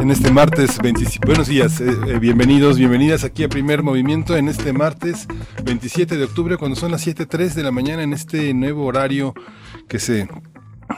En este martes 27, buenos días, eh, eh, bienvenidos, bienvenidas aquí a Primer Movimiento en este martes 27 de octubre cuando son las 7.03 de la mañana en este nuevo horario que se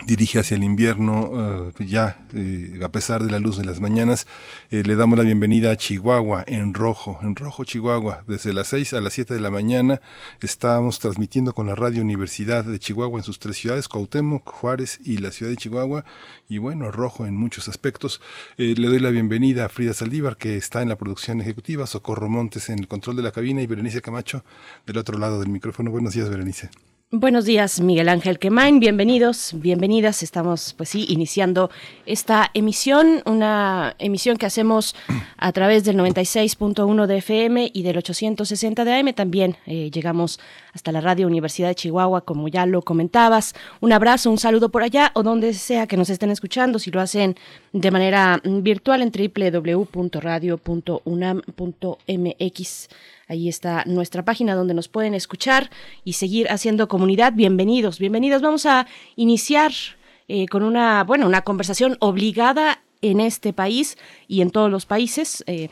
dirige hacia el invierno, eh, ya eh, a pesar de la luz de las mañanas, eh, le damos la bienvenida a Chihuahua en rojo, en rojo Chihuahua, desde las 6 a las 7 de la mañana estamos transmitiendo con la Radio Universidad de Chihuahua en sus tres ciudades, Cuauhtémoc, Juárez y la ciudad de Chihuahua, y bueno, rojo en muchos aspectos. le doy la bienvenida a Frida Saldívar, que está en la producción ejecutiva, Socorro Montes en el control de la cabina y Berenice Camacho del otro lado del micrófono. Buenos días, Berenice. Buenos días, Miguel Ángel Quemain. Bienvenidos, bienvenidas. Estamos, pues sí, iniciando esta emisión, una emisión que hacemos a través del 96.1 de FM y del 860 de AM. También eh, llegamos hasta la Radio Universidad de Chihuahua, como ya lo comentabas. Un abrazo, un saludo por allá o donde sea que nos estén escuchando, si lo hacen de manera virtual en www.radio.unam.mx. Ahí está nuestra página donde nos pueden escuchar y seguir haciendo comunidad. Bienvenidos, bienvenidos. Vamos a iniciar eh, con una, bueno, una conversación obligada en este país y en todos los países. Eh,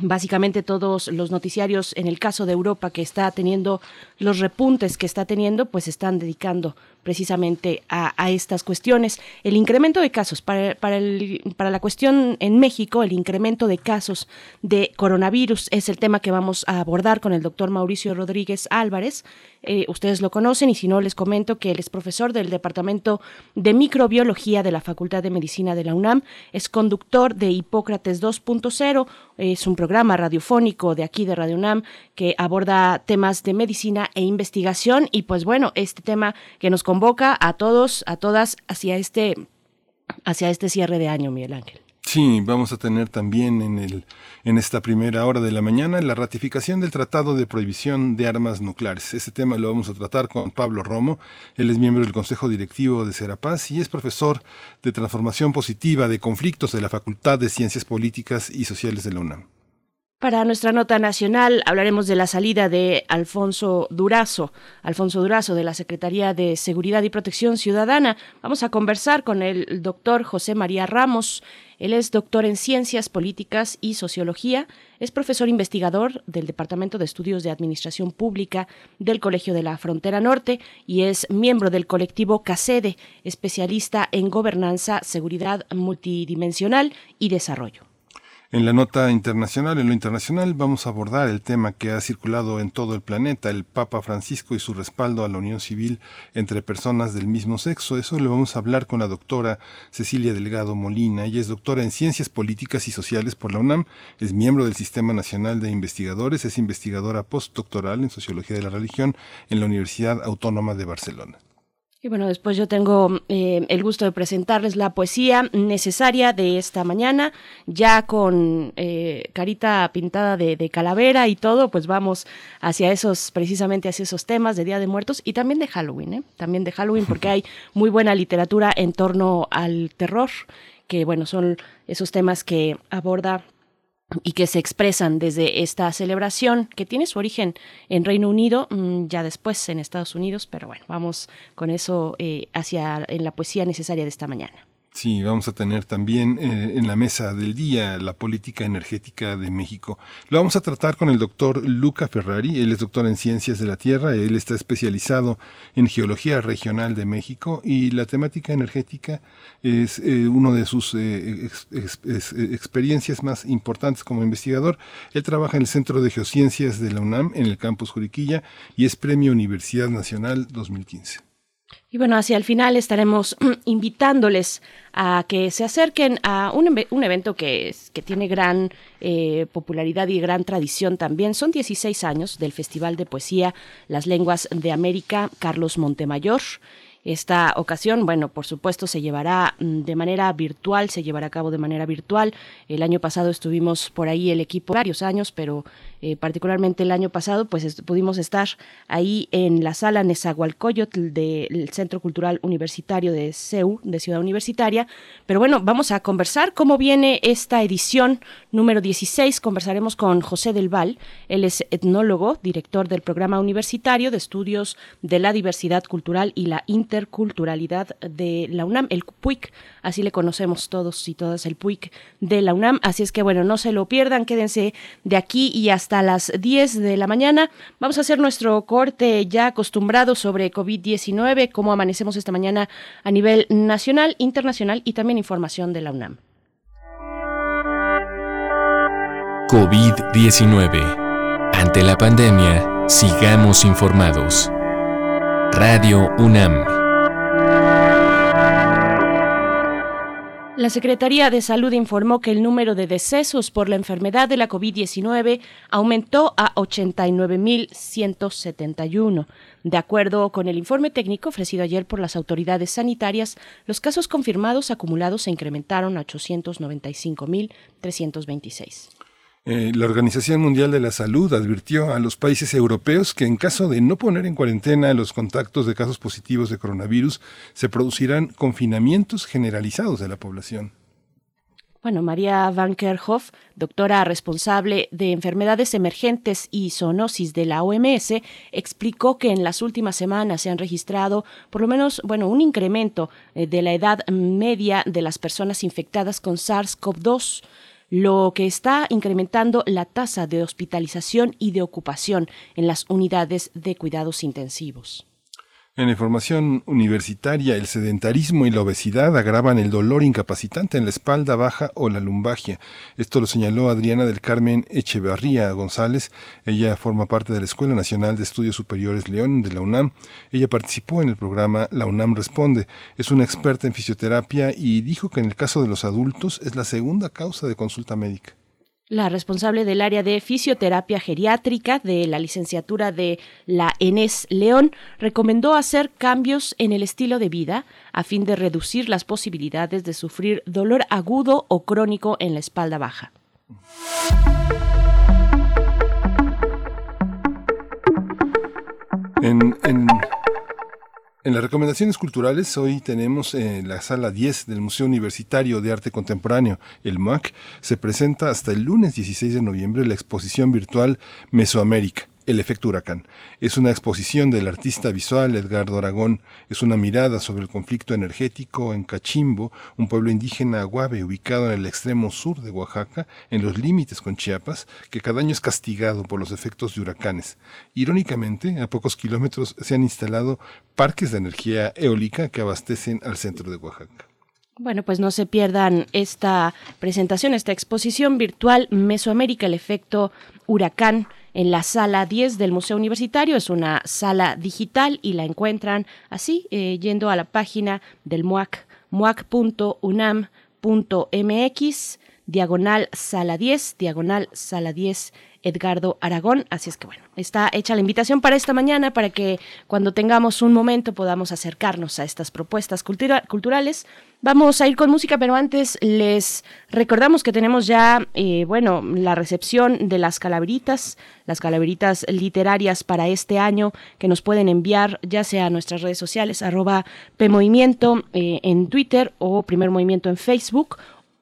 básicamente todos los noticiarios en el caso de Europa que está teniendo los repuntes que está teniendo, pues están dedicando precisamente a, estas cuestiones. El incremento de casos, para, para, la cuestión en México, el incremento de casos de coronavirus es el tema que vamos a abordar con el doctor Mauricio Rodríguez Álvarez. Eh, ustedes lo conocen y si no les comento que él es profesor del Departamento de Microbiología de la Facultad de Medicina de la UNAM, es conductor de Hipócrates 2.0, es un programa radiofónico de aquí de Radio UNAM que aborda temas de medicina e investigación y pues bueno, este tema que nos convoca a todos, a todas hacia este, hacia este cierre de año, Miguel Ángel. Sí, vamos a tener también en, el, en esta primera hora de la mañana la ratificación del Tratado de Prohibición de Armas Nucleares. Ese tema lo vamos a tratar con Pablo Romo. Él es miembro del Consejo Directivo de Serapaz y es profesor de Transformación Positiva de Conflictos de la Facultad de Ciencias Políticas y Sociales de la UNAM. Para nuestra nota nacional hablaremos de la salida de Alfonso Durazo, Alfonso Durazo de la Secretaría de Seguridad y Protección Ciudadana. Vamos a conversar con el doctor José María Ramos. Él es doctor en Ciencias Políticas y Sociología, es profesor investigador del Departamento de Estudios de Administración Pública del Colegio de la Frontera Norte y es miembro del colectivo CACEDE, especialista en gobernanza, seguridad multidimensional y desarrollo. En la nota internacional, en lo internacional, vamos a abordar el tema que ha circulado en todo el planeta, el Papa Francisco y su respaldo a la unión civil entre personas del mismo sexo. Eso lo vamos a hablar con la doctora Cecilia Delgado Molina. Ella es doctora en Ciencias Políticas y Sociales por la UNAM, es miembro del Sistema Nacional de Investigadores, es investigadora postdoctoral en Sociología de la Religión en la Universidad Autónoma de Barcelona. Y bueno, después yo tengo eh, el gusto de presentarles la poesía necesaria de esta mañana, ya con eh, carita pintada de, calavera y todo, pues vamos hacia esos, precisamente hacia esos temas de Día de Muertos y también de Halloween, ¿eh? también de Halloween, porque hay muy buena literatura en torno al terror, que bueno, son esos temas que aborda y que se expresan desde esta celebración que tiene su origen en Reino Unido, mm, ya después en Estados Unidos, pero bueno, vamos con eso eh, hacia en la poesía necesaria de esta mañana. Sí, vamos a tener también eh, en la mesa del día la política energética de México. Lo vamos a tratar con el doctor Luca Ferrari. Él es doctor en ciencias de la Tierra. Él está especializado en geología regional de México y la temática energética es eh, una de sus eh, experiencias más importantes como investigador. Él trabaja en el Centro de Geociencias de la UNAM en el campus Juriquilla y es Premio Universidad Nacional 2015. Y bueno, hacia el final estaremos invitándoles a que se acerquen a un, evento que, que tiene gran eh, popularidad y gran tradición también. Son 16 años del Festival de Poesía Las Lenguas de América Carlos Montemayor. Esta ocasión, bueno, por supuesto se llevará mm, de manera virtual, se llevará a cabo de manera virtual. El año pasado estuvimos por ahí el equipo varios años, pero eh, particularmente el año pasado, pues pudimos estar ahí en la sala Nezahualcóyotl del Centro Cultural Universitario de CEU, de Ciudad Universitaria. Pero bueno, vamos a conversar cómo viene esta edición número 16. Conversaremos con José del Val. Él es etnólogo, director del Programa Universitario de Estudios de la Diversidad Cultural y la interculturalidad de la UNAM, el PUIC, así le conocemos todos y todas el PUIC de la UNAM, así es que bueno, no se lo pierdan, quédense de aquí y hasta las 10 de la mañana. Vamos a hacer nuestro corte ya acostumbrado sobre COVID-19, cómo amanecemos esta mañana a nivel nacional, internacional y también información de la UNAM. COVID-19. Ante la pandemia, sigamos informados. Radio UNAM. La Secretaría de Salud informó que el número de decesos por la enfermedad de la COVID-19 aumentó a 89.171. De acuerdo con el informe técnico ofrecido ayer por las autoridades sanitarias, los casos confirmados acumulados se incrementaron a 895.326. Eh, la Organización Mundial de la Salud advirtió a los países europeos que en caso de no poner en cuarentena los contactos de casos positivos de coronavirus, se producirán confinamientos generalizados de la población. Bueno, María Van Kerkhoff, doctora responsable de enfermedades emergentes y zoonosis de la OMS, explicó que en las últimas semanas se han registrado por lo menos, bueno, un incremento eh, de la edad media de las personas infectadas con SARS-CoV-2 lo que está incrementando la tasa de hospitalización y de ocupación en las unidades de cuidados intensivos. En la información universitaria, el sedentarismo y la obesidad agravan el dolor incapacitante en la espalda baja o la lumbagia. Esto lo señaló Adriana del Carmen Echeverría González. Ella forma parte de la Escuela Nacional de Estudios Superiores León de la UNAM. Ella participó en el programa La UNAM Responde. Es una experta en fisioterapia y dijo que en el caso de los adultos es la segunda causa de consulta médica. La responsable del área de fisioterapia geriátrica de la licenciatura de la ENES León recomendó hacer cambios en el estilo de vida a fin de reducir las posibilidades de sufrir dolor agudo o crónico en la espalda baja. En, las recomendaciones culturales, hoy tenemos en la sala 10 del Museo Universitario de Arte Contemporáneo, el MUAC, se presenta hasta el lunes 16 de noviembre la exposición virtual Mesoamérica el efecto huracán. Es una exposición del artista visual Edgardo Aragón. Es una mirada sobre el conflicto energético en Cachimbo, un pueblo indígena aguave ubicado en el extremo sur de Oaxaca, en los límites con Chiapas, que cada año es castigado por los efectos de huracanes. Irónicamente, a pocos kilómetros se han instalado parques de energía eólica que abastecen al centro de Oaxaca. Bueno, pues no se pierdan esta presentación, esta exposición virtual Mesoamérica, el efecto huracán en la sala 10 del Museo Universitario. Es una sala digital y la encuentran así, eh, yendo a la página del MUAC, muac.unam.mx, diagonal sala 10, diagonal sala 10 Edgardo Aragón. Así es que bueno, está hecha la invitación para esta mañana para que cuando tengamos un momento podamos acercarnos a estas propuestas culturales. Vamos a ir con música, pero antes les recordamos que tenemos ya, eh, bueno, la recepción de las calaveritas, las calaveritas literarias para este año que nos pueden enviar ya sea a nuestras redes sociales, arroba PMovimiento eh, en Twitter o Primer Movimiento en Facebook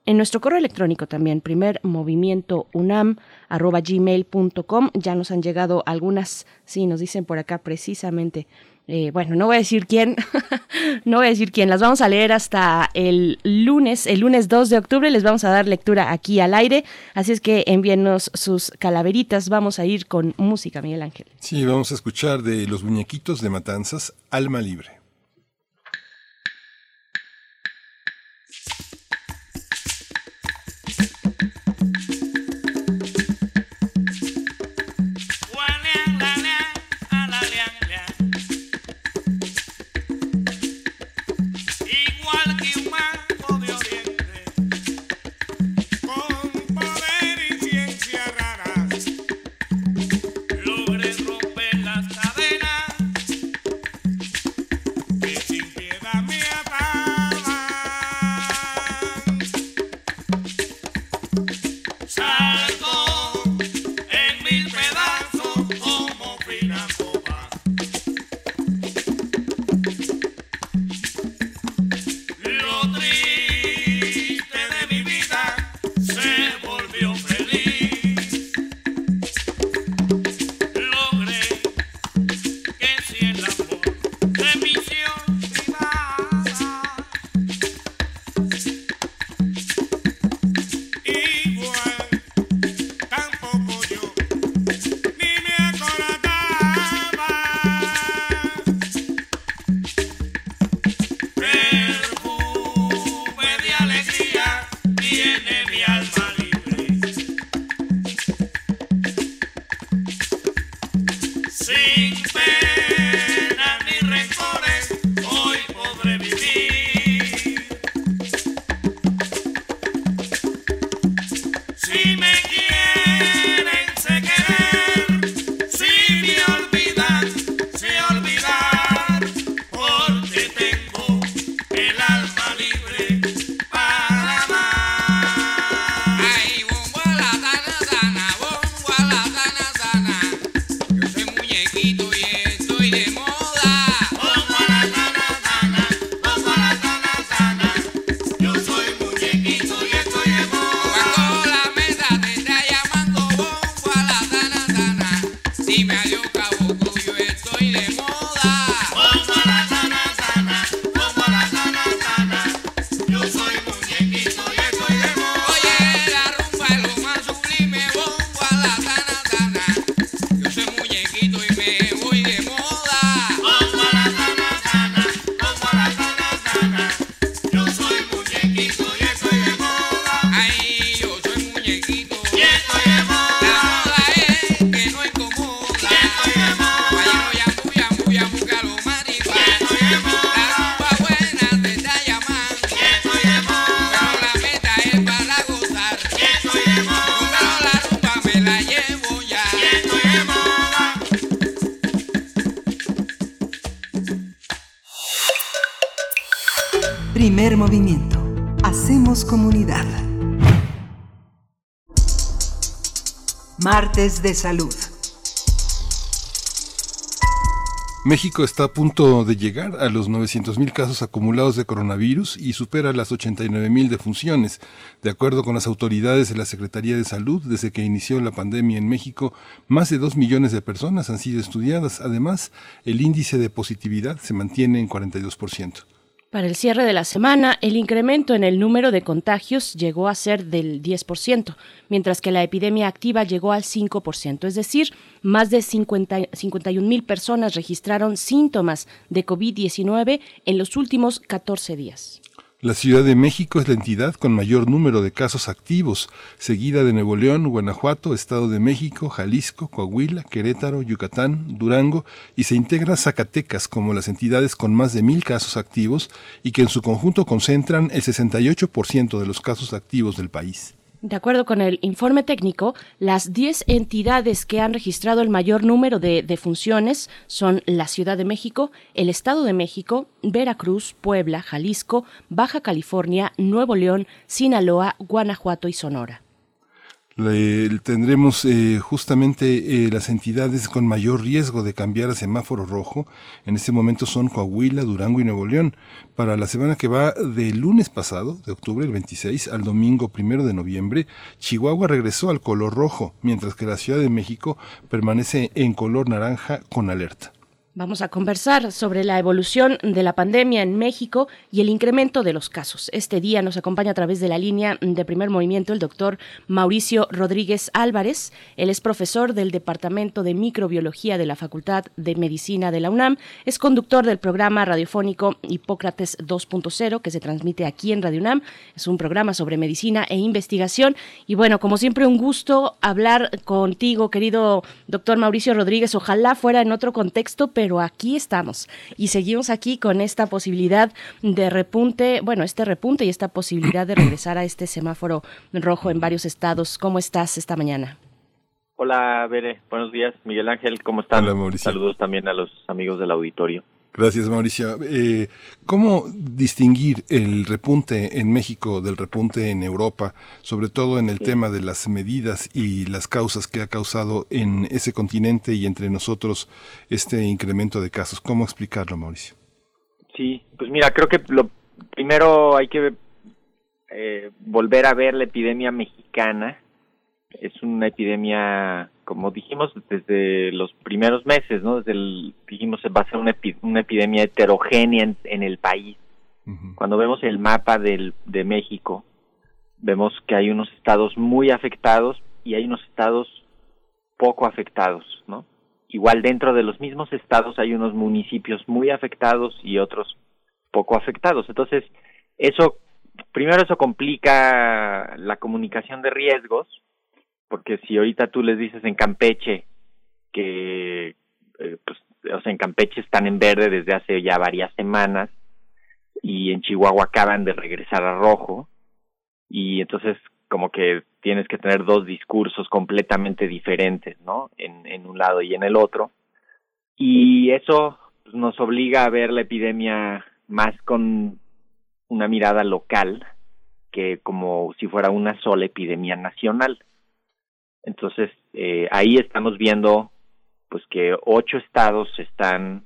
en nuestro correo electrónico también, primer movimiento unam arroba gmail.com. Ya nos han llegado algunas, sí, nos dicen por acá precisamente. Eh, bueno, no voy a decir quién, no voy a decir quién, las vamos a leer hasta el lunes, el lunes 2 de octubre, les vamos a dar lectura aquí al aire, así es que envíennos sus calaveritas, vamos a ir con música, Miguel Ángel. Sí, vamos a escuchar de los muñequitos de Matanzas, Alma Libre. De salud. México está a punto de llegar a los 900.000 casos acumulados de coronavirus y supera las 89.000 defunciones. De acuerdo con las autoridades de la Secretaría de Salud, desde que inició la pandemia en México, más de 2 millones de personas han sido estudiadas. Además, el índice de positividad se mantiene en 42%. Para el cierre de la semana, el incremento en el número de contagios llegó a ser del 10%, mientras que la epidemia activa llegó al 5%, es decir, más de 51 mil personas registraron síntomas de COVID-19 en los últimos 14 días. La Ciudad de México es la entidad con mayor número de casos activos, seguida de Nuevo León, Guanajuato, Estado de México, Jalisco, Coahuila, Querétaro, Yucatán, Durango y se integra Zacatecas como las entidades con más de mil casos activos y que en su conjunto concentran el 68% de los casos activos del país. De acuerdo con el informe técnico, las 10 entidades que han registrado el mayor número de defunciones son la Ciudad de México, el Estado de México, Veracruz, Puebla, Jalisco, Baja California, Nuevo León, Sinaloa, Guanajuato y Sonora tendremos eh, justamente eh, las entidades con mayor riesgo de cambiar a semáforo rojo. En este momento son Coahuila, Durango y Nuevo León. Para la semana que va del lunes pasado, de octubre el 26 al domingo primero de noviembre, Chihuahua regresó al color rojo, mientras que la Ciudad de México permanece en color naranja con alerta. Vamos a conversar sobre la evolución de la pandemia en México y el incremento de los casos. Este día nos acompaña a través de la línea de primer movimiento el doctor Mauricio Rodríguez Álvarez. Él es profesor del Departamento de Microbiología de la Facultad de Medicina de la UNAM. Es conductor del programa radiofónico Hipócrates 2.0 que se transmite aquí en Radio UNAM. Es un programa sobre medicina e investigación. Y bueno, como siempre, un gusto hablar contigo, querido doctor Mauricio Rodríguez. Ojalá fuera en otro contexto, pero aquí estamos y seguimos aquí con esta posibilidad de repunte, bueno, este repunte y esta posibilidad de regresar a este semáforo rojo en varios estados. ¿Cómo estás esta mañana? Hola, Bere. Buenos días, Miguel Ángel. ¿Cómo están? Saludos también a los amigos del auditorio. Gracias, Mauricio. Eh, ¿Cómo distinguir el repunte en México del repunte en Europa, sobre todo en el tema de las medidas y las causas que ha causado en ese continente y entre nosotros este incremento de casos? ¿Cómo explicarlo, Mauricio? Sí, pues mira, creo que lo primero hay que eh, volver a ver la epidemia mexicana. Es una epidemia como dijimos desde los primeros meses, ¿no? Desde el, dijimos va a ser una, una epidemia heterogénea en, el país. Cuando vemos el mapa del, de México, vemos que hay unos estados muy afectados y hay unos estados poco afectados, ¿no? Igual dentro de los mismos estados hay unos municipios muy afectados y otros poco afectados. Entonces, eso, primero eso complica la comunicación de riesgos, porque si ahorita tú les dices en Campeche que eh, pues, o sea, en Campeche están en verde desde hace ya varias semanas y en Chihuahua acaban de regresar a rojo y entonces como que tienes que tener dos discursos completamente diferentes, ¿no? En, un lado y en el otro. Y eso pues, nos obliga a ver la epidemia más con una mirada local que como si fuera una sola epidemia nacional. Entonces, eh, ahí estamos viendo pues que ocho estados están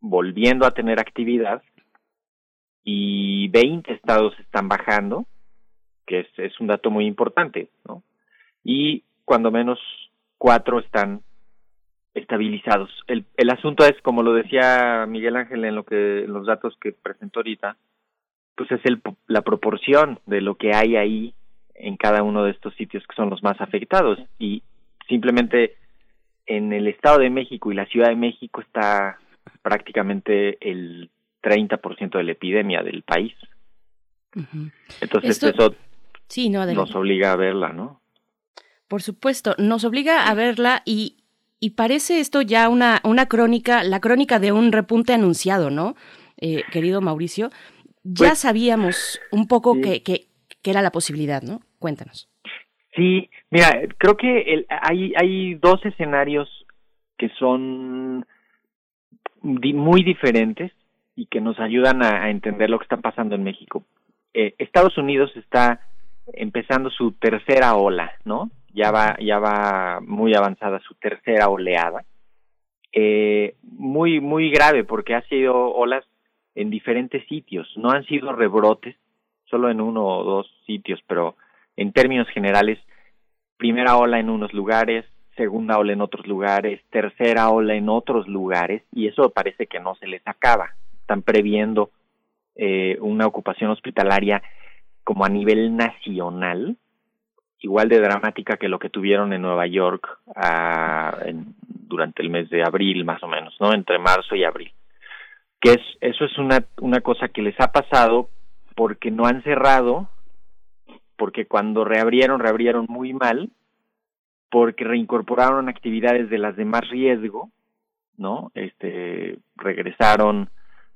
volviendo a tener actividad y 20 estados están bajando, que es, es un dato muy importante, ¿no? Y cuando menos cuatro están estabilizados. El, el asunto es, como lo decía Miguel Ángel en lo que en los datos que presentó ahorita, pues es el, la proporción de lo que hay ahí en cada uno de estos sitios que son los más afectados y simplemente en el Estado de México y la Ciudad de México está prácticamente el 30% de la epidemia del país. Entonces eso sí, no, nos obliga a verla, ¿no? Por supuesto, nos obliga a verla y, y parece esto ya una, una crónica, la crónica de un repunte anunciado, ¿no? Eh, querido Mauricio, ya pues sabíamos un poco que, que, era la posibilidad, ¿no? Cuéntanos. Sí, mira, creo que el, hay, hay dos escenarios que son muy diferentes y que nos ayudan a, entender lo que está pasando en México. Eh, Estados Unidos está empezando su tercera ola, ¿no? ya va, ya va muy avanzada su tercera oleada. Eh, muy, muy grave porque ha sido olas en diferentes sitios, no han sido rebrotes, solo en uno o dos sitios, pero en términos generales, primera ola en unos lugares, segunda ola en otros lugares, tercera ola en otros lugares, y eso parece que no se les acaba. Están previendo eh, una ocupación hospitalaria como a nivel nacional, igual de dramática que lo que tuvieron en Nueva York ah, durante el mes de abril, más o menos, ¿no? Entre marzo y abril. Que es, eso es una, una cosa que les ha pasado porque no han cerrado, porque cuando reabrieron, reabrieron muy mal, porque reincorporaron actividades de las de más riesgo, ¿no? Este, regresaron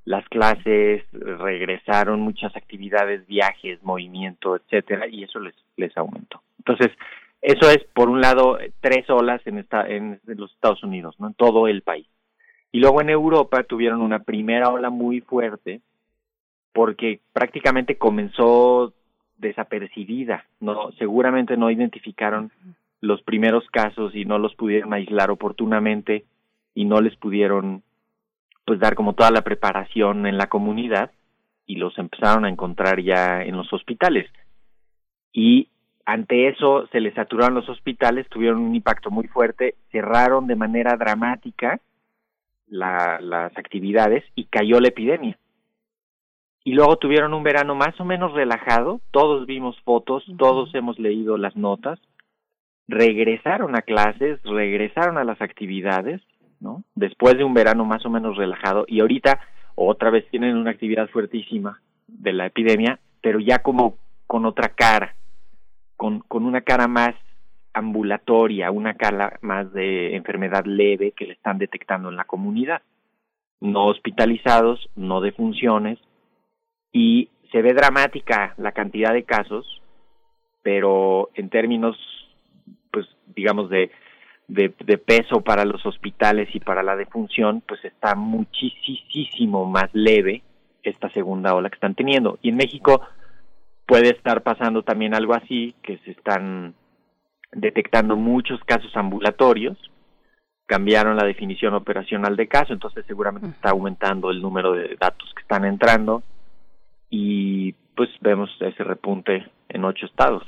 las clases, regresaron muchas actividades, viajes, movimiento, etcétera, y eso les, les aumentó. Entonces, eso es, por un lado, tres olas en, esta, en los Estados Unidos, ¿no? En todo el país. Y luego en Europa tuvieron una primera ola muy fuerte porque prácticamente comenzó desapercibida, no seguramente no identificaron los primeros casos y no los pudieron aislar oportunamente y no les pudieron pues dar como toda la preparación en la comunidad y los empezaron a encontrar ya en los hospitales. Y ante eso se les saturaron los hospitales, tuvieron un impacto muy fuerte, cerraron de manera dramática la, las actividades y cayó la epidemia. Y luego tuvieron un verano más o menos relajado, todos vimos fotos, todos hemos leído las notas, regresaron a clases, regresaron a las actividades, ¿no? Después de un verano más o menos relajado y ahorita otra vez tienen una actividad fuertísima de la epidemia, pero ya como con otra cara, con, con una cara más ambulatoria, una cara más de enfermedad leve que le están detectando en la comunidad. No hospitalizados, no de funciones, y se ve dramática la cantidad de casos, pero en términos, pues digamos, de de, peso para los hospitales y para la defunción, pues está muchísimo más leve esta segunda ola que están teniendo. Y en México puede estar pasando también algo así, que se están detectando muchos casos ambulatorios, cambiaron la definición operacional de caso, entonces seguramente está aumentando el número de datos que están entrando y pues vemos ese repunte en ocho estados.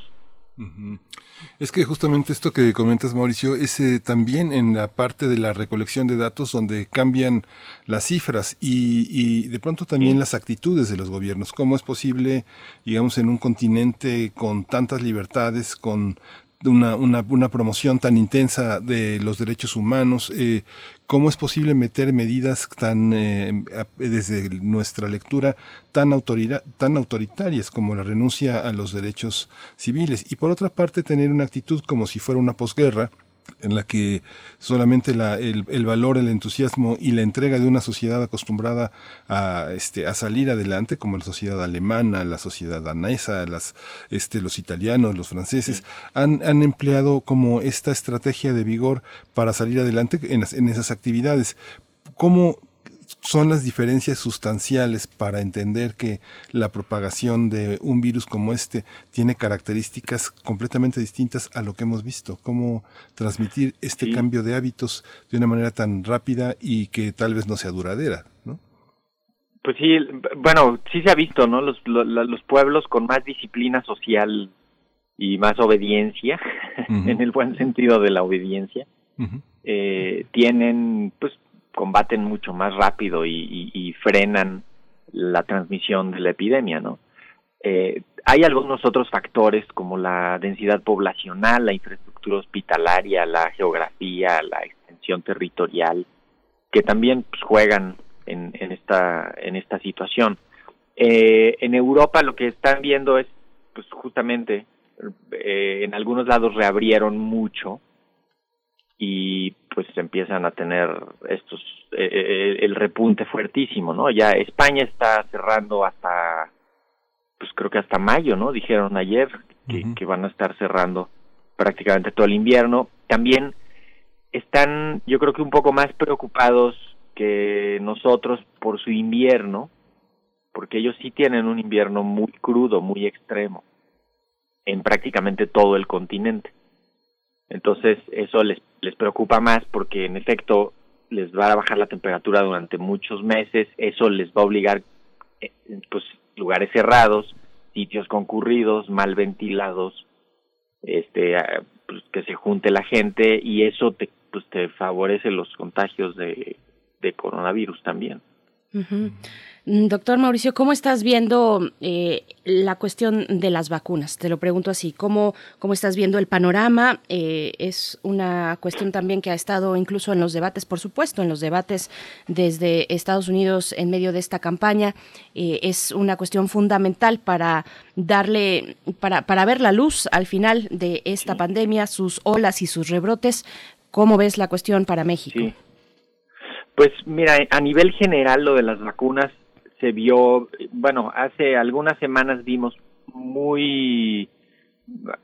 Es que justamente esto que comentas, Mauricio, es eh, también en la parte de la recolección de datos donde cambian las cifras y, y de pronto también las actitudes de los gobiernos. ¿Cómo es posible, digamos, en un continente con tantas libertades, con una, una, una, promoción tan intensa de los derechos humanos, eh, ¿cómo es posible meter medidas tan, eh, desde nuestra lectura, tan, tan autoritarias como la renuncia a los derechos civiles? Y por otra parte, tener una actitud como si fuera una posguerra, en la que solamente el, valor, el entusiasmo y la entrega de una sociedad acostumbrada a, este, a salir adelante, como la sociedad alemana, la sociedad danesa, las, este, los italianos, los franceses, han, han empleado como esta estrategia de vigor para salir adelante en, en esas actividades. ¿Cómo, son las diferencias sustanciales para entender que la propagación de un virus como este tiene características completamente distintas a lo que hemos visto. Cómo transmitir este cambio de hábitos de una manera tan rápida y que tal vez no sea duradera, ¿no? Pues sí, bueno, sí se ha visto, ¿no? Los, los, pueblos con más disciplina social y más obediencia, en el buen sentido de la obediencia, eh, tienen pues combaten mucho más rápido y, frenan la transmisión de la epidemia, ¿no? Eh, hay algunos otros factores como la densidad poblacional, la infraestructura hospitalaria, la geografía, la extensión territorial, que también pues, juegan en, esta en esta situación. Eh, en Europa lo que están viendo es, pues justamente, eh, en algunos lados reabrieron mucho, y pues empiezan a tener estos eh, eh, el repunte fuertísimo, ¿no? Ya España está cerrando hasta pues creo que hasta mayo, ¿no? Dijeron ayer que, que van a estar cerrando prácticamente todo el invierno. También están, yo creo que un poco más preocupados que nosotros por su invierno, porque ellos sí tienen un invierno muy crudo, muy extremo, en prácticamente todo el continente. Entonces eso les, les preocupa más porque en efecto les va a bajar la temperatura durante muchos meses, eso les va a obligar eh, pues lugares cerrados, sitios concurridos, mal ventilados, este pues, que se junte la gente y eso te pues te favorece los contagios de, de coronavirus también. Mm, doctor Mauricio, ¿cómo estás viendo eh, la cuestión de las vacunas? Te lo pregunto así, ¿cómo, cómo estás viendo el panorama? Eh, es una cuestión también que ha estado incluso en los debates, por supuesto, en los debates desde Estados Unidos en medio de esta campaña. Eh, es una cuestión fundamental para darle, para, para ver la luz al final de esta pandemia, sus olas y sus rebrotes. ¿Cómo ves la cuestión para México? Pues mira, a nivel general lo de las vacunas se vio, bueno, hace algunas semanas vimos muy,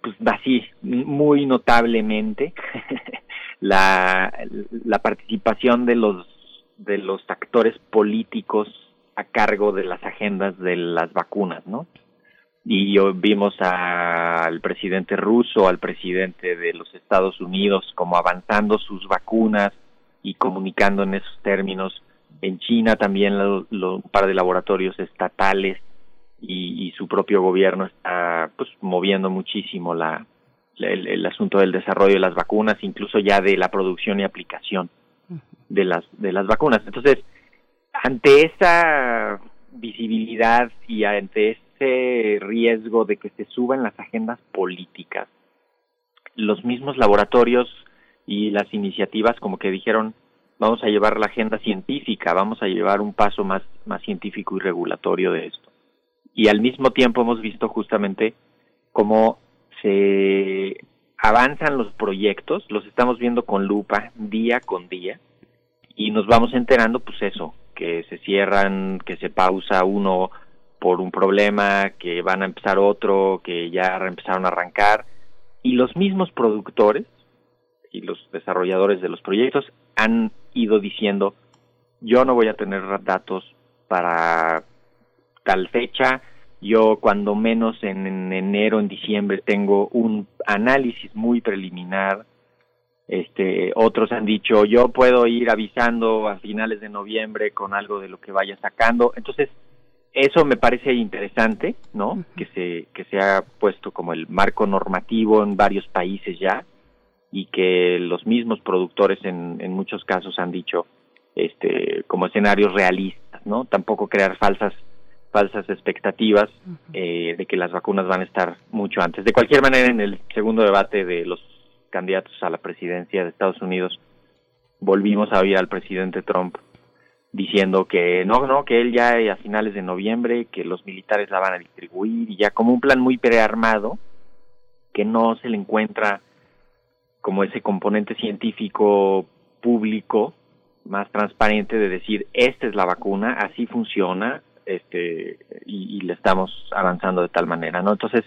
pues así, muy notablemente la, la participación de los de los actores políticos a cargo de las agendas de las vacunas, ¿no? Y vimos al presidente ruso, al presidente de los Estados Unidos como avanzando sus vacunas y comunicando en esos términos en China también lo, un par de laboratorios estatales y, su propio gobierno está pues moviendo muchísimo la, el, asunto del desarrollo de las vacunas, incluso ya de la producción y aplicación de las de las vacunas. Entonces, ante esa visibilidad y ante ese riesgo de que se suban las agendas políticas, los mismos laboratorios y las iniciativas como que dijeron vamos a llevar la agenda científica, vamos a llevar un paso más, más científico y regulatorio de esto. Y al mismo tiempo hemos visto justamente cómo se avanzan los proyectos, los estamos viendo con lupa día con día y nos vamos enterando pues eso, que se cierran, que se pausa uno por un problema, que van a empezar otro, que ya empezaron a arrancar y los mismos productores y los desarrolladores de los proyectos han ido diciendo, yo no voy a tener datos para tal fecha, yo cuando menos en, enero, en diciembre tengo un análisis muy preliminar, este, otros han dicho, yo puedo ir avisando a finales de noviembre con algo de lo que vaya sacando, entonces eso me parece interesante, ¿no? Que se que se ha puesto como el marco normativo en varios países ya y que los mismos productores en, en muchos casos han dicho este como escenarios realistas no tampoco crear falsas falsas expectativas eh, de que las vacunas van a estar mucho antes. De cualquier manera en el segundo debate de los candidatos a la presidencia de Estados Unidos volvimos a oír al presidente Trump diciendo que no no que él ya a finales de noviembre que los militares la van a distribuir y ya como un plan muy prearmado que no se le encuentra como ese componente científico público más transparente de decir esta es la vacuna, así funciona, este y, y le estamos avanzando de tal manera, ¿no? Entonces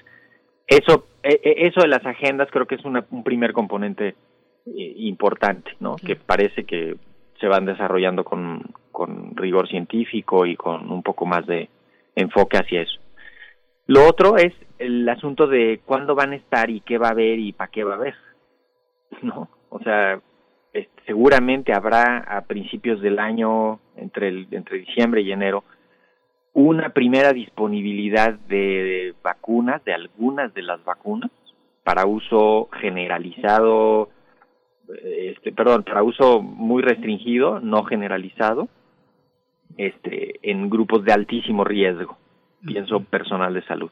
eso e, e, eso de las agendas creo que es un primer componente eh, importante, ¿no? Que parece que se van desarrollando con, con rigor científico y con un poco más de enfoque hacia eso. Lo otro es el asunto de cuándo van a estar y qué va a haber y para qué va a haber, ¿no? O sea, seguramente habrá a principios del año, entre, el, entre diciembre y enero, una primera disponibilidad de vacunas, de algunas de las vacunas, para uso generalizado, este, perdón, para uso muy restringido, no generalizado, este, en grupos de altísimo riesgo, pienso personal de salud.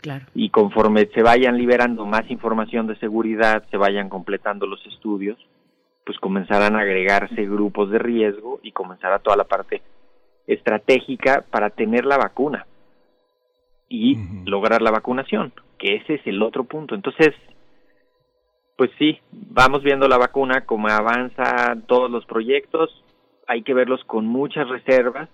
Claro. Y conforme se vayan liberando más información de seguridad, se vayan completando los estudios, pues comenzarán a agregarse grupos de riesgo y comenzará toda la parte estratégica para tener la vacuna y lograr la vacunación, que ese es el otro punto. Entonces, pues sí, vamos viendo la vacuna, como avanza todos los proyectos, hay que verlos con muchas reservas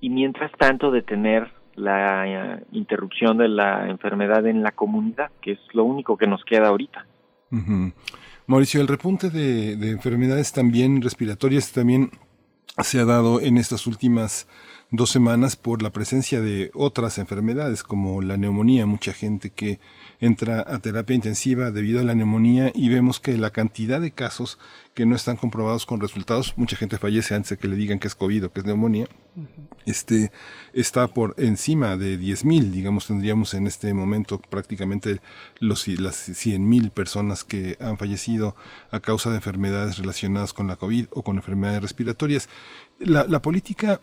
y mientras tanto detener la eh, interrupción de la enfermedad en la comunidad, que es lo único que nos queda ahorita. Mauricio, el repunte de, de enfermedades también respiratorias también se ha dado en estas últimas dos semanas por la presencia de otras enfermedades como la neumonía, mucha gente que entra a terapia intensiva debido a la neumonía y vemos que la cantidad de casos que no están comprobados con resultados, mucha gente fallece antes de que le digan que es COVID o que es neumonía, este, está por encima de 10.000, digamos, tendríamos en este momento prácticamente los, las 100.000 personas que han fallecido a causa de enfermedades relacionadas con la COVID o con enfermedades respiratorias. La, la política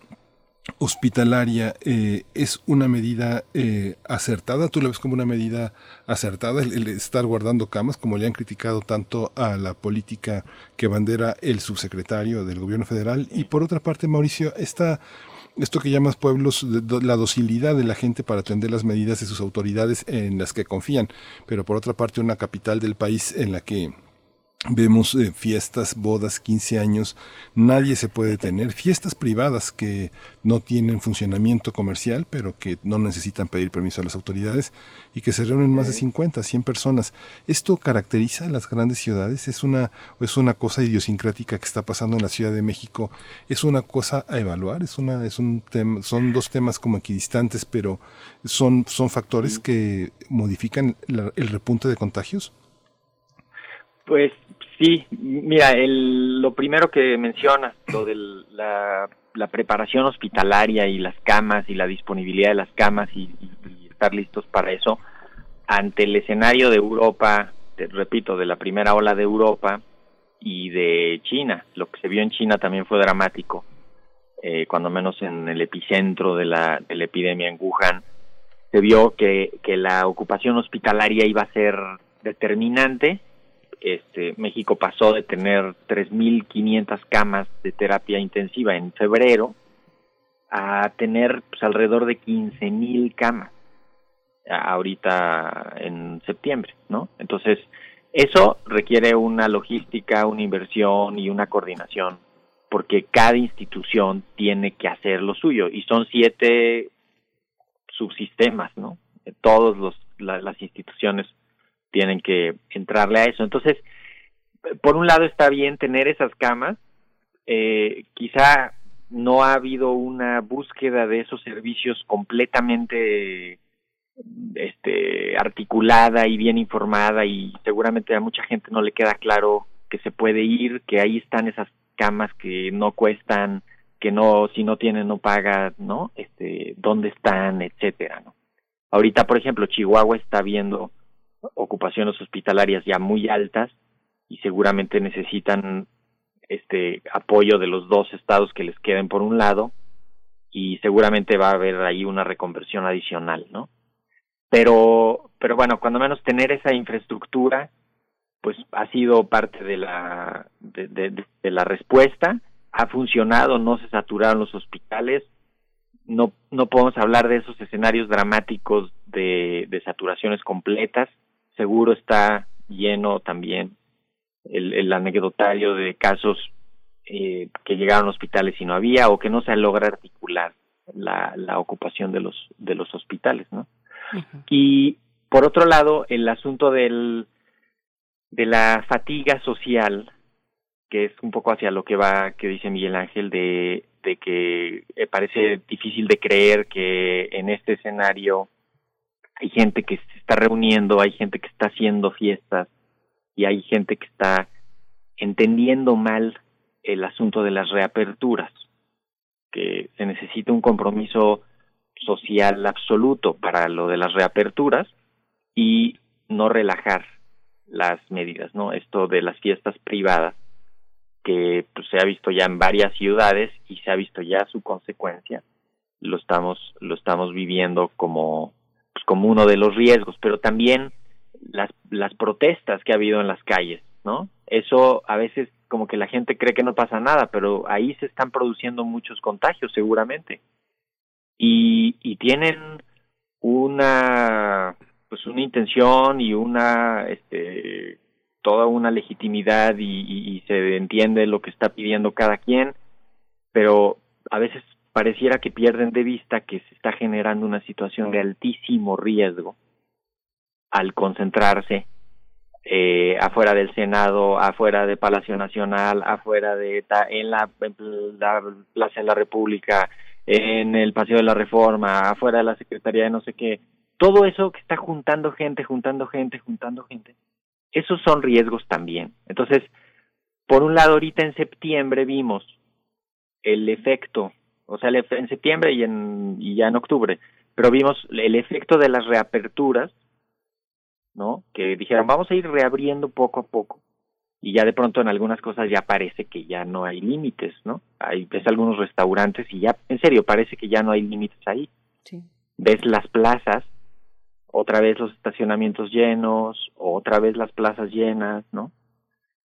hospitalaria eh, es una medida eh, acertada? ¿Tú la ves como una medida acertada el, estar guardando camas, como le han criticado tanto a la política que bandera el subsecretario del gobierno federal? Y por otra parte, Mauricio, esta, esto que llamas pueblos, la docilidad de la gente para atender las medidas de sus autoridades en las que confían, pero por otra parte una capital del país en la que Vemos eh, fiestas, bodas, 15 años, nadie se puede tener. Fiestas privadas que no tienen funcionamiento comercial, pero que no necesitan pedir permiso a las autoridades y que se reúnen más de 50, 100 personas. ¿Esto caracteriza a las grandes ciudades? ¿Es una, es una cosa idiosincrática que está pasando en la Ciudad de México? ¿Es una cosa a evaluar? ¿Es una, es un tema, son dos temas como equidistantes, pero son, son factores que modifican el repunte de contagios? Pues sí, mira, el, lo primero que mencionas, lo de la, preparación hospitalaria y las camas y la disponibilidad de las camas y, estar listos para eso, ante el escenario de Europa, te repito, de la primera ola de Europa y de China, lo que se vio en China también fue dramático, eh, cuando menos en el epicentro de la, de la epidemia en Wuhan, se vio que, que la ocupación hospitalaria iba a ser determinante este, México pasó de tener 3.500 camas de terapia intensiva en febrero a tener pues, alrededor de 15.000 camas ahorita en septiembre, ¿no? Entonces, eso requiere una logística, una inversión y una coordinación, porque cada institución tiene que hacer lo suyo y son siete subsistemas, ¿no? Todos los las instituciones tienen que entrarle a eso. Entonces, por un lado está bien tener esas camas, eh, quizá no ha habido una búsqueda de esos servicios completamente este articulada y bien informada y seguramente a mucha gente no le queda claro que se puede ir, que ahí están esas camas que no cuestan, que no si no tienen no pagan, ¿no? Este, dónde están, etcétera, ¿no? Ahorita, por ejemplo, Chihuahua está viendo ocupaciones hospitalarias ya muy altas y seguramente necesitan este apoyo de los dos estados que les queden por un lado y seguramente va a haber ahí una reconversión adicional, ¿no? Pero pero bueno, cuando menos tener esa infraestructura pues ha sido parte de la de, la respuesta, ha funcionado, no se saturaron los hospitales, no no podemos hablar de esos escenarios dramáticos de, de saturaciones completas, seguro está lleno también el, anecdotario de casos eh, que llegaron a hospitales y no había o que no se logra articular la, la ocupación de los de los hospitales, ¿no? Y por otro lado, el asunto del de la fatiga social, que es un poco hacia lo que va, que dice Miguel Ángel, de, de que eh, parece difícil de creer que en este escenario hay gente que se está reuniendo, hay gente que está haciendo fiestas y hay gente que está entendiendo mal el asunto de las reaperturas, que se necesita un compromiso social absoluto para lo de las reaperturas y no relajar las medidas, ¿no? Esto de las fiestas privadas que pues, se ha visto ya en varias ciudades y se ha visto ya su consecuencia, lo estamos lo estamos viviendo como pues, como uno de los riesgos, pero también las las protestas que ha habido en las calles, ¿no? Eso a veces como que la gente cree que no pasa nada, pero ahí se están produciendo muchos contagios seguramente. Y, y tienen una pues una intención y una este toda una legitimidad y, se entiende lo que está pidiendo cada quien pero a veces pareciera que pierden de vista que se está generando una situación de altísimo riesgo al concentrarse eh, afuera del Senado, afuera de Palacio Nacional, afuera de en la, en la Plaza de la República, en el Paseo de la Reforma, afuera de la Secretaría de no sé qué, todo eso que está juntando gente, juntando gente, juntando gente, esos son riesgos también. Entonces, por un lado, ahorita en septiembre vimos el efecto, o sea, en septiembre y, en, y ya en octubre, pero vimos el efecto de las reaperturas, ¿no? Que dijeron, vamos a ir reabriendo poco a poco. Y ya de pronto en algunas cosas ya parece que ya no hay límites, ¿no? Hay, ves algunos restaurantes y ya, en serio, parece que ya no hay límites ahí. Sí. Ves las plazas otra vez los estacionamientos llenos, otra vez las plazas llenas, ¿no?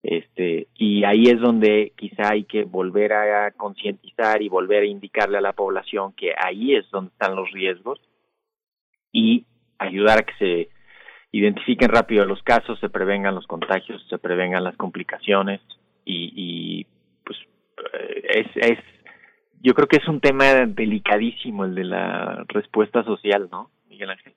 Este, y ahí es donde quizá hay que volver a concientizar y volver a indicarle a la población que ahí es donde están los riesgos y ayudar a que se identifiquen rápido los casos, se prevengan los contagios, se prevengan las complicaciones y, y pues es, es yo creo que es un tema delicadísimo el de la respuesta social, ¿no, Miguel Ángel?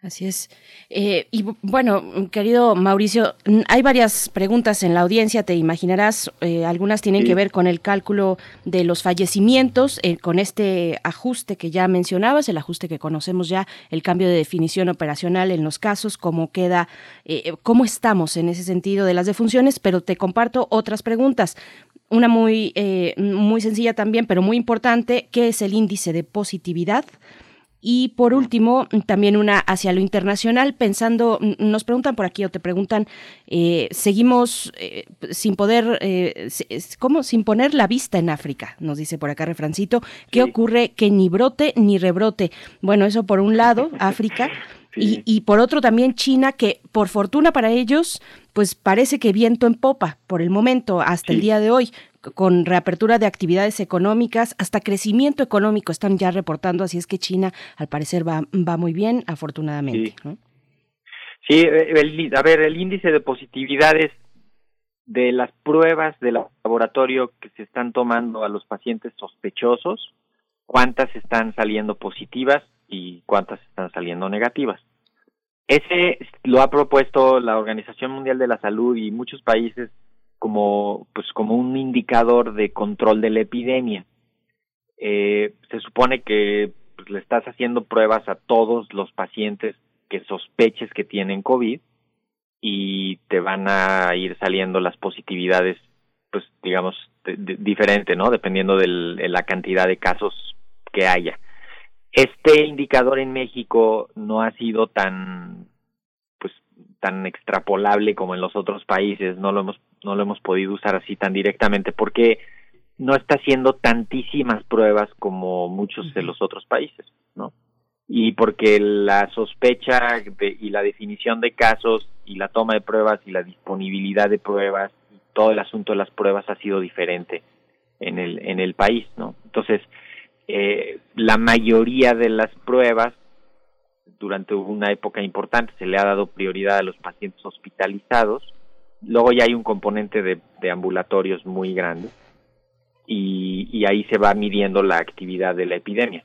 Así es. Eh, y bueno, querido Mauricio, hay varias preguntas en la audiencia, te imaginarás. Eh, algunas tienen que ver con el cálculo de los fallecimientos, eh, con este ajuste que ya mencionabas, el ajuste que conocemos ya, el cambio de definición operacional en los casos, cómo queda, cómo estamos en ese sentido de las defunciones, pero te comparto otras preguntas. Una muy, muy sencilla también, pero muy importante, ¿qué es el índice de positividad? Y por último, también una hacia lo internacional, pensando, nos preguntan por aquí o te preguntan, eh, seguimos eh, sin poder, eh, ¿cómo? Sin poner la vista en África, nos dice por acá Refrancito, ¿qué ocurre? Que ni brote ni rebrote. Bueno, eso por un lado, África, y, y, por otro también China, que por fortuna para ellos, pues parece que viento en popa por el momento, hasta el día de hoy con reapertura de actividades económicas, hasta crecimiento económico están ya reportando, así es que China al parecer va, va muy bien, afortunadamente. Sí, eh, a ver, el índice de positividades de las pruebas de laboratorio que se están tomando a los pacientes sospechosos, cuántas están saliendo positivas y cuántas están saliendo negativas. Ese lo ha propuesto la Organización Mundial de la Salud y muchos países como pues como un indicador de control de la epidemia. Eh, se supone que pues, le estás haciendo pruebas a todos los pacientes que sospeches que tienen COVID y te van a ir saliendo las positividades, pues digamos, diferente, ¿no? Dependiendo de la cantidad de casos que haya. Este indicador en México no ha sido tan tan extrapolable como en los otros países, no lo hemos no lo hemos podido usar así tan directamente porque no está haciendo tantísimas pruebas como muchos de los otros países, ¿no? Y porque la sospecha y la definición de casos y la toma de pruebas y la disponibilidad de pruebas y todo el asunto de las pruebas ha sido diferente en el en el país, ¿no? Entonces, eh, la mayoría de las pruebas durante una época importante se le ha dado prioridad a los pacientes hospitalizados Luego ya hay un componente de, ambulatorios muy grande y, y ahí se va midiendo la actividad de la epidemia.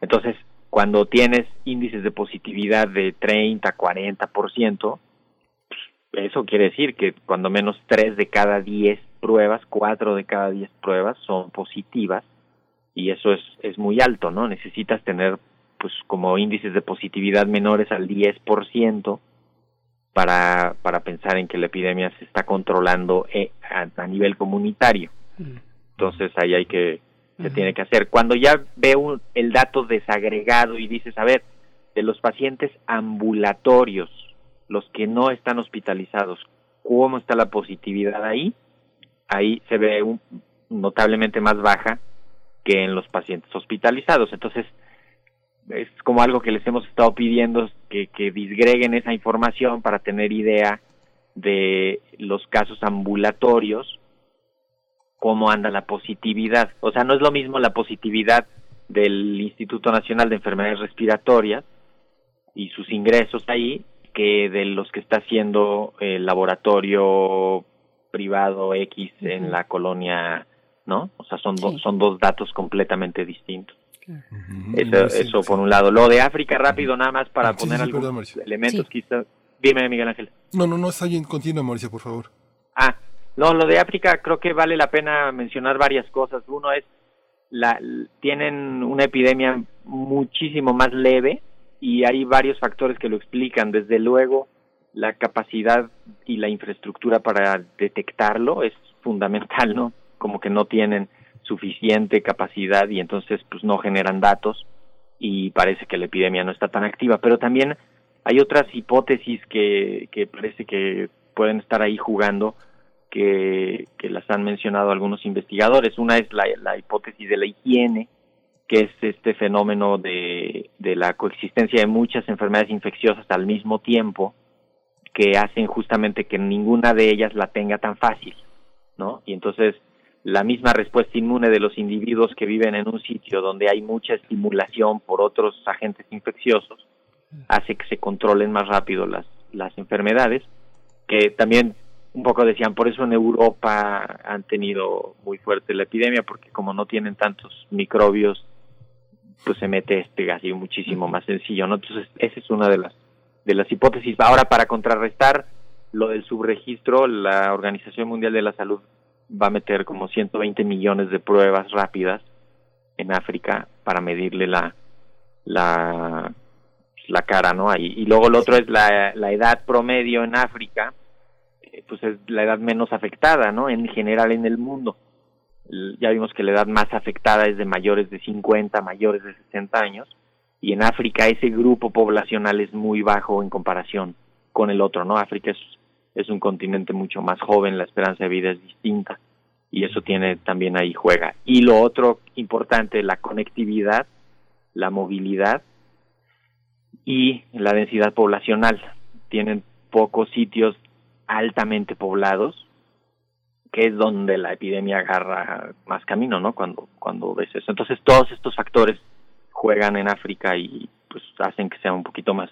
Entonces, cuando tienes índices de positividad de 30, 40%, pues, eso quiere decir que cuando menos 3 de cada 10 pruebas, 4 de cada 10 pruebas son positivas y eso es, es muy alto, ¿no? Necesitas tener pues como índices de positividad menores al 10% para, para pensar en que la epidemia se está controlando eh, a, nivel comunitario. Mm. Entonces ahí hay que, se tiene que hacer. Cuando ya veo el dato desagregado y dices, a ver, de los pacientes ambulatorios, los que no están hospitalizados, ¿cómo está la positividad ahí? Ahí se ve un, notablemente más baja que en los pacientes hospitalizados. Entonces, es como algo que les hemos estado pidiendo que, que disgreguen esa información para tener idea de los casos ambulatorios, cómo anda la positividad. O sea, no es lo mismo la positividad del Instituto Nacional de Enfermedades Respiratorias y sus ingresos ahí que de los que está haciendo el laboratorio privado X en la colonia, ¿no? O sea, son, son dos datos completamente distintos. Eso, eso por un lado. Lo de África, rápido, nada más para poner algunos elementos quizás. Dime, Miguel Ángel. No, no, no, está bien. Continúa, Mauricio, por favor. Ah, no, lo de África creo que vale la pena mencionar varias cosas. Uno es, la, tienen una epidemia muchísimo más leve y hay varios factores que lo explican. Desde luego, la capacidad y la infraestructura para detectarlo es fundamental, ¿no? Como que no tienen suficiente capacidad y entonces pues no generan datos y parece que la epidemia no está tan activa. Pero también hay otras hipótesis que, que parece que pueden estar ahí jugando que, que las han mencionado algunos investigadores. Una es la, la hipótesis de la higiene, que es este fenómeno de, de la coexistencia de muchas enfermedades infecciosas al mismo tiempo que hacen justamente que ninguna de ellas la tenga tan fácil, ¿no? Y entonces la misma respuesta inmune de los individuos que viven en un sitio donde hay mucha estimulación por otros agentes infecciosos hace que se controlen más rápido las, las enfermedades, que también un poco decían, por eso en Europa han tenido muy fuerte la epidemia, porque como no tienen tantos microbios, pues se mete este así muchísimo más sencillo, ¿no? Entonces, esa es una de las, de las hipótesis. Ahora, para contrarrestar lo del subregistro, la Organización Mundial de la Salud va a meter como 120 millones de pruebas rápidas en África para medirle la la, la cara, ¿no? Ahí. Y luego el otro es la, la edad promedio en África, eh, pues es la edad menos afectada, ¿no? En general en el mundo. Ya vimos que la edad más afectada es de mayores de 50, mayores de 60 años, y en África ese grupo poblacional es muy bajo en comparación con el otro, ¿no? África es es un continente mucho más joven, la esperanza de vida es distinta y eso tiene también ahí juega. Y lo otro importante, la conectividad, la movilidad y la densidad poblacional. Tienen pocos sitios altamente poblados, que es donde la epidemia agarra más camino, ¿no? Cuando, cuando ves eso. Entonces todos estos factores juegan en África y pues hacen que sea un poquito más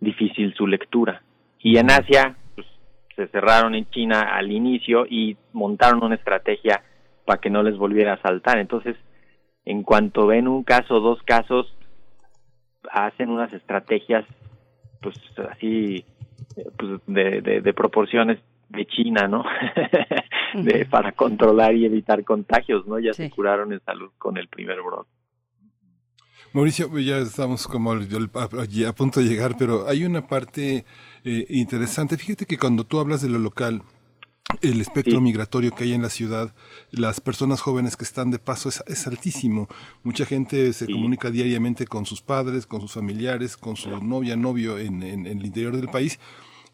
difícil su lectura. Y en Asia, se cerraron en China al inicio y montaron una estrategia para que no les volviera a saltar. Entonces, en cuanto ven un caso o dos casos, hacen unas estrategias, pues así, pues, de, de, proporciones de China, ¿no? de, para controlar y evitar contagios, ¿no? Ya se curaron en salud con el primer brote. Mauricio, ya estamos como a, punto de llegar, pero hay una parte eh, interesante. Fíjate que cuando tú hablas de lo local, el espectro migratorio que hay en la ciudad, las personas jóvenes que están de paso es, altísimo. Mucha gente se comunica diariamente con sus padres, con sus familiares, con su novia, novio en, en el interior del país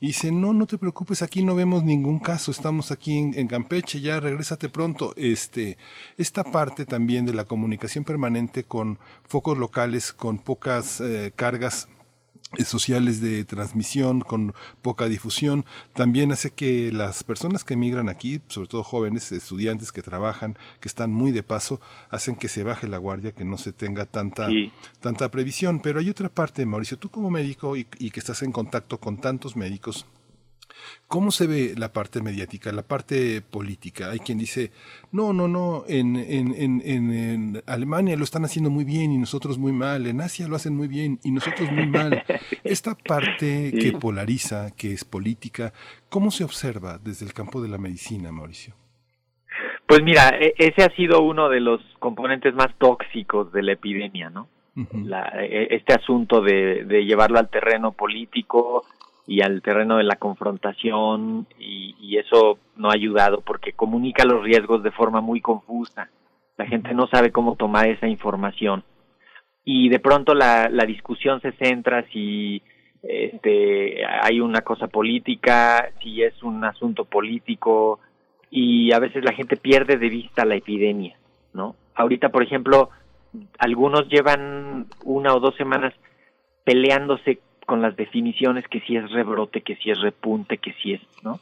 y dice, no, no te preocupes, aquí no vemos ningún caso, estamos aquí en, Campeche, ya regrésate pronto. Este, esta parte también de la comunicación permanente con focos locales, con pocas eh, cargas sociales de transmisión con poca difusión también hace que las personas que emigran aquí, sobre todo jóvenes, estudiantes que trabajan, que están muy de paso, hacen que se baje la guardia, que no se tenga tanta, tanta previsión. Pero hay otra parte, Mauricio, tú como médico y, que estás en contacto con tantos médicos, ¿Cómo se ve la parte mediática, la parte política? Hay quien dice, no, no, no, en, en, en, en, Alemania lo están haciendo muy bien y nosotros muy mal, en Asia lo hacen muy bien y nosotros muy mal. Esta parte que polariza, que es política, ¿cómo se observa desde el campo de la medicina, Mauricio? Pues mira, e, ese ha sido uno de los componentes más tóxicos de la epidemia, ¿no? E, este asunto de, de llevarlo al terreno político, y al terreno de la confrontación y, eso no ha ayudado porque comunica los riesgos de forma muy confusa. La gente no sabe cómo tomar esa información y de pronto la, la discusión se centra si este, hay una cosa política, si es un asunto político y a veces la gente pierde de vista la epidemia, ¿no? Ahorita, por ejemplo, algunos llevan una o dos semanas peleándose con las definiciones que si es rebrote, que si es repunte, que si es, ¿no?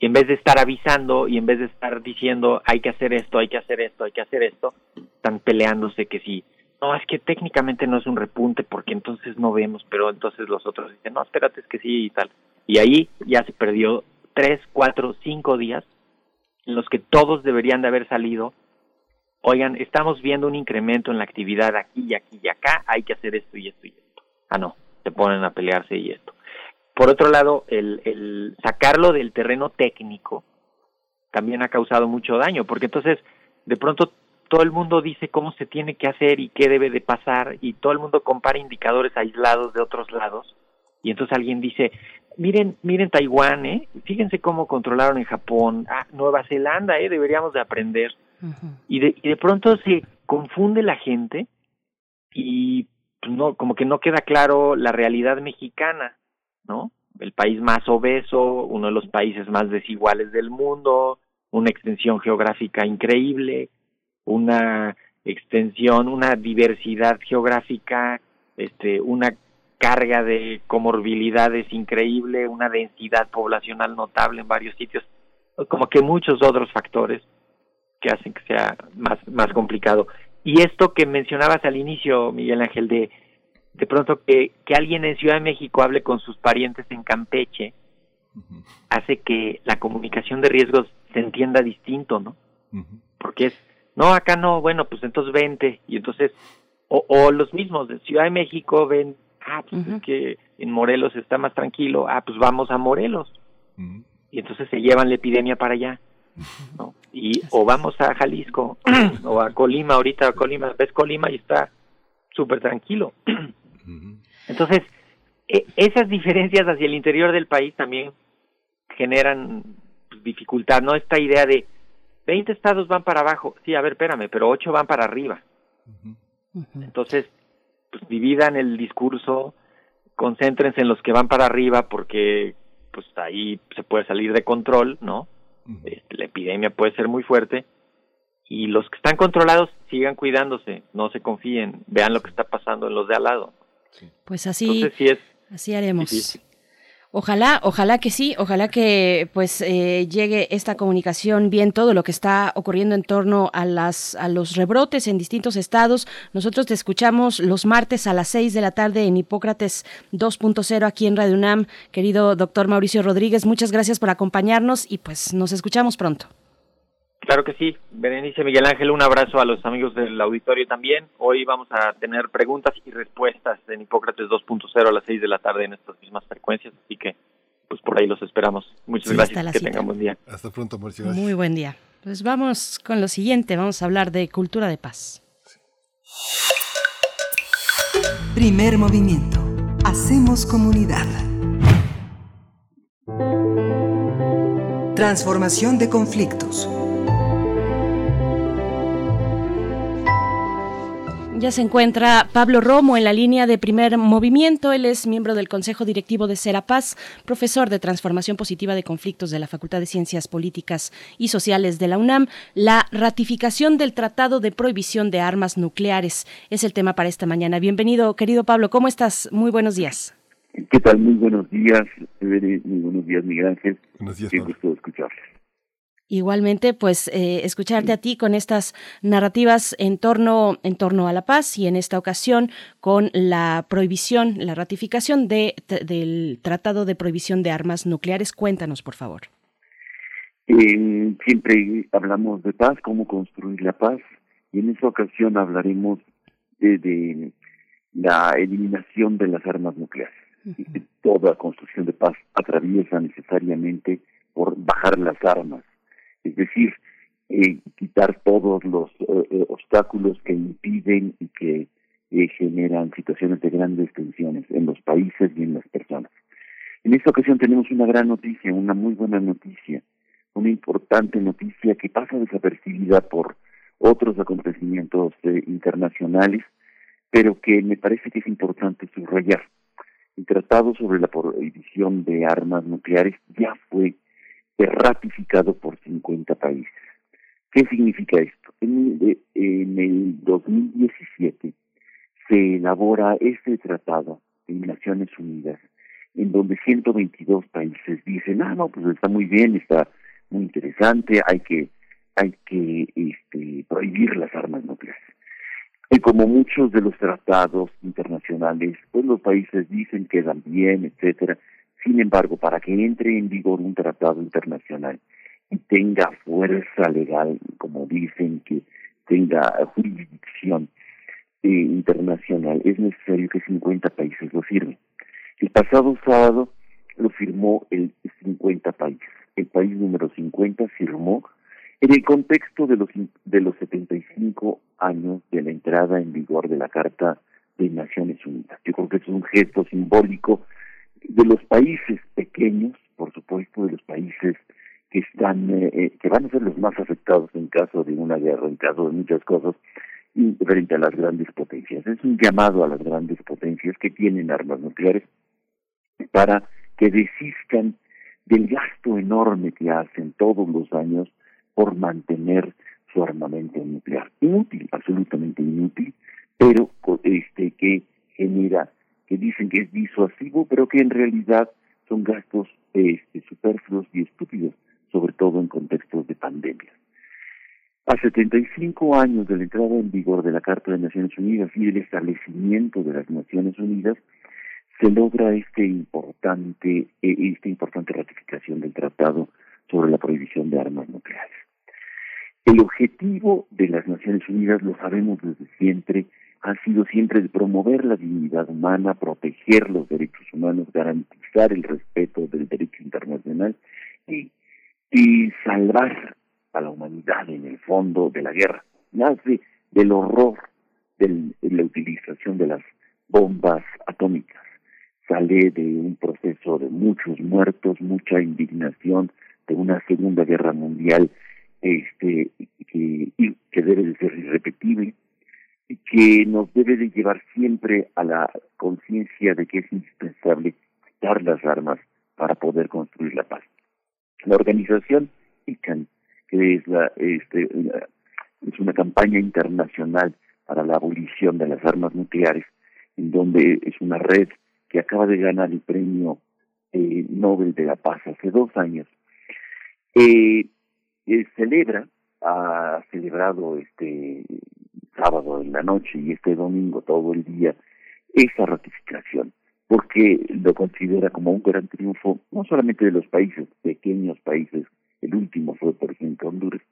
Y en vez de estar avisando y en vez de estar diciendo hay que hacer esto, hay que hacer esto, hay que hacer esto, están peleándose que si, no, es que técnicamente no es un repunte porque entonces no vemos, pero entonces los otros dicen, no, espérate, es que sí y tal. Y ahí ya se perdió tres, cuatro, cinco días en los que todos deberían de haber salido. Oigan, estamos viendo un incremento en la actividad aquí y aquí y acá, hay que hacer esto y esto y esto. Ah, no, se ponen a pelearse y esto. Por otro lado, el, el sacarlo del terreno técnico también ha causado mucho daño, porque entonces de pronto todo el mundo dice cómo se tiene que hacer y qué debe de pasar y todo el mundo compara indicadores aislados de otros lados y entonces alguien dice miren miren Taiwán eh fíjense cómo controlaron en Japón ah Nueva Zelanda eh deberíamos de aprender y de y de pronto se confunde la gente y no, como que no queda claro la realidad mexicana, ¿no? El país más obeso, uno de los países más desiguales del mundo, una extensión geográfica increíble, una extensión, una diversidad geográfica, este, una carga de comorbilidades increíble, una densidad poblacional notable en varios sitios, como que muchos otros factores que hacen que sea más, más complicado. Y esto que mencionabas al inicio, Miguel Ángel, de de pronto que, que alguien en Ciudad de México hable con sus parientes en Campeche, hace que la comunicación de riesgos se entienda distinto, ¿no? Porque es, no, acá no, bueno, pues entonces vente, y entonces, o, o los mismos de Ciudad de México ven, ah, pues es que en Morelos está más tranquilo, ah, pues vamos a Morelos, y entonces se llevan la epidemia para allá. ¿no? Y o vamos a Jalisco o a Colima, ahorita a Colima, ves Colima y está súper tranquilo. Entonces, e, esas diferencias hacia el interior del país también generan pues, dificultad, ¿no? Esta idea de 20 estados van para abajo, sí, a ver, espérame, pero 8 van para arriba. Entonces, pues dividan el discurso, concéntrense en los que van para arriba porque pues ahí se puede salir de control, ¿no? Este, la epidemia puede ser muy fuerte y los que están controlados sigan cuidándose, no se confíen, vean lo que está pasando en los de al lado. Pues así, así haremos. Ojalá, ojalá que sí, ojalá que pues eh, llegue esta comunicación bien todo lo que está ocurriendo en torno a las a los rebrotes en distintos estados. Nosotros te escuchamos los martes a las 6 de la tarde en Hipócrates 2.0 aquí en Radio UNAM. Querido doctor Mauricio Rodríguez, muchas gracias por acompañarnos y pues nos escuchamos pronto. Claro que sí. Berenice Miguel Ángel, un abrazo a los amigos del auditorio también. Hoy vamos a tener preguntas y respuestas en Hipócrates 2.0 a las 6 de la tarde en estas mismas frecuencias, así que pues por ahí los esperamos. Muchas gracias. Que tengan buen día. Hasta pronto, Mauricio. Muy buen día. Pues vamos con lo siguiente, vamos a hablar de cultura de paz. Primer movimiento. Hacemos comunidad. Transformación de conflictos. Ya se encuentra Pablo Romo en la línea de primer movimiento. Él es miembro del Consejo Directivo de Serapaz, profesor de Transformación Positiva de Conflictos de la Facultad de Ciencias Políticas y Sociales de la UNAM. La ratificación del Tratado de Prohibición de Armas Nucleares es el tema para esta mañana. Bienvenido, querido Pablo. ¿Cómo estás? Muy buenos días. ¿Qué tal? Muy buenos días, Muy buenos días, Miguel Ángel. Buenos días, Qué gusto escucharles. Igualmente, pues eh, escucharte a ti con estas narrativas en torno, en torno a la paz y en esta ocasión con la prohibición, la ratificación de, del Tratado de Prohibición de Armas Nucleares. Cuéntanos, por favor. siempre hablamos de paz, cómo construir la paz, y en esta ocasión hablaremos de, la eliminación de las armas nucleares. Toda construcción de paz atraviesa necesariamente por bajar las armas es decir, eh, quitar todos los eh, eh, obstáculos que impiden y que generan situaciones de grandes tensiones en los países y en las personas. En esta ocasión tenemos una gran noticia, una muy buena noticia, una importante noticia que pasa desapercibida por otros acontecimientos internacionales, pero que me parece que es importante subrayar. El Tratado sobre la Prohibición de Armas Nucleares ya fue ratificado por 50 países. ¿Qué significa esto? En, en el 2017 se elabora este tratado en Naciones Unidas, en donde 122 países dicen, ah, no, pues está muy bien, está muy interesante, hay que, hay que este, prohibir las armas nucleares. Y como muchos de los tratados internacionales, pues los países dicen que dan bien, etcétera, sin embargo, para que entre en vigor un tratado internacional y tenga fuerza legal, como dicen que tenga jurisdicción eh, internacional, es necesario que 50 países lo firmen. El pasado sábado lo firmó el 50 países. El país número 50 firmó en el contexto de los, de los 75 años de la entrada en vigor de la Carta de Naciones Unidas. Yo creo que es un gesto simbólico de los países pequeños, por supuesto, de los países que están, eh, eh, que van a ser los más afectados en caso de una guerra, en caso de muchas cosas, y frente a las grandes potencias. Es un llamado a las grandes potencias que tienen armas nucleares para que desistan del gasto enorme que hacen todos los años por mantener su armamento nuclear. Inútil, absolutamente inútil, pero este que genera que dicen que es disuasivo, pero que en realidad son gastos este, superfluos y estúpidos, sobre todo en contextos de pandemia. A 75 años de la entrada en vigor de la Carta de Naciones Unidas y del establecimiento de las Naciones Unidas, se logra este importante, eh, esta importante ratificación del Tratado sobre la prohibición de armas nucleares. El objetivo de las Naciones Unidas, lo sabemos desde siempre, ha sido siempre de promover la dignidad humana, proteger los derechos humanos, garantizar el respeto del derecho internacional y, y salvar a la humanidad en el fondo de la guerra. Nace del horror de la utilización de las bombas atómicas. Sale de un proceso de muchos muertos, mucha indignación, de una Segunda Guerra Mundial este, que, que debe de ser irrepetible que nos debe de llevar siempre a la conciencia de que es indispensable quitar las armas para poder construir la paz. La organización ICANN, que es, la, este, es una campaña internacional para la abolición de las armas nucleares, en donde es una red que acaba de ganar el premio eh, Nobel de la Paz hace dos años, eh, eh celebra, ha celebrado este sábado en la noche y este domingo todo el día esa ratificación, porque lo considera como un gran triunfo no solamente de los países, pequeños países, el último fue por ejemplo Honduras,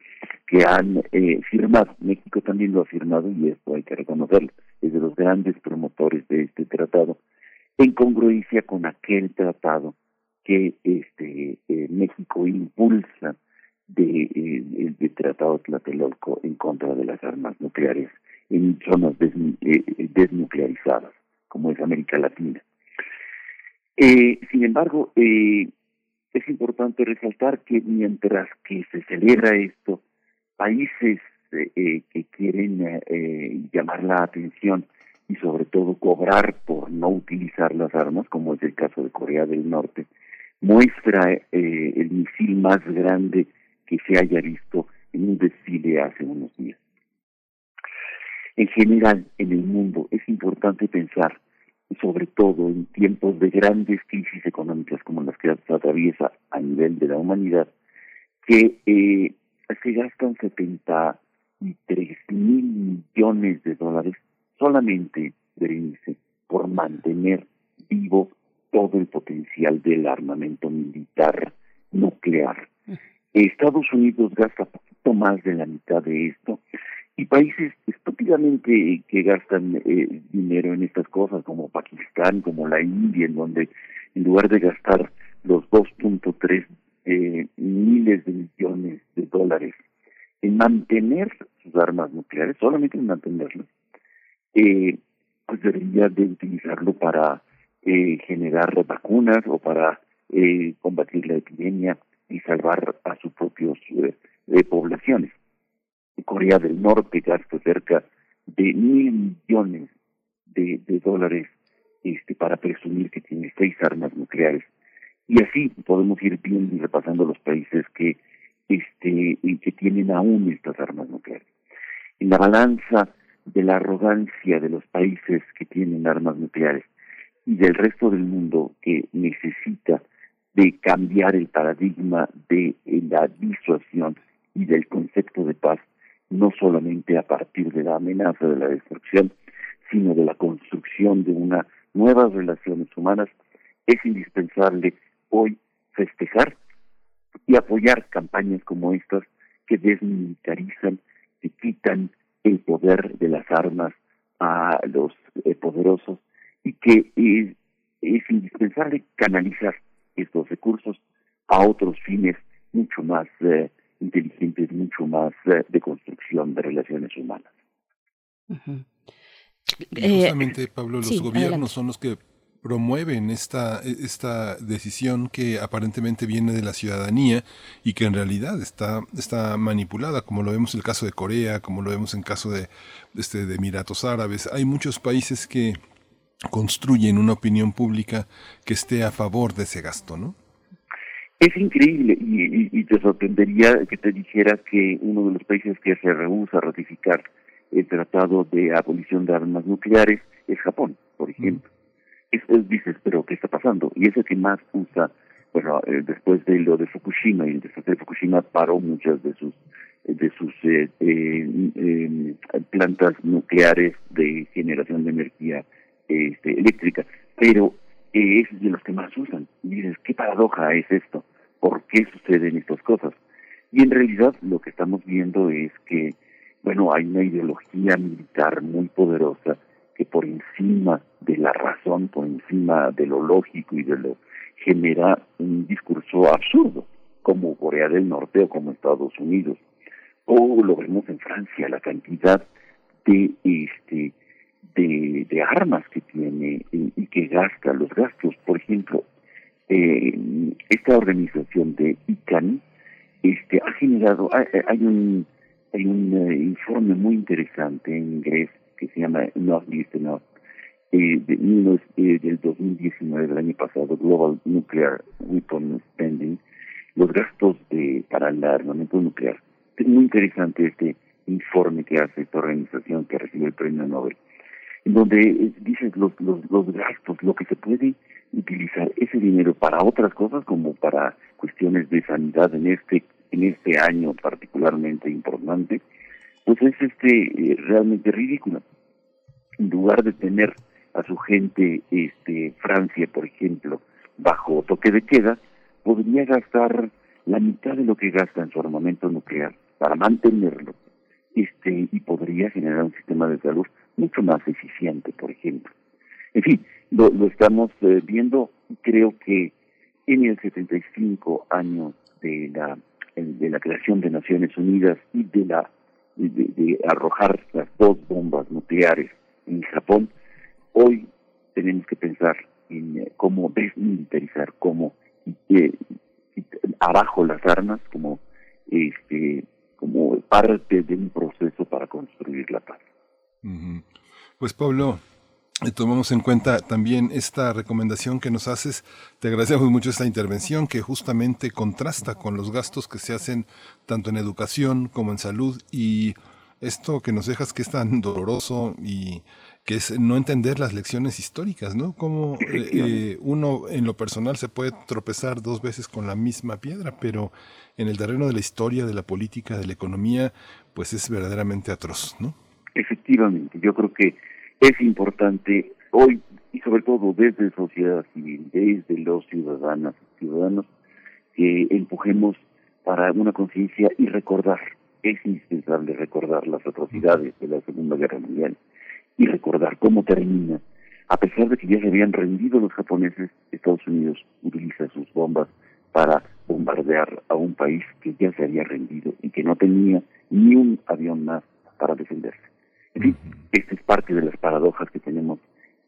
que han eh, firmado, México también lo ha firmado y esto hay que reconocerlo, es de los grandes promotores de este tratado, en congruencia con aquel tratado que este eh, México impulsa de, eh, de Tratado Tlatelolco en contra de las armas nucleares en zonas eh, desnuclearizadas, como es América Latina. Eh, sin embargo, eh, es importante resaltar que mientras que se celebra esto, países eh, que quieren llamar la atención y sobre todo cobrar por no utilizar las armas, como es el caso de Corea del Norte, muestra el misil más grande que se haya visto en un desfile hace unos días. En general, en el mundo es importante pensar, sobre todo en tiempos de grandes crisis económicas como las que se atraviesa a nivel de la humanidad, que eh, se gastan 73 mil millones de dólares solamente, Berenice, por mantener vivo todo el potencial del armamento militar nuclear. Estados Unidos gasta poquito más de la mitad de esto y países estúpidamente que gastan eh, dinero en estas cosas como Pakistán, como la India, en donde en lugar de gastar los 2.3 eh, miles de millones de dólares en mantener sus armas nucleares, solamente en mantenerlas, eh, pues debería de utilizarlo para eh, generar vacunas o para eh, combatir la epidemia y salvar a sus propias eh, poblaciones. Corea del Norte gasta cerca de mil millones de, de dólares este, para presumir que tiene seis armas nucleares. Y así podemos ir viendo y repasando los países que, este, que tienen aún estas armas nucleares. En la balanza de la arrogancia de los países que tienen armas nucleares y del resto del mundo que necesita de cambiar el paradigma de la disuasión y del concepto de paz, no solamente a partir de la amenaza de la destrucción, sino de la construcción de unas nuevas relaciones humanas, es indispensable hoy festejar y apoyar campañas como estas que desmilitarizan, que quitan el poder de las armas a los eh, poderosos y que es indispensable canalizar estos recursos a otros fines mucho más eh, inteligentes, mucho más eh, de construcción de relaciones humanas. justamente, Pablo, los gobiernos son los que promueven esta, esta decisión que aparentemente viene de la ciudadanía y que en realidad está, está manipulada, como lo vemos en el caso de Corea, como lo vemos en el caso de, este, de Emiratos Árabes. Hay muchos países que construyen una opinión pública que esté a favor de ese gasto, ¿no? Es increíble y, te sorprendería que te dijera que uno de los países que se rehúsa a ratificar el tratado de abolición de armas nucleares es Japón, por ejemplo dices, pero ¿qué está pasando? Y es el que más usa, bueno, eh, después de lo de Fukushima y el desastre de Fukushima paró muchas de sus de sus eh, eh, plantas nucleares de generación de energía este, eléctrica, pero es de los que más usan. Y dices, ¿qué paradoja es esto? ¿Por qué suceden estas cosas? Y en realidad lo que estamos viendo es que, bueno, hay una ideología militar muy poderosa que por encima de la razón, por encima de lo lógico y de lo genera un discurso absurdo, como Corea del Norte o como Estados Unidos. O lo vemos en Francia, la cantidad de este de, armas que tiene y, que gasta, los gastos, por ejemplo, eh, esta organización de ICANN este, ha generado, hay, un, hay un eh, informe muy interesante en inglés que se llama Northeast North, eh, de, eh, del 2019, del año pasado, Global Nuclear Weapon Spending, los gastos de, para el armamento nuclear. Es muy interesante este informe que hace esta organización que recibe el premio Nobel, donde eh, dice los, los, los gastos, lo que se puede utilizar ese dinero para otras cosas como para cuestiones de sanidad en este en este año particularmente importante pues es este eh, realmente ridículo. En lugar de tener a su gente, este Francia, por ejemplo, bajo toque de queda, podría gastar la mitad de lo que gasta en su armamento nuclear para mantenerlo, este y podría generar un sistema de salud mucho más eficiente, por ejemplo. En fin, lo, estamos eh, viendo, creo que en el 75 años de la de la creación de Naciones Unidas y de la de, arrojar las dos bombas nucleares en Japón, hoy tenemos que pensar en eh, cómo desmilitarizar, cómo eh, abajo las armas como este como parte de un proceso para construir la paz. Pues Pablo, eh, tomamos en cuenta también esta recomendación que nos haces. Te agradecemos mucho esta intervención que justamente contrasta con los gastos que se hacen tanto en educación como en salud y esto que nos dejas que es tan doloroso y, que es no entender las lecciones históricas, ¿no? Cómo eh, uno en lo personal se puede tropezar dos veces con la misma piedra, pero en el terreno de la historia, de la política, de la economía, pues es verdaderamente atroz, ¿no? Efectivamente, yo creo que es importante hoy y sobre todo desde sociedad civil, desde los ciudadanas y ciudadanos, que empujemos para una conciencia y recordar, es indispensable recordar las atrocidades de la Segunda Guerra Mundial y recordar cómo termina. A pesar de que ya se habían rendido los japoneses, Estados Unidos utiliza sus bombas para bombardear a un país que ya se había rendido y que no tenía ni un avión más para defenderse. En fin, esta es parte de las paradojas que tenemos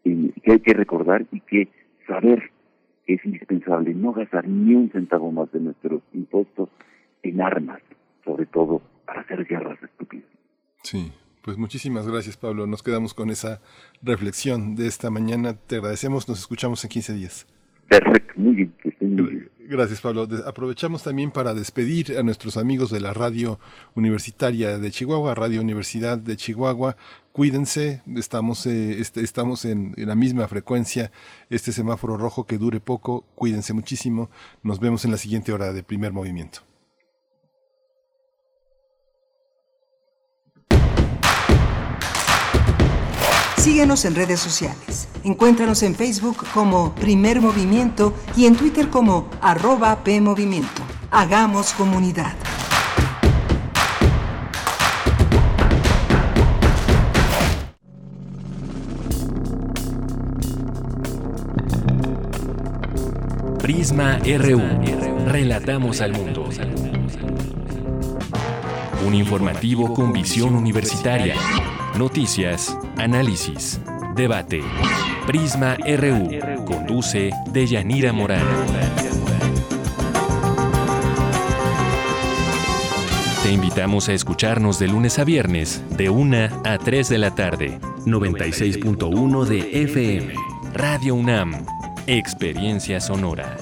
y que hay que recordar y que saber que es indispensable no gastar ni un centavo más de nuestros impuestos en armas, sobre todo para hacer guerras estúpidas. Sí, pues muchísimas gracias Pablo, nos quedamos con esa reflexión de esta mañana, te agradecemos, nos escuchamos en 15 días. Perfecto, muy bien, que estén muy bien. Gracias, Pablo. aprovechamos también para despedir a nuestros amigos de la Radio Universitaria de Chihuahua, Radio Universidad de Chihuahua. Cuídense, estamos, eh, este, estamos en, en, la misma frecuencia. Este semáforo rojo que dure poco, cuídense muchísimo. Nos vemos en la siguiente hora de primer movimiento. Síguenos en redes sociales. Encuéntranos en Facebook como Primer Movimiento y en Twitter como arroba PMovimiento. Hagamos comunidad. Prisma RU. Relatamos al mundo. Un informativo con visión universitaria Noticias, análisis, debate. Prisma RU. Conduce Deyanira Morán. Te invitamos a escucharnos de lunes a viernes, de 1 a 3 de la tarde. 96.1 de FM. Radio UNAM. Experiencia sonora.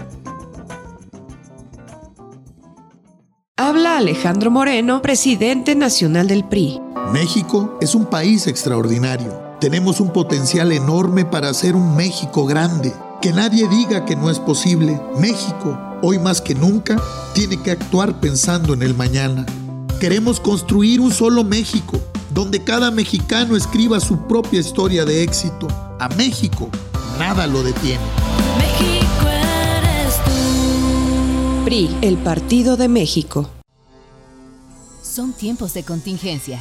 Habla Alejandro Moreno, presidente nacional del PRI. México es un país extraordinario. Tenemos un potencial enorme para hacer un México grande. Que nadie diga que no es posible. México, hoy más que nunca, tiene que actuar pensando en el mañana. Queremos construir un solo México, donde cada mexicano escriba su propia historia de éxito. A México, nada lo detiene. México eres tú. PRI, el Partido de México. Son tiempos de contingencia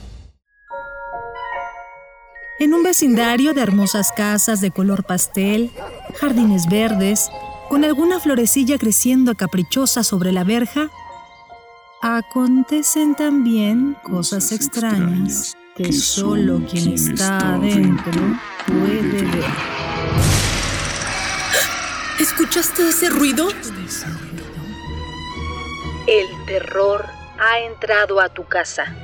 En un vecindario de hermosas casas de color pastel, jardines verdes, con alguna florecilla creciendo caprichosa sobre la verja, acontecen también cosas extrañas que solo quien está adentro puede ver. ¿Escuchaste ese ruido? El terror ha entrado a tu casa.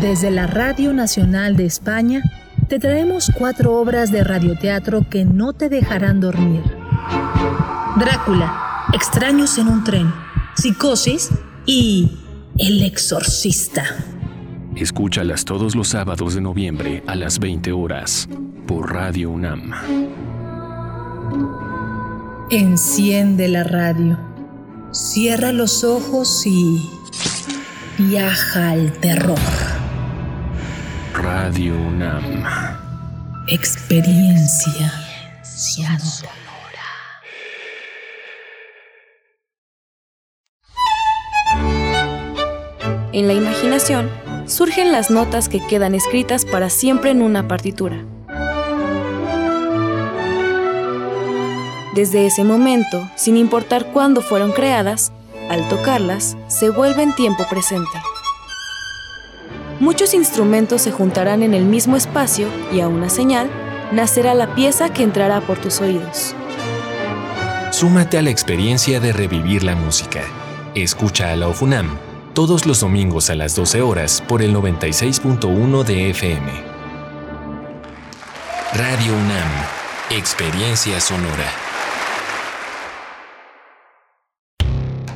Desde la Radio Nacional de España, te traemos cuatro obras de radioteatro que no te dejarán dormir. Drácula, Extraños en un tren, Psicosis y El Exorcista. Escúchalas todos los sábados de noviembre a las 20 horas por Radio UNAM. Enciende la radio, cierra los ojos y viaja al terror. Radio UNAM. Experiencia sonora. En la imaginación surgen las notas que quedan escritas para siempre en una partitura. Desde ese momento, sin importar cuándo fueron creadas, al tocarlas, se vuelven tiempo presente muchos instrumentos se juntarán en el mismo espacio y a una señal nacerá la pieza que entrará por tus oídos. Súmate a la experiencia de revivir la música. Escucha a la OFUNAM todos los domingos a las 12 horas por el 96.1 de FM. Radio UNAM, Experiencia Sonora.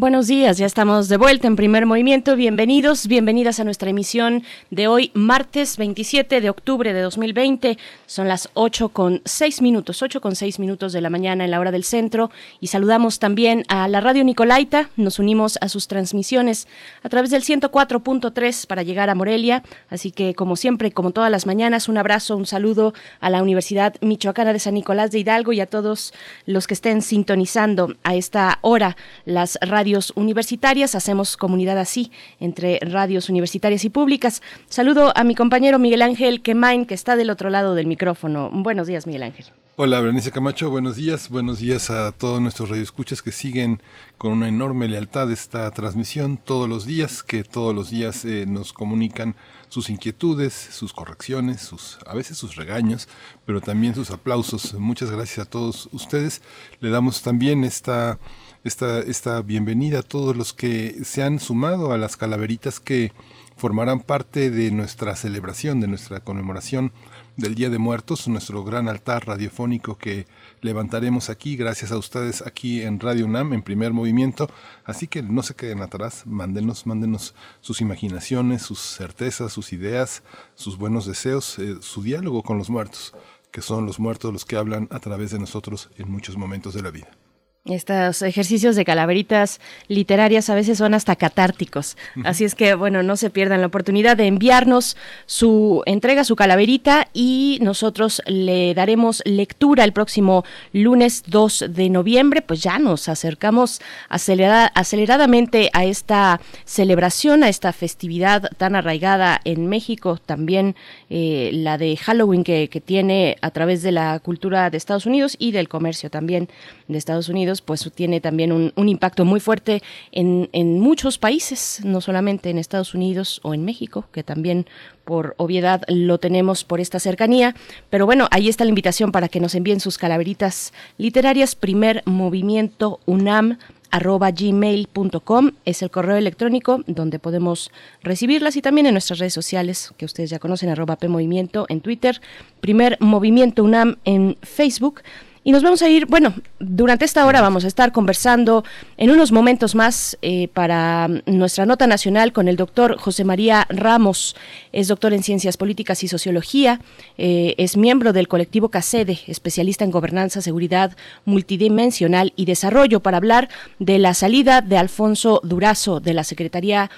Buenos días, ya estamos de vuelta en primer movimiento. Bienvenidos, bienvenidas a nuestra emisión de hoy, martes 27 de octubre de 2020. Son las 8 con 6 minutos, 8 con 6 minutos de la mañana en la hora del centro. Y saludamos también a la radio Nicolaita. Nos unimos a sus transmisiones a través del 104.3 para llegar a Morelia. Así que, como siempre, como todas las mañanas, un abrazo, un saludo a la Universidad Michoacana de San Nicolás de Hidalgo y a todos los que estén sintonizando a esta hora las radios universitarias. Hacemos comunidad así entre radios universitarias y públicas. Saludo a mi compañero Miguel Ángel Quemain, que está del otro lado del micrófono. Buenos días, Miguel Ángel. Hola, Berenice Camacho, buenos días. Buenos días a todos nuestros radioescuchas que siguen con una enorme lealtad esta transmisión todos los días, que todos los días eh, nos comunican sus inquietudes, sus correcciones, sus a veces sus regaños, pero también sus aplausos. Muchas gracias a todos ustedes. Le damos también esta esta, esta bienvenida a todos los que se han sumado a las calaveritas que formarán parte de nuestra celebración, de nuestra conmemoración del Día de Muertos, nuestro gran altar radiofónico que levantaremos aquí, gracias a ustedes aquí en Radio UNAM, en primer movimiento. Así que no se queden atrás, mándenos, mándenos sus imaginaciones, sus certezas, sus ideas, sus buenos deseos, eh, su diálogo con los muertos, que son los muertos los que hablan a través de nosotros en muchos momentos de la vida. Estos ejercicios de calaveritas literarias a veces son hasta catárticos. Así es que, bueno, no se pierdan la oportunidad de enviarnos su entrega, su calaverita, y nosotros le daremos lectura el próximo lunes 2 de noviembre. Pues ya nos acercamos aceleradamente a esta celebración, a esta festividad tan arraigada en México, también eh, la de Halloween que, que tiene a través de la cultura de Estados Unidos y del comercio también de Estados Unidos pues tiene también un, impacto muy fuerte en, en, muchos países, no solamente en Estados Unidos o en México, que también por obviedad lo tenemos por esta cercanía. Pero bueno, ahí está la invitación para que nos envíen sus calaveritas literarias. Primer movimiento UNAM arroba gmail.com es el correo electrónico donde podemos recibirlas y también en nuestras redes sociales que ustedes ya conocen, arroba PMovimiento en Twitter, Primer Movimiento UNAM en Facebook. Y nos vamos a ir, bueno, durante esta hora vamos a estar conversando en unos momentos más eh, para nuestra nota nacional con el doctor José María Ramos. Es doctor en Ciencias Políticas y Sociología, eh, es miembro del colectivo CACEDE, especialista en gobernanza, seguridad multidimensional y desarrollo, para hablar de la salida de Alfonso Durazo de la Secretaría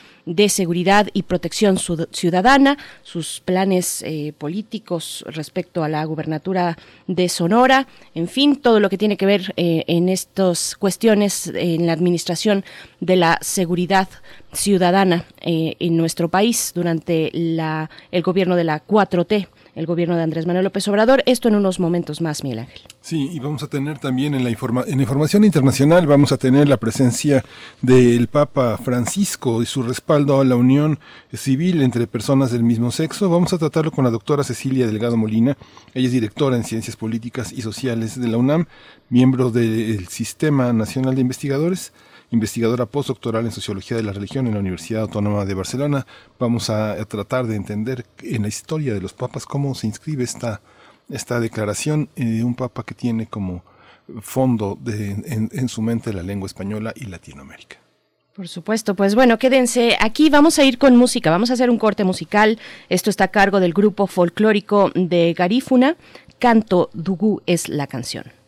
Seguridad y Protección Ciudadana, sus planes eh, políticos respecto a la gubernatura de Sonora, en fin, todo lo que tiene que ver eh, en estas cuestiones en la administración de la seguridad ciudadana eh, en nuestro país durante la, el gobierno de la 4T el gobierno de Andrés Manuel López Obrador. Esto en unos momentos más, Miguel Ángel. Sí, y vamos a tener también en la, informa en información internacional, vamos a tener la presencia del Papa Francisco y su respaldo a la unión civil entre personas del mismo sexo. Vamos a tratarlo con la doctora Cecilia Delgado Molina. Ella es directora en Ciencias Políticas y Sociales de la UNAM, miembro del Sistema Nacional de Investigadores investigadora postdoctoral en Sociología de la Religión en la Universidad Autónoma de Barcelona. Vamos a, tratar de entender en la historia de los papas cómo se inscribe esta, esta declaración de un papa que tiene como fondo de, en, en su mente la lengua española y Latinoamérica. Por supuesto, pues bueno, quédense aquí, vamos a ir con música, vamos a hacer un corte musical, esto está a cargo del grupo folclórico de Garífuna, Canto Dugú es la canción.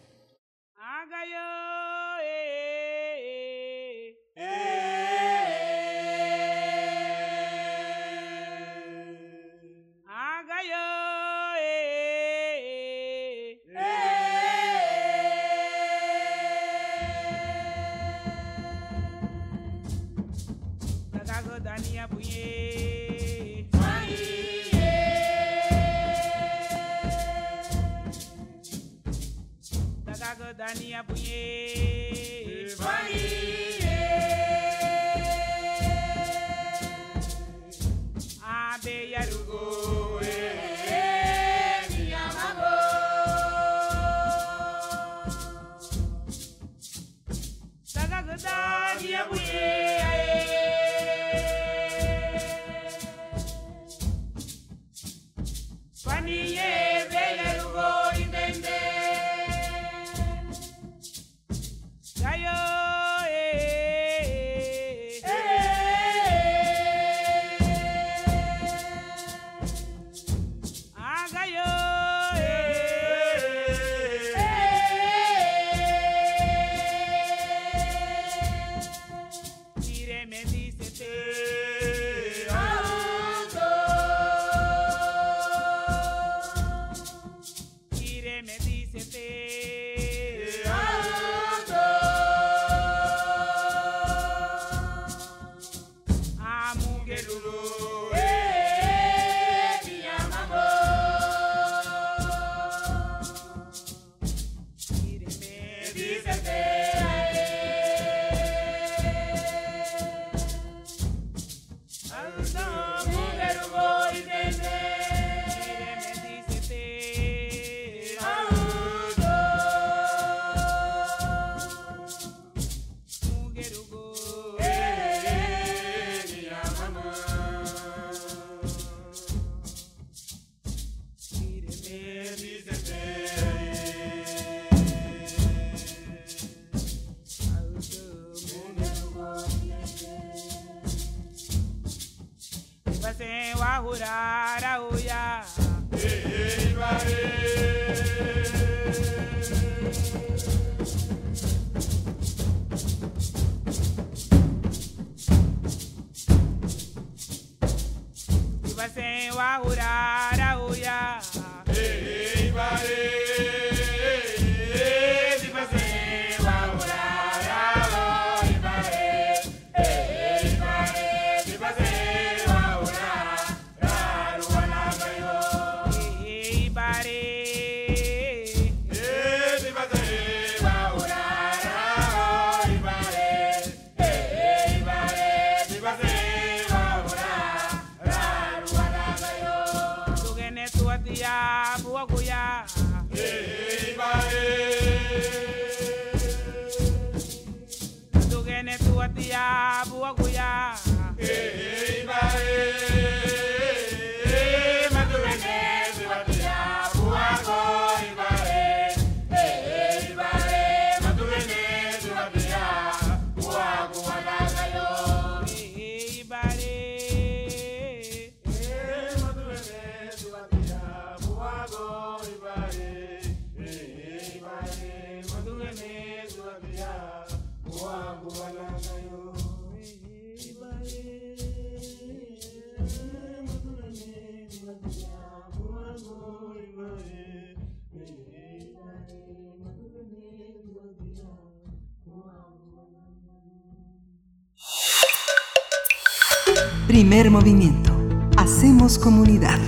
Primer movimiento. Hacemos comunidad.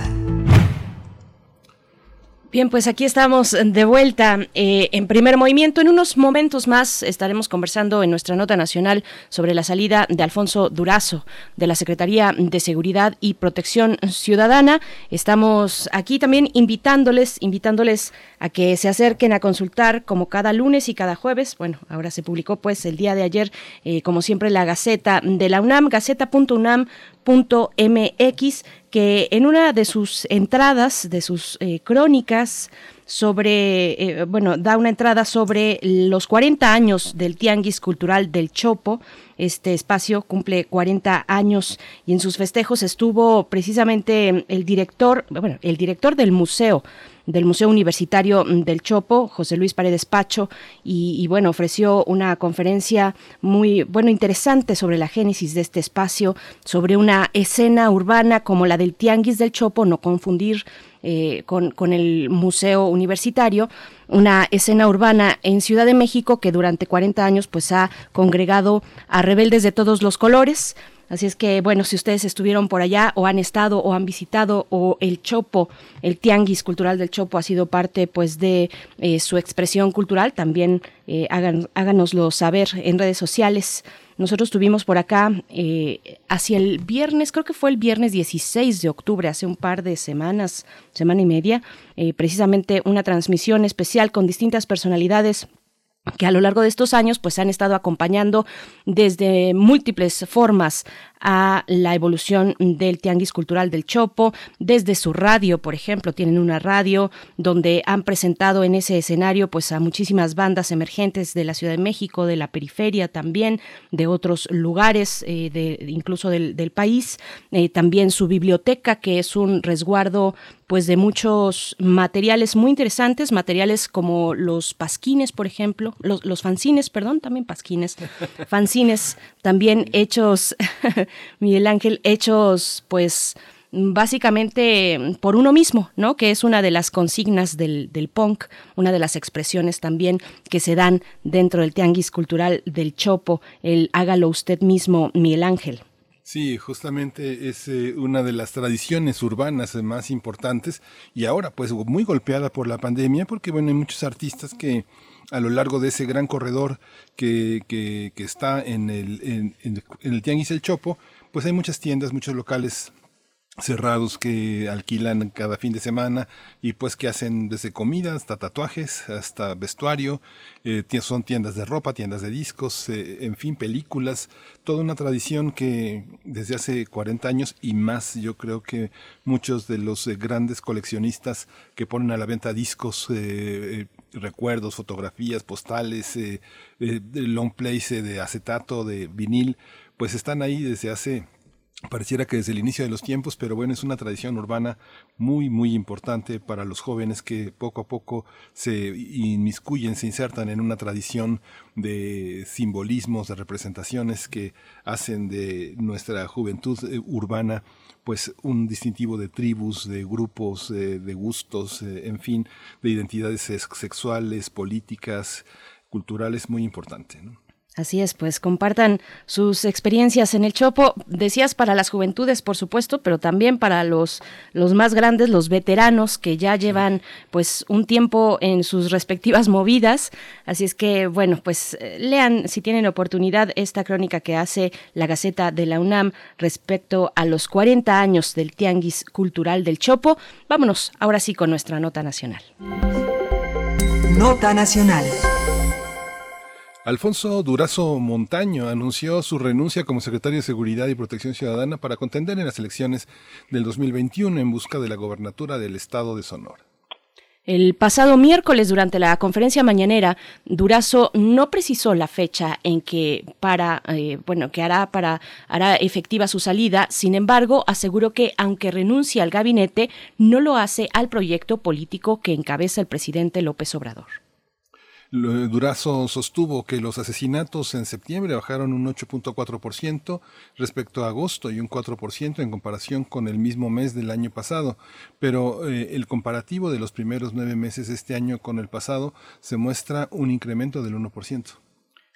Bien, pues aquí estamos de vuelta eh, en primer movimiento. En unos momentos más estaremos conversando en nuestra nota nacional sobre la salida de Alfonso Durazo de la Secretaría de Seguridad y Protección Ciudadana. Estamos aquí también invitándoles, invitándoles a que se acerquen a consultar como cada lunes y cada jueves. Bueno, ahora se publicó pues el día de ayer, eh, como siempre, la Gaceta de la UNAM, gaceta.unam .mx que en una de sus entradas, de sus eh, crónicas sobre, eh, bueno, da una entrada sobre los 40 años del Tianguis Cultural del Chopo. Este espacio cumple 40 años y en sus festejos estuvo precisamente el director, bueno, el director del museo del Museo Universitario del Chopo, José Luis Paredes Pacho, y, y, bueno, ofreció una conferencia muy, bueno, interesante sobre la génesis de este espacio, sobre una escena urbana como la del Tianguis del Chopo, no confundir eh, con, con, el Museo Universitario, una escena urbana en Ciudad de México que durante 40 años pues ha congregado a rebeldes de todos los colores, Así es que, bueno, si ustedes estuvieron por allá o han estado o han visitado o el Chopo, el Tianguis Cultural del Chopo ha sido parte pues de eh, su expresión cultural, también eh, hagan, háganoslo saber en redes sociales. Nosotros tuvimos por acá eh, hacia el viernes, creo que fue el viernes 16 de octubre, hace un par de semanas, semana y media, eh, precisamente una transmisión especial con distintas personalidades que a lo largo de estos años pues han estado acompañando desde múltiples formas a la evolución del tianguis cultural del Chopo, desde su radio, por ejemplo, tienen una radio donde han presentado en ese escenario pues a muchísimas bandas emergentes de la Ciudad de México, de la periferia también, de otros lugares, eh, de, incluso del, del país, eh, también su biblioteca que es un resguardo pues de muchos materiales muy interesantes, materiales como los pasquines, por ejemplo, los, los fanzines, perdón, también pasquines, fanzines también hechos Miguel Ángel, hechos pues básicamente por uno mismo, ¿no? Que es una de las consignas del, del, punk, una de las expresiones también que se dan dentro del tianguis cultural del Chopo, el hágalo usted mismo, Miguel Ángel. Sí, justamente es eh, una de las tradiciones urbanas más importantes y ahora pues muy golpeada por la pandemia porque bueno, hay muchos artistas que a lo largo de ese gran corredor que, que, está en el, en, el Tianguis El Chopo, pues hay muchas tiendas, muchos locales cerrados que alquilan cada fin de semana y pues que hacen desde comida hasta tatuajes, hasta vestuario, eh, son tiendas de ropa, tiendas de discos, eh, en fin, películas, toda una tradición que desde hace 40 años y más yo creo que muchos de los eh, grandes coleccionistas que ponen a la venta discos, recuerdos, fotografías, postales, long plays de acetato, de vinil, pues están ahí desde hace pareciera que desde el inicio de los tiempos, pero bueno, es una tradición urbana muy, muy importante para los jóvenes que poco a poco se inmiscuyen, se insertan en una tradición de simbolismos, de representaciones que hacen de nuestra juventud eh, urbana pues un distintivo de tribus, de grupos, de, de gustos, eh, en fin, de identidades sexuales, políticas, culturales muy importante. ¿no? Así es, pues compartan sus experiencias en el Chopo, decías para las juventudes, por supuesto, pero también para los, los más grandes, los veteranos que ya llevan pues un tiempo en sus respectivas movidas. Así es que, bueno, pues lean si tienen oportunidad esta crónica que hace la Gaceta de la UNAM respecto a los 40 años del Tianguis Cultural del Chopo. Vámonos ahora sí con nuestra nota nacional. Nota nacional. Alfonso Durazo Montaño anunció su renuncia como secretario de Seguridad y Protección Ciudadana para contender en las elecciones del 2021 en busca de la gobernatura del estado de Sonora. El pasado miércoles, durante la conferencia mañanera, Durazo no precisó la fecha en que para, eh, bueno, que hará para hará efectiva su salida. Sin embargo, aseguró que aunque renuncia al gabinete, no lo hace al proyecto político que encabeza el presidente López Obrador. Lo- Durazo sostuvo que los asesinatos en septiembre bajaron un 8.4% respecto a agosto y un 4% en comparación con el mismo mes del año pasado. Pero eh, el comparativo de los primeros nueve meses de este año con el pasado se muestra un incremento del 1%.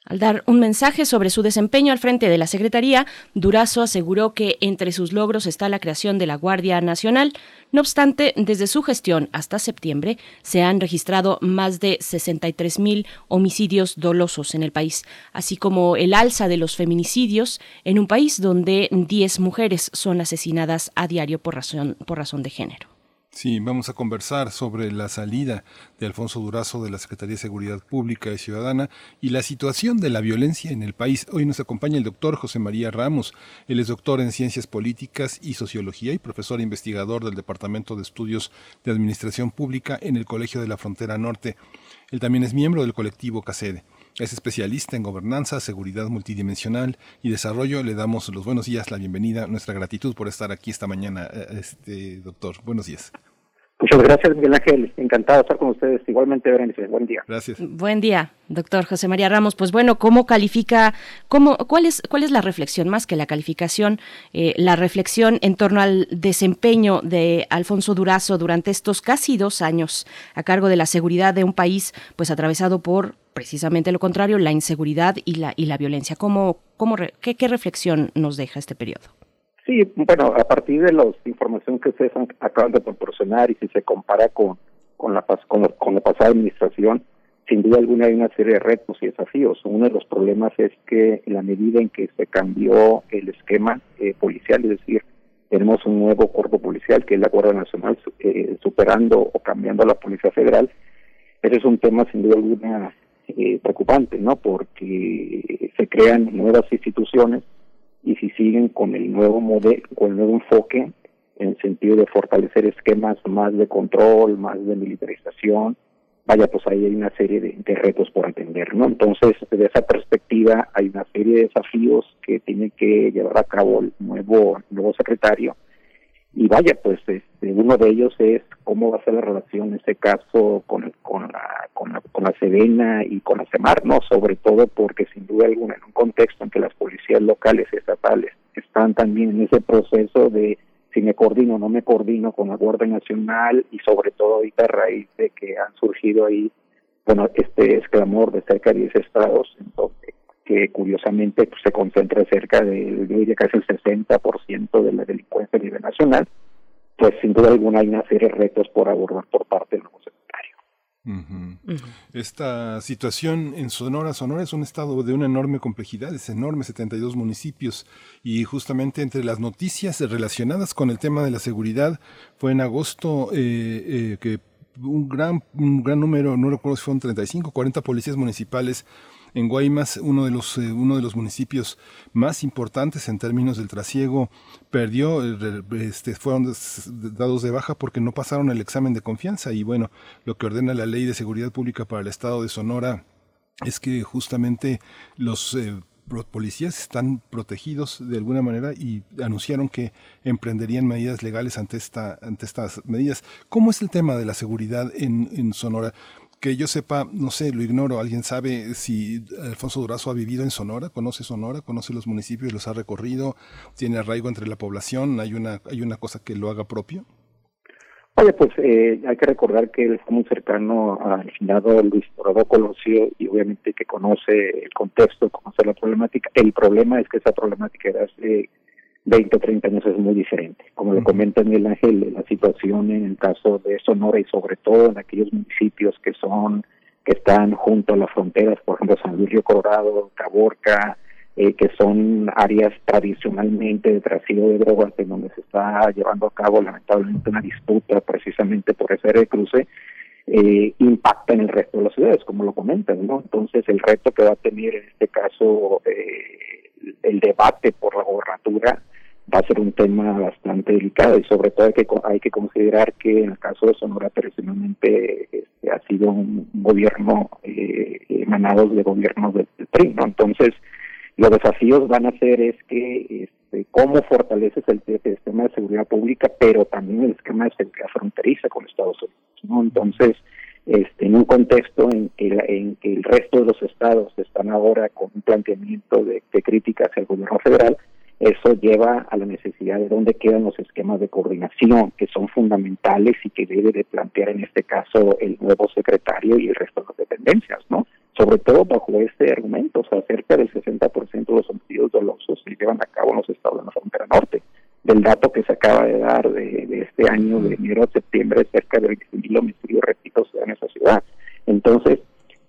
Al dar un mensaje sobre su desempeño al frente de la Secretaría, Durazo aseguró que entre sus logros está la creación de la Guardia Nacional. No obstante, desde su gestión hasta septiembre se han registrado más de 63 mil homicidios dolosos en el país, así como el alza de los feminicidios en un país donde 10 mujeres son asesinadas a diario por razón, por razón de género. Sí, vamos a conversar sobre la salida de Alfonso Durazo de la Secretaría de Seguridad Pública y Ciudadana y la situación de la violencia en el país. Hoy nos acompaña el doctor José María Ramos. Él es doctor en Ciencias Políticas y Sociología y profesor investigador del Departamento de Estudios de Administración Pública en el Colegio de la Frontera Norte. Él también es miembro del colectivo CACEDE. Es especialista en gobernanza, seguridad multidimensional y desarrollo. Le damos los buenos días, la bienvenida, nuestra gratitud por estar aquí esta mañana, eh, este doctor. Buenos días. Muchas gracias, Miguel Ángel. Encantado de estar con ustedes. Igualmente, Berenice. Buen día. Gracias. Buen día, doctor José María Ramos. Pues bueno, ¿cómo califica, cómo, cuál, es, cuál es la reflexión, más que la calificación, eh, la reflexión en torno al desempeño de Alfonso Durazo durante estos casi dos años a cargo de la seguridad de un país pues atravesado por precisamente lo contrario, la inseguridad y la, y la violencia? ¿Cómo, cómo re- qué, ¿Qué reflexión nos deja este periodo? Sí, bueno, a partir de la información que ustedes acaban de proporcionar y si se compara con, con, la, con, con la pasada administración, sin duda alguna hay una serie de retos y desafíos. Uno de los problemas es que en la medida en que se cambió el esquema eh, policial, es decir, tenemos un nuevo cuerpo policial que es la Guardia Nacional, eh, superando o cambiando a la Policía Federal, ese es un tema sin duda alguna eh, preocupante, ¿no? Porque se crean nuevas instituciones y si siguen con el nuevo modelo, con el nuevo enfoque, en el sentido de fortalecer esquemas más de control, más de militarización, vaya, pues ahí hay una serie de, retos por atender, ¿no? Entonces, desde esa perspectiva, hay una serie de desafíos que tiene que llevar a cabo el nuevo, nuevo secretario. Y vaya, pues este, uno de ellos es cómo va a ser la relación en este caso con, con, la, con, la, con la Sedena y con la CEMAR, ¿no? Sobre todo porque sin duda alguna, en un contexto en que las policías locales y estatales están también en ese proceso de si me coordino o no me coordino con la Guardia Nacional y sobre todo ahorita a raíz de que han surgido ahí, bueno, este esclamor de cerca de 10 estados, entonces, que curiosamente pues, se concentra cerca de, yo diría casi el 60% de la delincuencia a nivel nacional, pues sin duda alguna hay una serie de retos por abordar por parte del nuevo secretario. Ujú. Esta situación en Sonora, Sonora es un estado de una enorme complejidad, es enorme, 72 municipios y justamente entre las noticias relacionadas con el tema de la seguridad fue en agosto eh, eh, que un gran, un gran número, no recuerdo si fueron 35, 40 policías municipales en Guaymas, uno de los eh, uno de los municipios más importantes en términos del trasiego, perdió, este, fueron dados de baja porque no pasaron el examen de confianza y bueno, lo que ordena la Ley de Seguridad Pública para el Estado de Sonora es que justamente los eh, policías están protegidos de alguna manera y anunciaron que emprenderían medidas legales ante esta ante estas medidas. ¿Cómo es el tema de la seguridad en Sonora? Que yo sepa, no sé, lo ignoro. ¿Alguien sabe si Alfonso Durazo ha vivido en Sonora? ¿Conoce Sonora? ¿Conoce los municipios? ¿Los ha recorrido? ¿Tiene arraigo entre la población? ¿Hay una, hay una cosa que lo haga propio? Oye, pues eh, hay que recordar que él está muy cercano al finado Luis Dorado Colosio y obviamente que conoce el contexto, conoce la problemática. El problema es que esa problemática de hace 20 o 30 años es muy diferente. Como lo comenta Miguel Ángel, la situación en el caso de Sonora y sobre todo en aquellos municipios que son que están junto a las fronteras, por ejemplo, San Luis Río Colorado, Caborca, eh, que son áreas tradicionalmente de trasiego de drogas en donde se está llevando a cabo lamentablemente una disputa precisamente por ese área de cruce, eh, impacta en el resto de las ciudades, como lo comentan, ¿no? Entonces, el reto que va a tener en este caso eh, el debate por la gobernatura va a ser un tema bastante delicado y sobre todo hay que hay que considerar que en el caso de Sonora tradicionalmente este, ha sido un gobierno eh, emanado de gobiernos del, del PRI, ¿no? Entonces los desafíos van a ser es que este, cómo fortaleces el, sistema de seguridad pública, pero también el esquema de seguridad fronteriza con Estados Unidos, ¿no? Entonces este, en un contexto en que, en que el resto de los estados están ahora con un planteamiento de, de crítica hacia el gobierno federal, eso lleva a la necesidad de dónde quedan los esquemas de coordinación que son fundamentales y que debe de plantear en este caso el nuevo secretario y el resto de las dependencias, ¿no? Sobre todo bajo este argumento, o sea, cerca del 60% de los homicidios dolosos se llevan a cabo en los estados de la frontera norte. Del dato que se acaba de dar de, este año, de enero a septiembre, cerca de 20.000 homicidios, repito, se dan en esa ciudad. Entonces,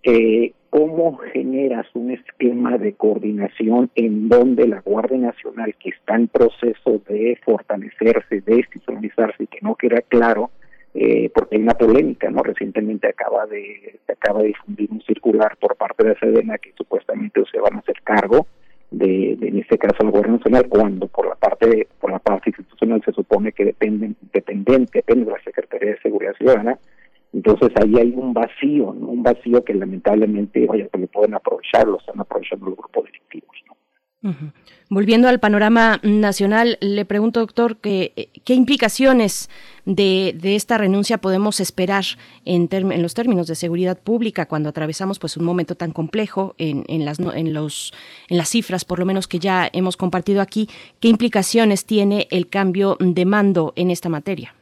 eh, ¿cómo generas un esquema de coordinación en donde la Guardia Nacional, que está en proceso de fortalecerse, de institucionalizarse que no queda claro, eh, porque hay una polémica, ¿no? Recientemente acaba de se acaba de difundir un circular por parte de Sedena que supuestamente se van a hacer cargo de, de, en este caso la Guardia Nacional cuando por la parte por la parte institucional se supone que dependen dependen depende de la Secretaría de Seguridad Ciudadana entonces ahí hay un vacío, ¿no? un vacío que lamentablemente, pues lo pueden aprovechar, lo están aprovechando los grupos delictivos. Ujú. Volviendo al panorama nacional, le pregunto, doctor, que, eh, ¿qué implicaciones de, esta renuncia podemos esperar en, en los términos de seguridad pública cuando atravesamos pues un momento tan complejo en, en las, no- en, los, en las cifras, por lo menos que ya hemos compartido aquí? ¿Qué implicaciones tiene el cambio de mando en esta materia?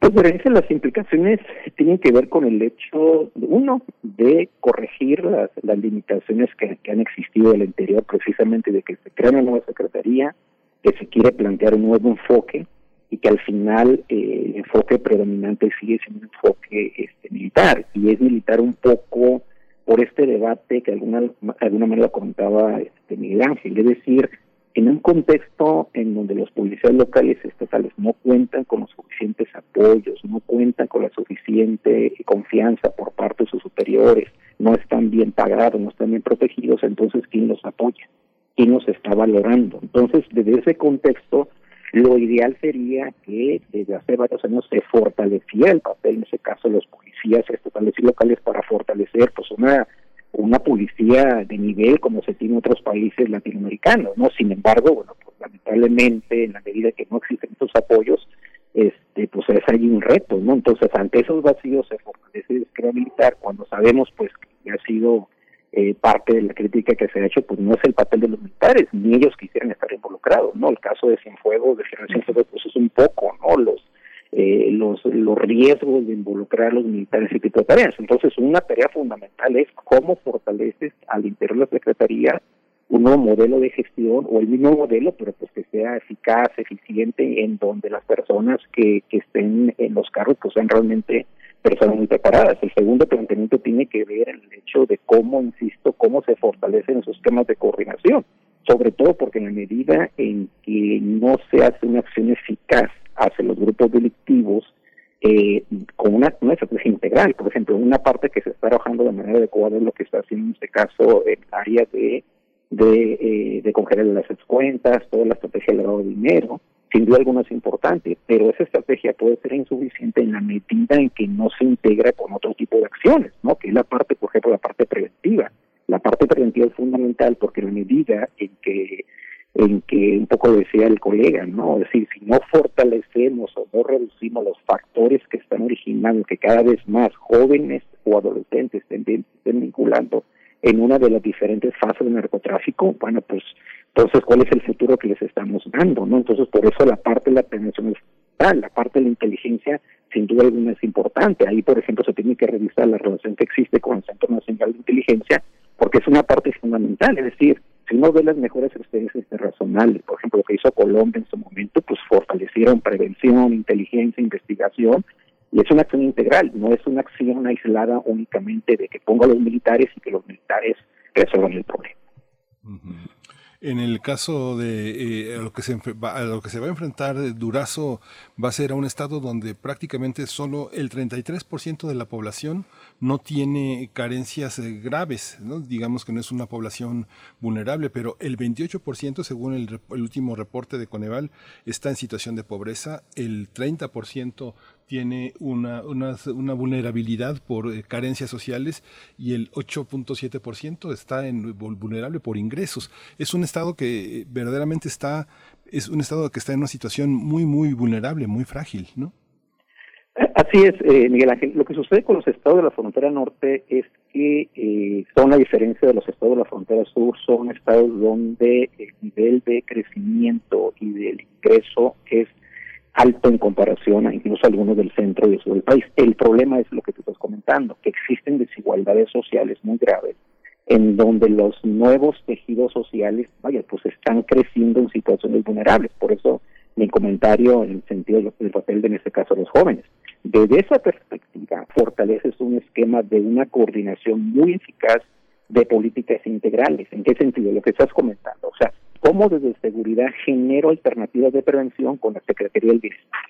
Pues Berenice, las implicaciones tienen que ver con el hecho, uno, de corregir las, limitaciones que, han existido del anterior, precisamente de que se crea una nueva secretaría, que se quiere plantear un nuevo enfoque y que al final eh, el enfoque predominante sigue siendo un enfoque este, militar. Y es militar un poco por este debate que alguna, de alguna manera comentaba este, Miguel Ángel, es decir, en un contexto en donde los policías locales y estatales no cuentan con los suficientes apoyos, no cuentan con la suficiente confianza por parte de sus superiores, no están bien pagados, no están bien protegidos, entonces ¿quién los apoya? ¿Quién los está valorando? Entonces, desde ese contexto, lo ideal sería que desde hace varios años se fortaleciera el papel, en ese caso, de los policías estatales y locales para fortalecer pues una una policía de nivel como se tiene en otros países latinoamericanos, ¿no? Sin embargo, bueno, pues lamentablemente en la medida que no existen estos apoyos, este, pues es ahí un reto, ¿no? Entonces, ante esos vacíos se fortalece el esquema militar cuando sabemos, pues, que ha sido eh, parte de la crítica que se ha hecho, pues no es el papel de los militares, ni ellos quisieran estar involucrados, ¿no? El caso de Cienfuegos, de General Cienfuegos, pues es un poco, ¿no? Los eh, los, los riesgos de involucrar a los militares ese tipo de tareas. Entonces, una tarea fundamental es cómo fortaleces al interior de la Secretaría un nuevo modelo de gestión o el mismo modelo, pero pues que sea eficaz, eficiente, en donde las personas que, que estén en los cargos pues sean realmente personas muy preparadas. El segundo planteamiento tiene que ver el hecho de cómo, insisto, cómo se fortalecen esos temas de coordinación, sobre todo porque en la medida en que no se hace una acción eficaz hacia los grupos delictivos, eh, con una, una estrategia integral. Por ejemplo, una parte que se está trabajando de manera adecuada es lo que está haciendo en este caso el área de de, eh, congelar las cuentas, toda la estrategia de lavado de dinero, sin duda alguna es importante, pero esa estrategia puede ser insuficiente en la medida en que no se integra con otro tipo de acciones, ¿no? Que es la parte, por ejemplo, la parte preventiva. La parte preventiva es fundamental porque la medida en que en que un poco decía el colega, ¿no? Es decir, si no fortalecemos o no reducimos los factores que están originando que cada vez más jóvenes o adolescentes estén, estén vinculando en una de las diferentes fases del narcotráfico, bueno, pues entonces, ¿cuál es el futuro que les estamos dando? no Entonces, por eso la parte de la prevención es tal, la parte de la inteligencia, sin duda alguna, es importante. Ahí, por ejemplo, se tiene que revisar la relación que existe con el Centro Nacional de Inteligencia, porque es una parte fundamental. Es decir, si uno ve las mejores experiencias internacionales, por ejemplo, lo que hizo Colombia en su momento, pues fortalecieron prevención, inteligencia, investigación, y es una acción integral, no es una acción aislada únicamente de que ponga a los militares y que los militares resuelvan el problema. En el caso de eh, lo que se a lo que se va a enfrentar eh, Durazo va a ser a un estado donde prácticamente solo el 33% de la población no tiene carencias eh, graves, ¿no? Digamos que no es una población vulnerable, pero el 28% según el, el último reporte de Coneval está en situación de pobreza, el 30% tiene una, una, vulnerabilidad por eh, carencias sociales y el 8.7% está en vul- vulnerable por ingresos. Es un estado que eh, verdaderamente está, es un estado que está en una situación muy, muy vulnerable, muy frágil, ¿no? Así es, eh, Miguel Ángel. Lo que sucede con los estados de la frontera norte es que eh, son a diferencia de los estados de la frontera sur, son estados donde el nivel de crecimiento y del ingreso es alto en comparación a incluso algunos del centro y el sur del país. El problema es lo que tú estás comentando, que existen desigualdades sociales muy graves en donde los nuevos tejidos sociales, vaya, pues están creciendo en situaciones vulnerables. Por eso mi comentario en el sentido de- del papel de, en este caso, los jóvenes. Desde esa perspectiva, fortaleces un esquema de una coordinación muy eficaz de políticas integrales. ¿En qué sentido? Lo que estás comentando. O sea, cómo desde seguridad genero alternativas de prevención con la Secretaría del Bienestar.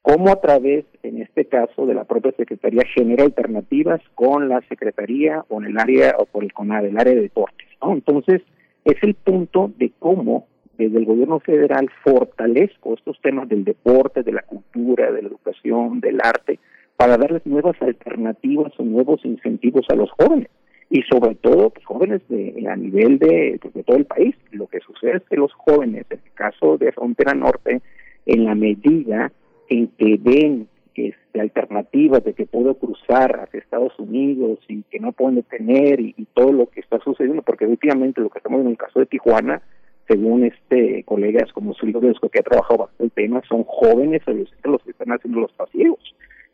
Cómo a través, en este caso, de la propia Secretaría genera alternativas con la Secretaría o en el área o por el CONADE, el área de deportes. Entonces, es el punto de cómo desde el gobierno federal fortalezco estos temas del deporte, de la cultura, de la educación, del arte, para darles nuevas alternativas o nuevos incentivos a los jóvenes y sobre todo pues, jóvenes de, a nivel de, pues, de todo el país. Lo que sucede es que los jóvenes, en el caso de Frontera Norte, en la medida en que ven este, alternativas de que puedo cruzar hacia Estados Unidos y que no pueden detener y, y todo lo que está sucediendo, porque últimamente lo que estamos en el caso de Tijuana, según este colegas como Silvio que ha trabajado bastante el tema, son jóvenes los que están haciendo los pasivos.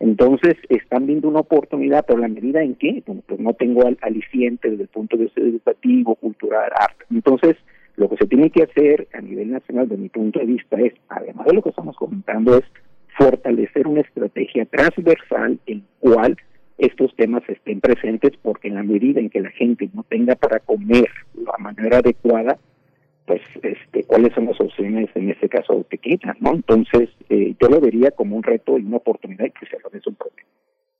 Entonces, están viendo una oportunidad, pero la medida en que, pues no tengo al, aliciente desde el punto de vista educativo, cultural, arte. Entonces, lo que se tiene que hacer a nivel nacional, desde mi punto de vista, es, además de lo que estamos comentando, es fortalecer una estrategia transversal en cual estos temas estén presentes, porque en la medida en que la gente no tenga para comer la manera adecuada, pues este cuáles son las opciones en este caso que quitan, ¿no? Entonces, eh, yo lo vería como un reto y una oportunidad y que se lo un problema.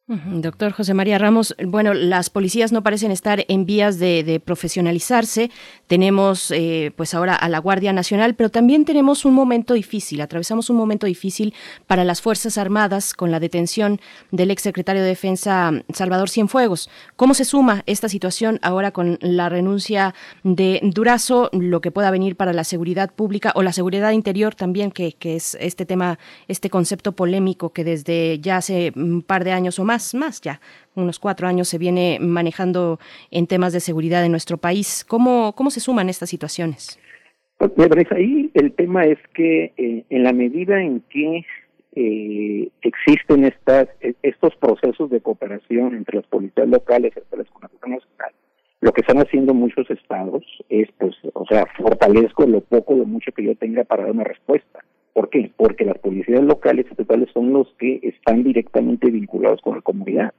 Doctor José María Ramos, bueno, las policías no parecen estar en vías de, profesionalizarse. Tenemos, eh, pues ahora a la Guardia Nacional, pero también tenemos un momento difícil. Atravesamos un momento difícil para las Fuerzas Armadas con la detención del exsecretario de Defensa Salvador Cienfuegos. ¿Cómo se suma esta situación ahora con la renuncia de Durazo, lo que pueda venir para la seguridad pública o la seguridad interior también, que, que es este tema, este concepto polémico que desde ya hace un par de años o más, más ya, unos cuatro años se viene manejando en temas de seguridad en nuestro país. ¿Cómo, cómo se suman estas situaciones? Pues, ahí el tema es que eh, en la medida en que eh, existen estas eh, estos procesos de cooperación entre las policías locales y las Conaduría Nacional, lo que están haciendo muchos estados es, pues, o sea, fortalezco lo poco o mucho que yo tenga para dar una respuesta. ¿Por qué? Porque las policías locales y estatales son los que están directamente vinculados con la comunidad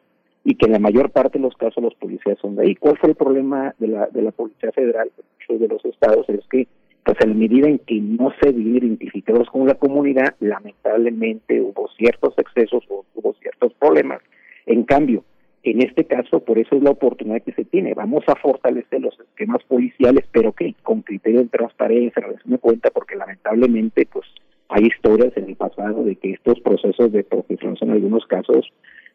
y que en la mayor parte de los casos los policías son de ahí. ¿Cuál fue el problema de la, de la Policía Federal de los estados? Es que, pues en la medida en que no se viven identificados con la comunidad, lamentablemente hubo ciertos excesos o hubo ciertos problemas. En cambio, en este caso, por eso es la oportunidad que se tiene. Vamos a fortalecer los esquemas policiales, pero que con criterios de transparencia, rendición de cuenta, porque lamentablemente, pues, hay historias en el pasado de que estos procesos de profesionalización en algunos casos,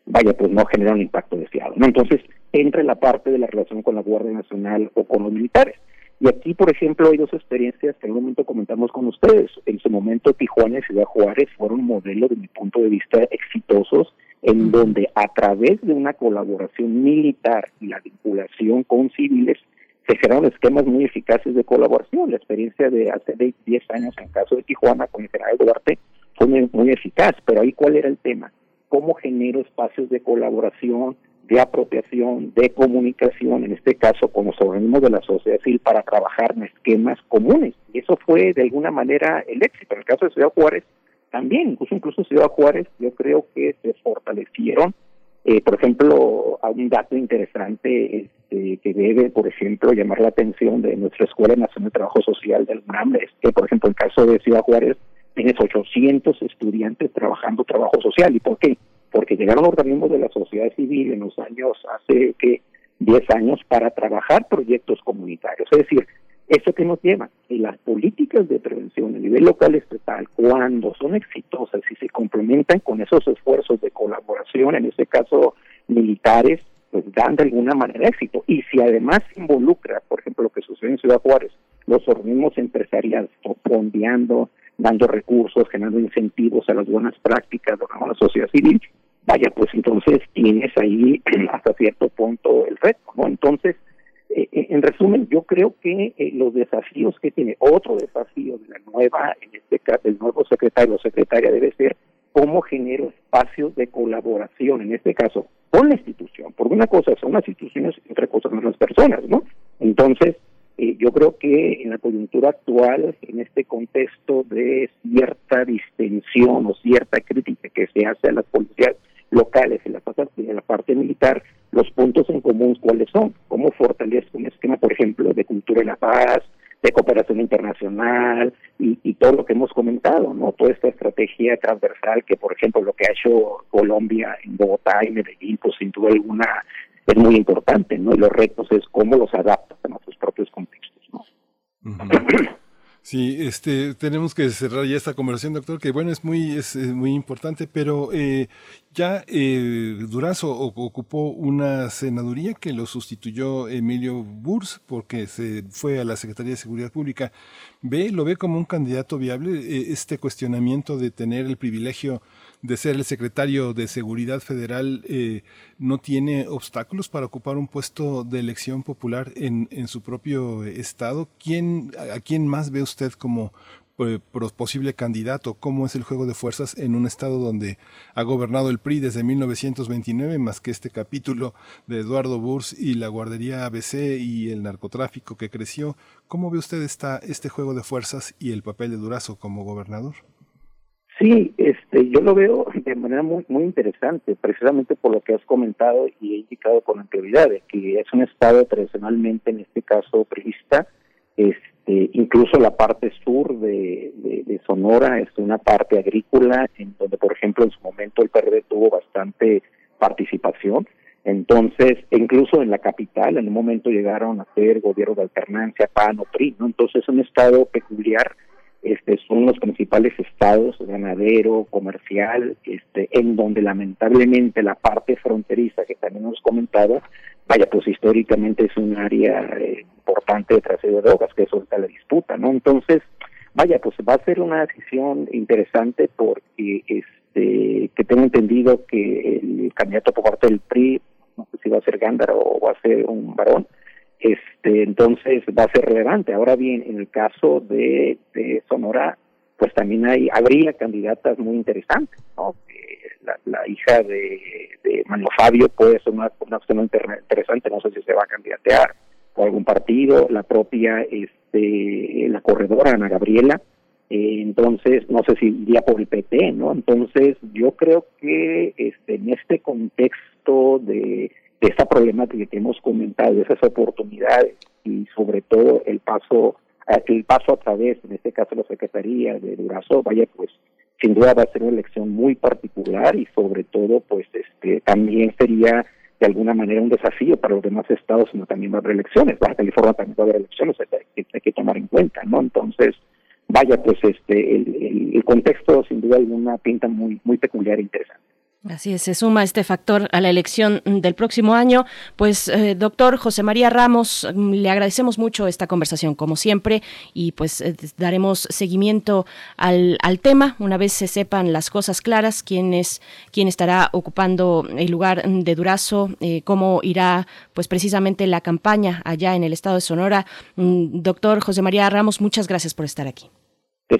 vaya, pues no generan impacto deseado. ¿no? Entonces, entra la parte de la relación con la Guardia Nacional o con los militares. Y aquí, por ejemplo, hay dos experiencias que en un momento comentamos con ustedes. En su momento, Tijuana y Ciudad Juárez fueron modelos, de mi punto de vista, exitosos, en donde a través de una colaboración militar y la vinculación con civiles, se generaron esquemas muy eficaces de colaboración. La experiencia de hace 10 años en el caso de Tijuana con el general Duarte fue muy, muy eficaz, pero ahí cuál era el tema? ¿Cómo genero espacios de colaboración, de apropiación, de comunicación, en este caso con los organismos de la sociedad civil para trabajar en esquemas comunes? Y eso fue de alguna manera el éxito. En el caso de Ciudad Juárez, también, incluso incluso Ciudad Juárez, yo creo que se fortalecieron Eh, por ejemplo, a un dato interesante este, que debe, por ejemplo, llamar la atención de nuestra Escuela Nacional de Trabajo Social del UNAM es que, por ejemplo, en el caso de Ciudad Juárez, tienes 800 estudiantes trabajando trabajo social. ¿Y por qué? Porque llegaron organismos de la sociedad civil en los años, hace que 10 años, para trabajar proyectos comunitarios. Es decir, eso que nos lleva, y las políticas de prevención a nivel local estatal, cuando son exitosas y se complementan con esos esfuerzos de colaboración, en este caso militares, pues dan de alguna manera éxito. Y si además involucra, por ejemplo, lo que sucede en Ciudad Juárez, los organismos empresariales fondeando, dando recursos, generando incentivos a las buenas prácticas de la sociedad civil, vaya, pues entonces tienes ahí hasta cierto punto el reto, ¿no? Entonces, eh, eh, en resumen, yo creo que eh, los desafíos que tiene, otro desafío de la nueva, en este caso, el nuevo secretario o secretaria debe ser cómo genero espacios de colaboración, en este caso, con la institución, porque una cosa son las instituciones y otra cosa son las personas, ¿no? Entonces, yo creo que en la coyuntura actual, en este contexto de cierta distensión o cierta crítica que se hace a las policías locales en la, parte militar, los puntos en común cuáles son, cómo fortalezco un esquema, por ejemplo, de cultura y la paz, de cooperación internacional y, y, todo lo que hemos comentado, ¿no? Toda esta estrategia transversal que, por ejemplo, lo que ha hecho Colombia en Bogotá y Medellín, pues sin duda alguna es muy importante, ¿no? Y los retos es cómo los adaptas a nuestros propios contextos, ¿no? Sí, este, tenemos que cerrar ya esta conversación, doctor, que bueno, es muy, es, es muy importante, pero eh, ya eh, Durazo ocupó una senaduría que lo sustituyó Emilio Burs porque se fue a la Secretaría de Seguridad Pública. ¿Ve, lo ve como un candidato viable eh, este cuestionamiento de tener el privilegio de ser el secretario de Seguridad Federal eh, no tiene obstáculos para ocupar un puesto de elección popular en, en su propio estado? ¿Quién, ¿A quién más ve usted como eh, posible candidato? ¿Cómo es el juego de fuerzas en un estado donde ha gobernado el PRI desde 1929, más que este capítulo de Eduardo Burs y la guardería ABC y el narcotráfico que creció? ¿Cómo ve usted esta, este juego de fuerzas y el papel de Durazo como gobernador? Sí, este, yo lo veo de manera muy muy interesante, precisamente por lo que has comentado y he indicado con anterioridad, que es un estado tradicionalmente, en este caso, prevista, este, incluso la parte sur de, de, de, Sonora es una parte agrícola, en donde, por ejemplo, en su momento el PRD tuvo bastante participación. Entonces, incluso en la capital, en un momento llegaron a ser gobierno de alternancia, PAN o PRI, ¿no? Entonces, es un estado peculiar este son los principales estados ganadero, comercial, este, en donde lamentablemente la parte fronteriza que también hemos comentado, vaya pues históricamente es un área eh, importante de trasiego de drogas, que eso está la disputa, ¿no? Entonces, vaya pues va a ser una decisión interesante porque este que tengo entendido que el candidato por parte del PRI, no sé si va a ser Gándara o va a ser un varón, este entonces va a ser relevante. Ahora bien, en el caso de, de Sonora, pues también hay habría candidatas muy interesantes, ¿no? La, la hija de, de Manuel Fabio puede ser una, una opción interesante, no sé si se va a candidatear por algún partido, la propia este la corredora Ana Gabriela, eh, entonces no sé si iría por el PT, ¿no? Entonces yo creo que este en este contexto de de esta problemática que hemos comentado, esas oportunidades y sobre todo el paso el paso a través, en este caso la Secretaría de Durazo, vaya pues sin duda va a ser una elección muy particular y sobre todo pues este también sería de alguna manera un desafío para los demás estados, sino también va a haber elecciones, Baja California también va a haber elecciones, hay que, hay que tomar en cuenta, ¿no? Entonces, vaya pues este el, el, el contexto sin duda alguna pinta muy muy peculiar e interesante. Así es, se suma este factor a la elección del próximo año. Pues, eh, doctor José María Ramos, mm, le agradecemos mucho esta conversación, como siempre, y pues eh, daremos seguimiento al, al, tema una vez se sepan las cosas claras, quién es, quién estará ocupando el lugar de Durazo, eh, cómo irá, pues precisamente la campaña allá en el estado de Sonora. Mm, doctor José María Ramos, muchas gracias por estar aquí.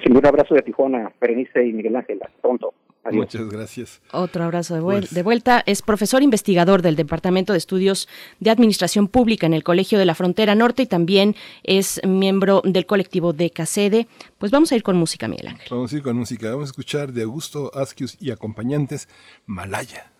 un abrazo de Tijuana, Berenice y Miguel Ángel. Hasta pronto. Adiós. Muchas gracias. Otro abrazo de, vuel pues. de, vuelta. Es profesor investigador del Departamento de Estudios de Administración Pública en el Colegio de la Frontera Norte y también es miembro del colectivo de CACEDE. Pues vamos a ir con música, Miguel Ángel. Vamos a ir con música. Vamos a escuchar de Augusto Asquius y acompañantes Malaya.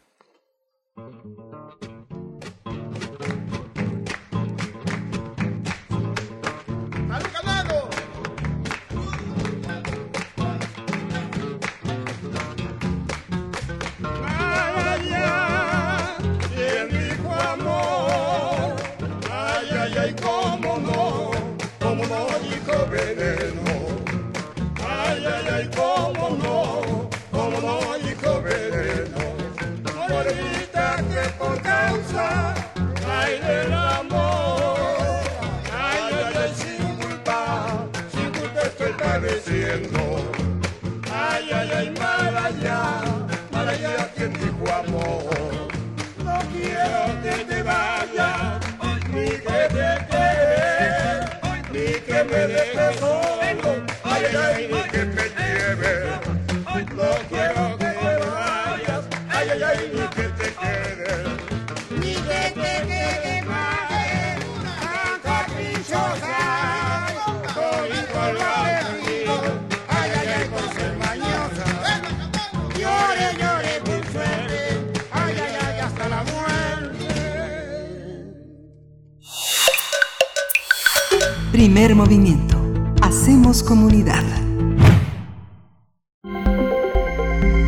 Primer movimiento. Hacemos comunidad.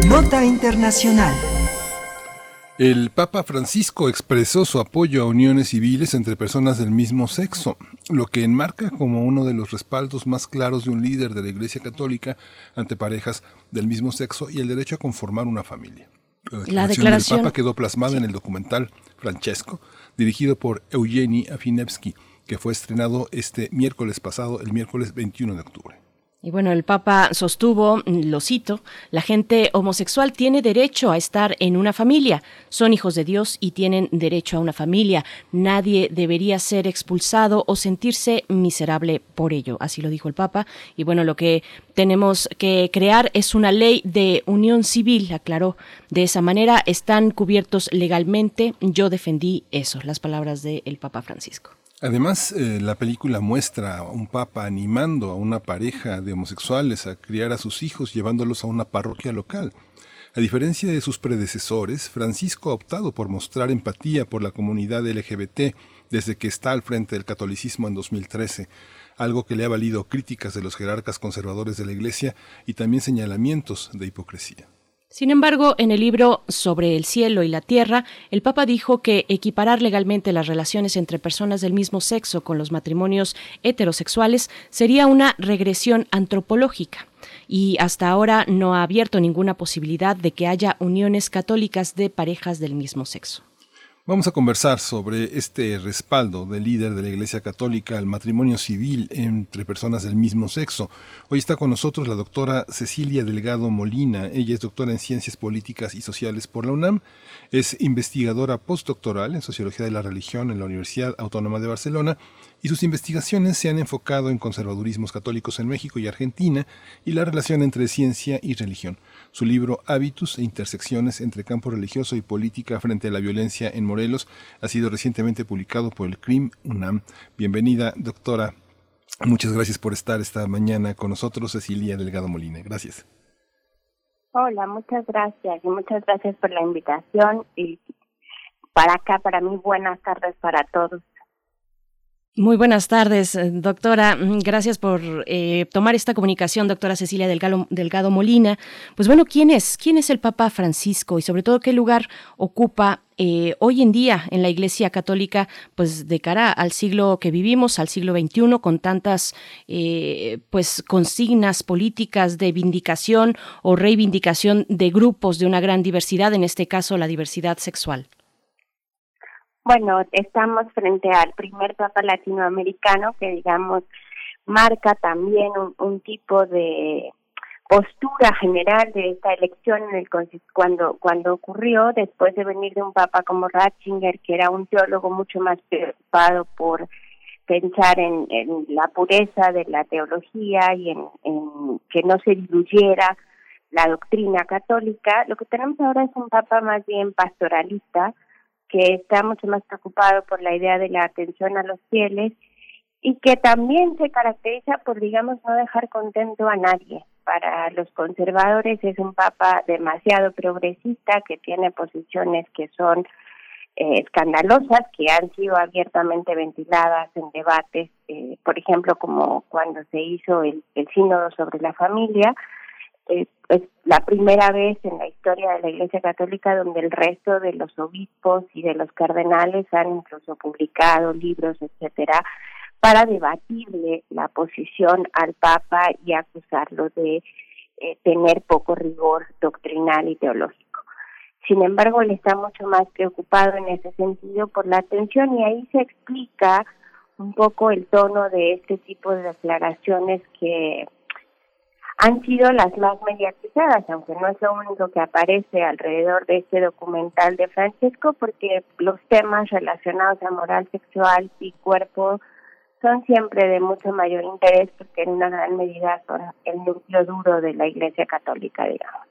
Nota Internacional. El Papa Francisco expresó su apoyo a uniones civiles entre personas del mismo sexo, lo que enmarca como uno de los respaldos más claros de un líder de la Iglesia Católica ante parejas del mismo sexo y el derecho a conformar una familia. La del declaración- Papa quedó plasmada en el documental Francesco, dirigido por Eugeni Afinevsky, que fue estrenado este miércoles pasado, el miércoles 21 de octubre. Y bueno, el Papa sostuvo, lo cito, la gente homosexual tiene derecho a estar en una familia, son hijos de Dios y tienen derecho a una familia. Nadie debería ser expulsado o sentirse miserable por ello, así lo dijo el Papa. Y bueno, lo que tenemos que crear es una ley de unión civil, aclaró. De esa manera están cubiertos legalmente. Yo defendí eso, las palabras del Papa Francisco. Además, eh, la película muestra a un papa animando a una pareja de homosexuales a criar a sus hijos llevándolos a una parroquia local. A diferencia de sus predecesores, Francisco ha optado por mostrar empatía por la comunidad LGBT desde que está al frente del catolicismo en 2013, algo que le ha valido críticas de los jerarcas conservadores de la Iglesia y también señalamientos de hipocresía. Sin embargo, en el libro Sobre el cielo y la tierra, el Papa dijo que equiparar legalmente las relaciones entre personas del mismo sexo con los matrimonios heterosexuales sería una regresión antropológica y hasta ahora no ha abierto ninguna posibilidad de que haya uniones católicas de parejas del mismo sexo. Vamos a conversar sobre este respaldo del líder de la Iglesia Católica al matrimonio civil entre personas del mismo sexo. Hoy está con nosotros la doctora Cecilia Delgado Molina. Ella es doctora en Ciencias Políticas y Sociales por la UNAM. Es investigadora postdoctoral en Sociología de la Religión en la Universidad Autónoma de Barcelona y sus investigaciones se han enfocado en conservadurismos católicos en México y Argentina y la relación entre ciencia y religión. Su libro Hábitus e intersecciones entre campo religioso y política frente a la violencia en Morelos ha sido recientemente publicado por el CRIM UNAM. Bienvenida, doctora. Muchas gracias por estar esta mañana con nosotros, Cecilia Delgado Molina. Gracias. Hola, muchas gracias y muchas gracias por la invitación y para acá, para mí, buenas tardes para todos. Muy buenas tardes, eh, doctora. Mm, Gracias por eh, tomar esta comunicación, doctora Cecilia Delgado, Delgado Molina. Pues bueno, ¿quién es? ¿Quién es el Papa Francisco y sobre todo qué lugar ocupa eh, hoy en día en la Iglesia Católica, pues de cara al siglo que vivimos, al siglo XXI, con tantas eh, pues consignas políticas de vindicación o reivindicación de grupos de una gran diversidad, en este caso la diversidad sexual? Bueno, estamos frente al primer Papa latinoamericano que, digamos, marca también un, tipo de postura general de esta elección en el cuando cuando ocurrió después de venir de un papa como Ratzinger que era un teólogo mucho más preocupado por pensar en, la pureza de la teología y en que no se diluyera la doctrina católica lo que tenemos ahora es un papa más bien pastoralista que está mucho más preocupado por la idea de la atención a los fieles y que también se caracteriza por, digamos, no dejar contento a nadie. Para los conservadores es un papa demasiado progresista que tiene posiciones que son eh, escandalosas, que han sido abiertamente ventiladas en debates, eh, por ejemplo, como cuando se hizo el, el sínodo sobre la familia, eh, es la primera vez en la historia de la Iglesia Católica donde el resto de los obispos y de los cardenales han incluso publicado libros, etcétera, para debatirle la posición al Papa y acusarlo de eh, tener poco rigor doctrinal y teológico. Sin embargo, él está mucho más preocupado en ese sentido por la atención y ahí se explica un poco el tono de este tipo de declaraciones que han sido las más mediatizadas, aunque no es lo único que aparece alrededor de este documental de Francesco, porque los temas relacionados a moral sexual y cuerpo son siempre de mucho mayor interés porque en una gran medida son el núcleo duro de la Iglesia Católica, digamos.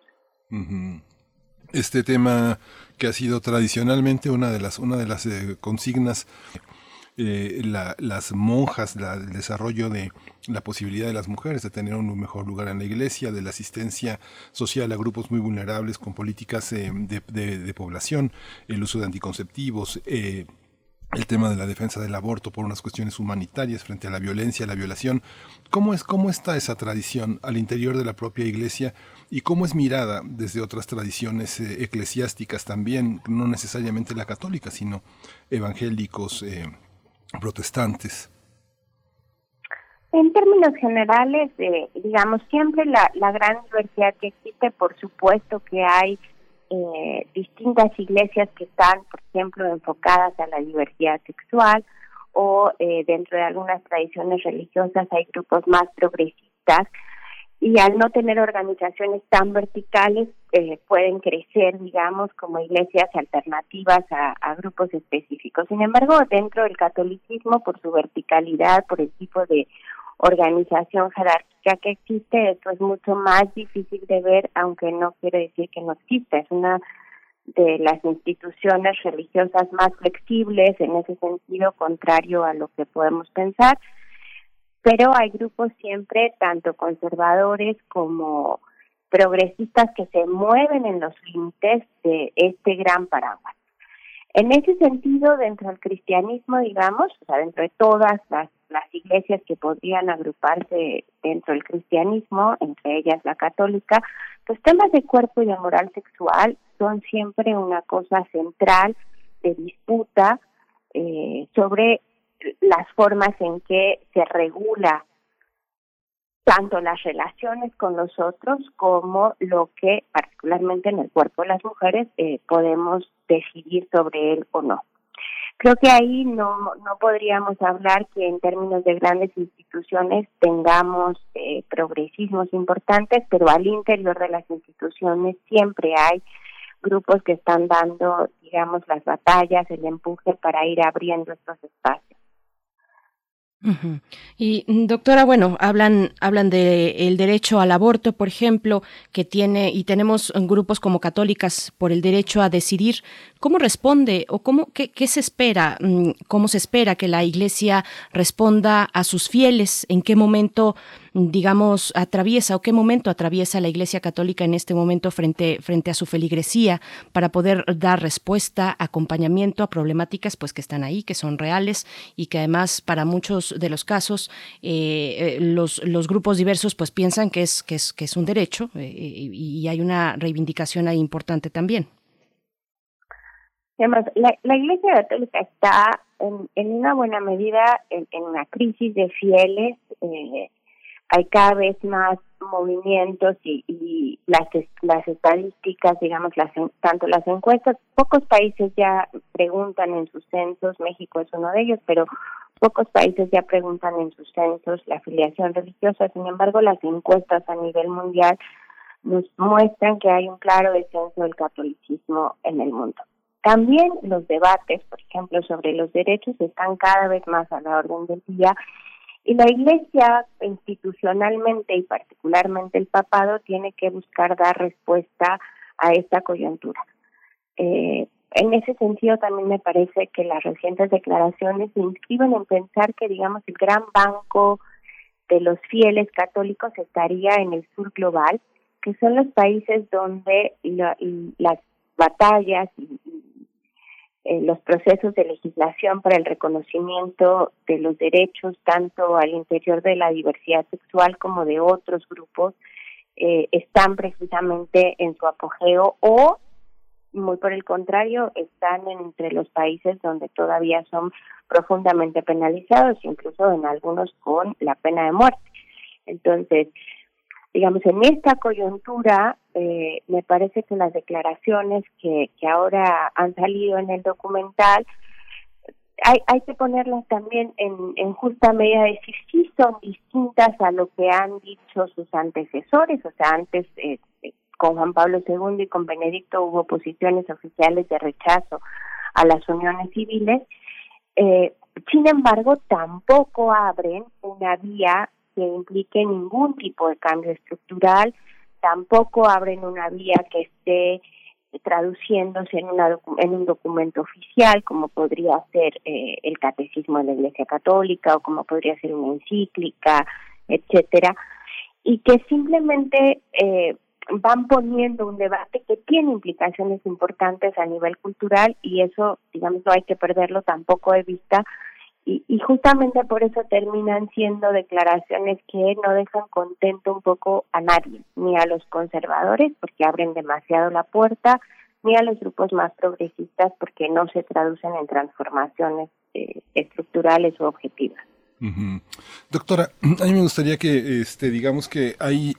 Este tema que ha sido tradicionalmente una de las, una de las eh, consignas eh, la- las monjas, la- el desarrollo de la posibilidad de las mujeres de tener un mejor lugar en la iglesia, de la asistencia social a grupos muy vulnerables con políticas eh, de, población, el uso de anticonceptivos, eh, el tema de la defensa del aborto por unas cuestiones humanitarias frente a la violencia, la violación. ¿Cómo es cómo está esa tradición al interior de la propia iglesia y cómo es mirada desde otras tradiciones eh, eclesiásticas también, no necesariamente la católica, sino evangélicos, eh, protestantes? En términos generales, eh, digamos, siempre la, la gran diversidad que existe, por supuesto que hay eh, distintas iglesias que están, por ejemplo, enfocadas a la diversidad sexual o eh, dentro de algunas tradiciones religiosas hay grupos más progresistas y al no tener organizaciones tan verticales eh, pueden crecer, digamos, como iglesias alternativas a, a grupos específicos. Sin embargo, dentro del catolicismo, por su verticalidad, por el tipo de organización jerárquica que existe, esto es mucho más difícil de ver, aunque no quiere decir que no exista. Es una de las instituciones religiosas más flexibles en ese sentido, contrario a lo que podemos pensar pero hay grupos siempre, tanto conservadores como progresistas, que se mueven en los límites de este gran paraguas. En ese sentido, dentro del cristianismo, digamos, o sea, dentro de todas las, iglesias que podrían agruparse dentro del cristianismo, entre ellas la católica, los temas de cuerpo y de moral sexual son siempre una cosa central de disputa eh, sobre las formas en que se regula tanto las relaciones con los otros como lo que particularmente en el cuerpo de las mujeres eh, podemos decidir sobre él o no. Creo que ahí no, no podríamos hablar que en términos de grandes instituciones tengamos eh, progresismos importantes, pero al interior de las instituciones siempre hay grupos que están dando, digamos, las batallas, el empuje para ir abriendo estos espacios. Y mm, doctora, bueno, hablan hablan de el derecho al aborto, por ejemplo, que tiene y tenemos grupos como católicas por el derecho a decidir. Cómo responde o cómo qué, qué se espera, mm, cómo se espera que la Iglesia responda a sus fieles, en qué momento digamos atraviesa o qué momento atraviesa la Iglesia Católica en este momento frente frente a su feligresía para poder dar respuesta, acompañamiento a problemáticas pues que están ahí, que son reales y que además para muchos de los casos eh, eh, los, los grupos diversos pues piensan que es que es que es un derecho eh, y, hay una reivindicación ahí importante también. Además, la, la Iglesia Católica está en, en una buena medida en, en una crisis de fieles. eh, hay cada vez más movimientos y, y las las estadísticas, digamos, las tanto las encuestas, pocos países ya preguntan en sus censos, México es uno de ellos, pero pocos países ya preguntan en sus censos la afiliación religiosa. Sin embargo, las encuestas a nivel mundial nos muestran que hay un claro descenso del catolicismo en el mundo. También los debates, por ejemplo, sobre los derechos están cada vez más a la orden del día y la Iglesia institucionalmente y particularmente el papado tiene que buscar dar respuesta a esta coyuntura. Eh, en ese sentido también me parece que las recientes declaraciones se inscriben en pensar que digamos el gran banco de los fieles católicos estaría en el sur global, que son los países donde la- las batallas y, eh, los procesos de legislación para el reconocimiento de los derechos tanto al interior de la diversidad sexual como de otros grupos eh, están precisamente en su apogeo o muy por el contrario están entre los países donde todavía son profundamente penalizados incluso en algunos con la pena de muerte. Entonces digamos, en esta coyuntura, eh, me parece que las declaraciones que, que ahora han salido en el documental, hay, hay que ponerlas también en, justa medida, de decir sí son distintas a lo que han dicho sus antecesores, o sea, antes eh, eh, con Juan Pablo II y con Benedicto hubo posiciones oficiales de rechazo a las uniones civiles, eh, sin embargo, tampoco abren una vía que implique ningún tipo de cambio estructural, tampoco abren una vía que esté traduciéndose en, una en un documento oficial, como podría ser eh, el catecismo de la Iglesia Católica o como podría ser una encíclica, etcétera, y que simplemente eh, van poniendo un debate que tiene implicaciones importantes a nivel cultural y eso, digamos, no hay que perderlo tampoco de vista. Y, y justamente por eso terminan siendo declaraciones que no dejan contento un poco a nadie, ni a los conservadores porque abren demasiado la puerta, ni a los grupos más progresistas porque no se traducen en transformaciones eh, estructurales o objetivas. Doctora, a mí me gustaría que, este, digamos que hay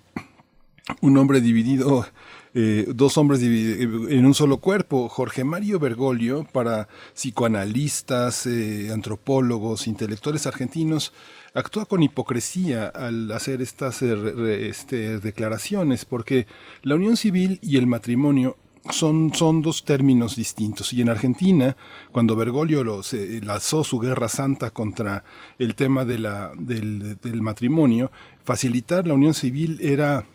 un hombre dividido, eh, dos hombres dividi- en un solo cuerpo. Jorge Mario Bergoglio, para psicoanalistas, eh, antropólogos, intelectuales argentinos, actúa con hipocresía al hacer estas eh, este, declaraciones, porque la unión civil y el matrimonio son, son dos términos distintos. Y en Argentina, cuando Bergoglio lanzó su guerra santa contra el tema del matrimonio, facilitar la unión civil era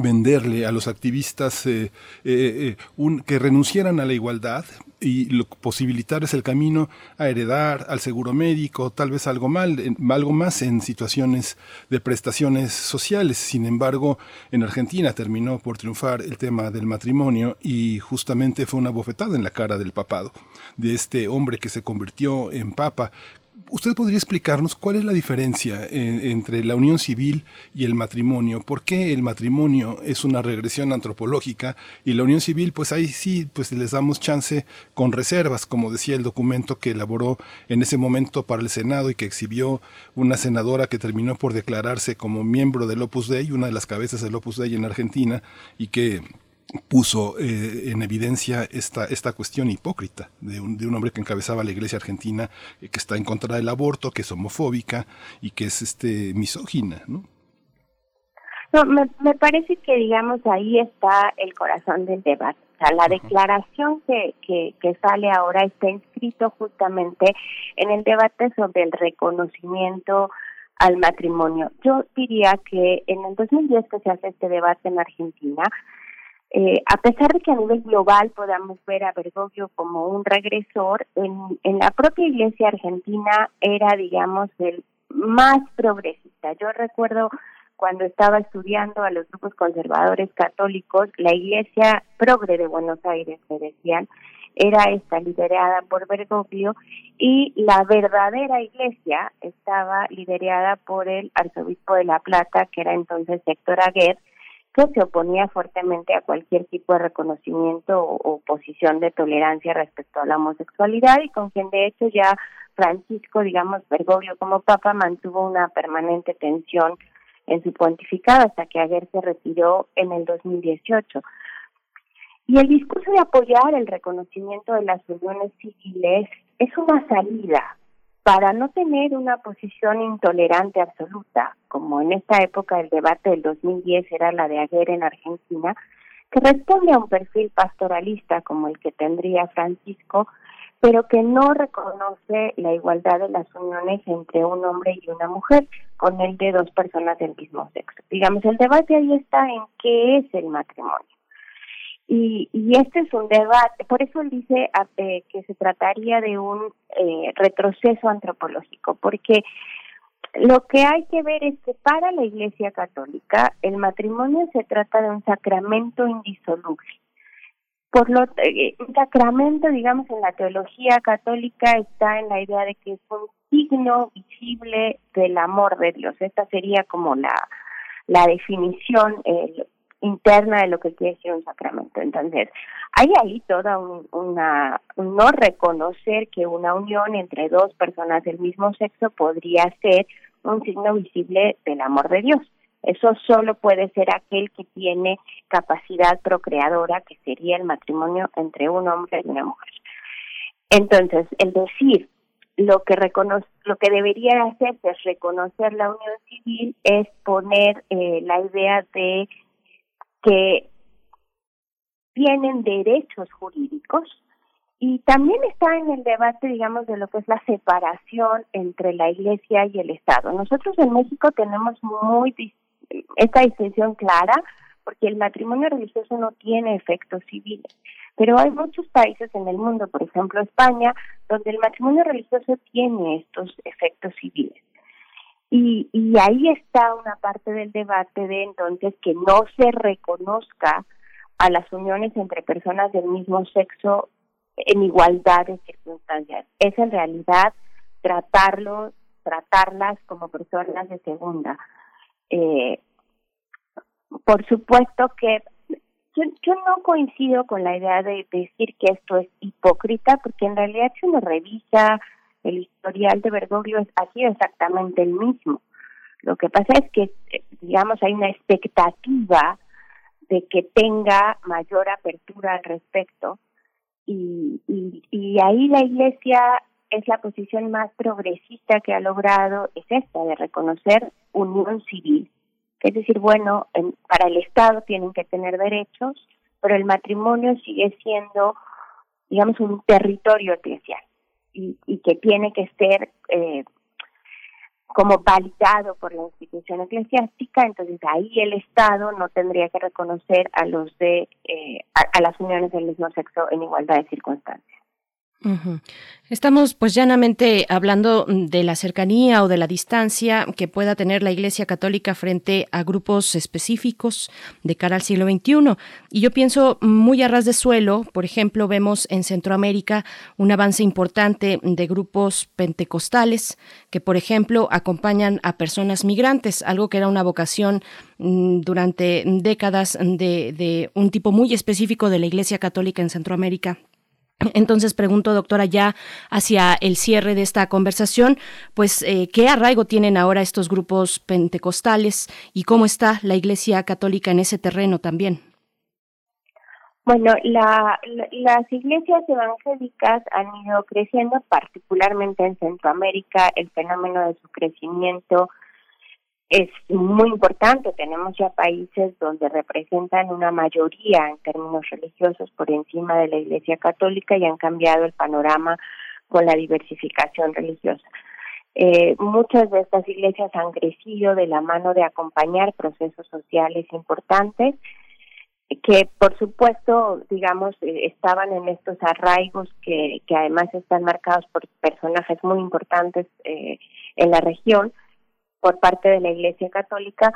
venderle a los activistas eh, eh, eh, que renunciaran a la igualdad y lo, posibilitarles el camino a heredar al seguro médico, tal vez algo mal, algo más en situaciones de prestaciones sociales. Sin embargo, en Argentina terminó por triunfar el tema del matrimonio y justamente fue una bofetada en la cara del papado, de este hombre que se convirtió en papa. ¿Usted podría explicarnos cuál es la diferencia en- entre la unión civil y el matrimonio? ¿Por qué el matrimonio es una regresión antropológica y la unión civil, pues ahí sí, pues les damos chance con reservas, como decía el documento que elaboró en ese momento para el Senado y que exhibió una senadora que terminó por declararse como miembro del Opus Dei, una de las cabezas del Opus Dei en Argentina, y que puso eh, en evidencia esta, esta cuestión hipócrita de un, de un hombre que encabezaba la iglesia argentina, eh, que está en contra del aborto, que es homofóbica y que es este misógina, ¿no? No, me, me parece que, digamos, ahí está el corazón del debate. O sea, la declaración que, que, que sale ahora está inscrito justamente en el debate sobre el reconocimiento al matrimonio. Yo diría que en el 2010 que se hace este debate en Argentina, eh, a pesar de que a nivel global podamos ver a Bergoglio como un regresor, en, en la propia iglesia argentina era, digamos, el más progresista. Yo recuerdo cuando estaba estudiando a los grupos conservadores católicos, la iglesia progre de Buenos Aires, me decían, era esta liderada por Bergoglio y la verdadera iglesia estaba liderada por el arzobispo de La Plata, que era entonces Héctor Aguer, se oponía fuertemente a cualquier tipo de reconocimiento o, posición de tolerancia respecto a la homosexualidad y con quien de hecho ya Francisco, digamos, Bergoglio como papa mantuvo una permanente tensión en su pontificado hasta que Aguer se retiró en el 2018. Y el discurso de apoyar el reconocimiento de las uniones civiles es una salida para no tener una posición intolerante absoluta, como en esta época el debate del 2010 era la de Aguer en Argentina, que responde a un perfil pastoralista como el que tendría Francisco, pero que no reconoce la igualdad de las uniones entre un hombre y una mujer, con el de dos personas del mismo sexo. Digamos, el debate ahí está en qué es el matrimonio. Y, y este es un debate, por eso él dice ah, eh, que se trataría de un eh, retroceso antropológico, porque lo que hay que ver es que para la Iglesia Católica el matrimonio se trata de un sacramento indisoluble. Por lo eh, un sacramento, digamos, en la teología católica está en la idea de que es un signo visible del amor de Dios. Esta sería como la la definición eh, interna de lo que quiere decir un sacramento. Entonces, hay ahí toda un, una un no reconocer que una unión entre dos personas del mismo sexo podría ser un signo visible del amor de Dios. Eso solo puede ser aquel que tiene capacidad procreadora, que sería el matrimonio entre un hombre y una mujer. Entonces, el decir lo que reconoce, lo que debería hacerse es reconocer la unión civil, es poner eh, la idea de que tienen derechos jurídicos y también está en el debate, digamos, de lo que es la separación entre la Iglesia y el Estado. Nosotros en México tenemos muy esta distinción clara porque el matrimonio religioso no tiene efectos civiles, Pero hay muchos países en el mundo, por ejemplo España, donde el matrimonio religioso tiene estos efectos civiles. Y, y ahí está una parte del debate de entonces que no se reconozca a las uniones entre personas del mismo sexo en igualdad de circunstancias. Es en realidad tratarlos, tratarlas como personas de segunda. Eh, por supuesto que yo, yo no coincido con la idea de decir que esto es hipócrita, porque en realidad si uno revisa el historial de Bergoglio ha sido exactamente el mismo. Lo que pasa es que, eh, digamos, hay una expectativa de que tenga mayor apertura al respecto y, y, y ahí la Iglesia es la posición más progresista que ha logrado, es esta, de reconocer unión civil. Es decir, bueno, en, para el Estado tienen que tener derechos, pero el matrimonio sigue siendo, digamos, un territorio eclesial y, y que tiene que ser eh, como validado por la institución eclesiástica, entonces ahí el Estado no tendría que reconocer a los de eh, a, a las uniones del mismo sexo en igualdad de circunstancias. Estamos pues llanamente hablando de la cercanía o de la distancia que pueda tener la Iglesia Católica frente a grupos específicos de cara al siglo XXI. Y yo pienso muy a ras de suelo, por ejemplo, vemos en Centroamérica un avance importante de grupos pentecostales que, por ejemplo, acompañan a personas migrantes, algo que era una vocación mm, durante décadas de un tipo muy específico de la Iglesia Católica en Centroamérica. Entonces pregunto, doctora, ya hacia el cierre de esta conversación, pues, eh, ¿qué arraigo tienen ahora estos grupos pentecostales y cómo está la Iglesia Católica en ese terreno también? Bueno, la, la- las iglesias evangélicas han ido creciendo, particularmente en Centroamérica. El fenómeno de su crecimiento es muy importante. Tenemos ya países donde representan una mayoría en términos religiosos por encima de la Iglesia Católica y han cambiado el panorama con la diversificación religiosa. Eh, muchas de estas iglesias han crecido de la mano de acompañar procesos sociales importantes que por supuesto, digamos, eh, estaban en estos arraigos que, que además están marcados por personajes muy importantes eh, en la región por parte de la Iglesia Católica,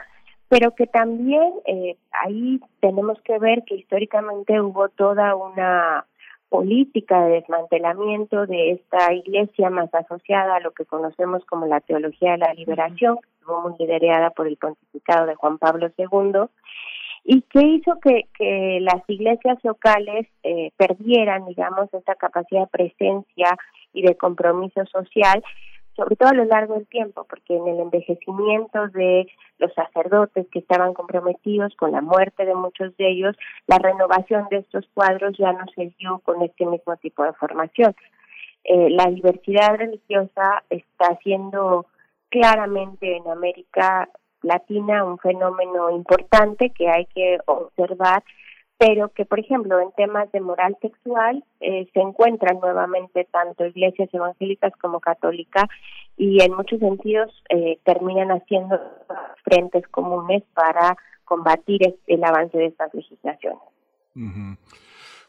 pero que también eh, ahí tenemos que ver que históricamente hubo toda una política de desmantelamiento de esta iglesia más asociada a lo que conocemos como la teología de la liberación, que estuvo muy liderada por el pontificado de Juan Pablo II, y que hizo que, que las iglesias locales eh, perdieran, digamos, esta capacidad de presencia y de compromiso social, sobre todo a lo largo del tiempo, porque en el envejecimiento de los sacerdotes que estaban comprometidos con la muerte de muchos de ellos, la renovación de estos cuadros ya no se dio con este mismo tipo de formación. Eh, la diversidad religiosa está siendo claramente en América Latina un fenómeno importante que hay que observar, pero que, por ejemplo, en temas de moral sexual eh, se encuentran nuevamente tanto iglesias evangélicas como católicas y en muchos sentidos eh, terminan haciendo frentes comunes para combatir el avance de estas legislaciones. Ujú.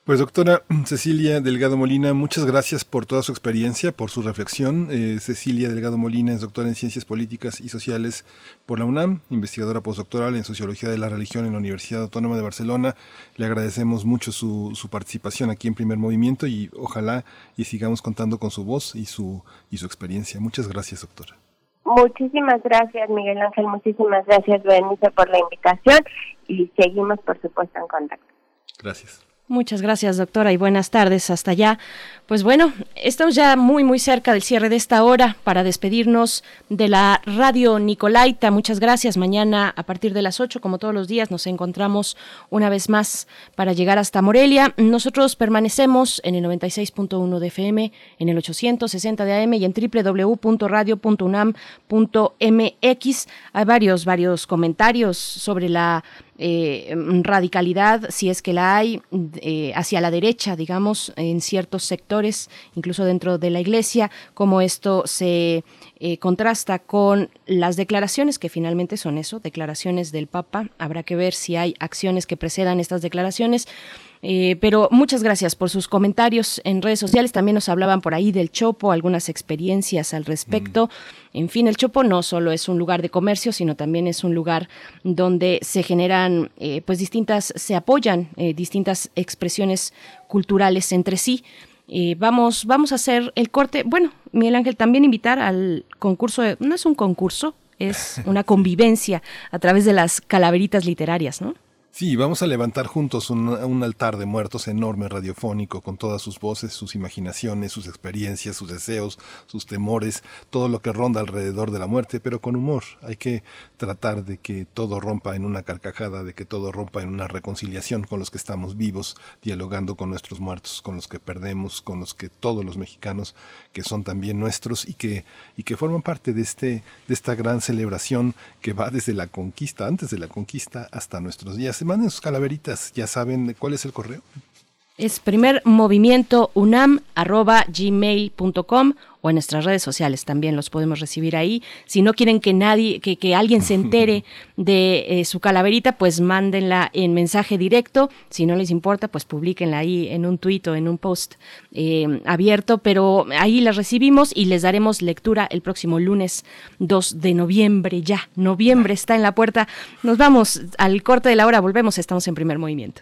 Pues doctora Cecilia Delgado Molina, muchas gracias por toda su experiencia, por su reflexión. Eh, Cecilia Delgado Molina es doctora en Ciencias Políticas y Sociales por la UNAM, investigadora postdoctoral en Sociología de la Religión en la Universidad Autónoma de Barcelona. Le agradecemos mucho su, su participación aquí en Primer Movimiento y ojalá y sigamos contando con su voz y su, y su experiencia. Muchas gracias, doctora. Muchísimas gracias, Miguel Ángel. Muchísimas gracias, Berenice, por la invitación y seguimos, por supuesto, en contacto. Gracias. Muchas gracias, doctora, y buenas tardes hasta allá. Pues bueno, estamos ya muy, muy cerca del cierre de esta hora para despedirnos de la radio Nicolaita. Muchas gracias. Mañana, a partir de las 8, como todos los días, nos encontramos una vez más para llegar hasta Morelia. Nosotros permanecemos en el 96.1 de FM, en el 860 de AM y en www.radio.unam.mx. Hay varios, varios comentarios sobre la eh, radicalidad, si es que la hay, eh, hacia la derecha, digamos, en ciertos sectores, incluso dentro de la Iglesia, cómo esto se eh, contrasta con las declaraciones, que finalmente son eso, declaraciones del Papa. Habrá que ver si hay acciones que precedan estas declaraciones. Eh, pero muchas gracias por sus comentarios en redes sociales. También nos hablaban por ahí del Chopo, algunas experiencias al respecto. En fin, el Chopo no solo es un lugar de comercio, sino también es un lugar donde se generan, eh, pues distintas, se apoyan eh, distintas expresiones culturales entre sí. Eh, vamos, vamos a hacer el corte. Bueno, Miguel Ángel, también invitar al concurso, de- no es un concurso, es una convivencia a través de las calaveritas literarias, ¿no? Sí, vamos a levantar juntos un, altar de muertos enorme radiofónico con todas sus voces, sus imaginaciones, sus experiencias, sus deseos, sus temores, todo lo que ronda alrededor de la muerte, pero con humor. Hay que tratar de que todo rompa en una carcajada, de que todo rompa en una reconciliación con los que estamos vivos, dialogando con nuestros muertos, con los que perdemos, con los que todos los mexicanos que son también nuestros y que y que forman parte de este de esta gran celebración que va desde la conquista, antes de la conquista hasta nuestros días. Manden sus calaveritas, ya saben cuál es el correo. Es primer movimiento unam arroba gmail.com o en nuestras redes sociales también los podemos recibir ahí. Si no quieren que nadie, que, que alguien se entere de eh, su calaverita, pues mándenla en mensaje directo. Si no les importa, pues publiquenla ahí en un tuit o en un post eh, abierto, pero ahí las recibimos y les daremos lectura el próximo lunes 2 de noviembre. Ya, noviembre está en la puerta. Nos vamos al corte de la hora, volvemos, estamos en primer movimiento.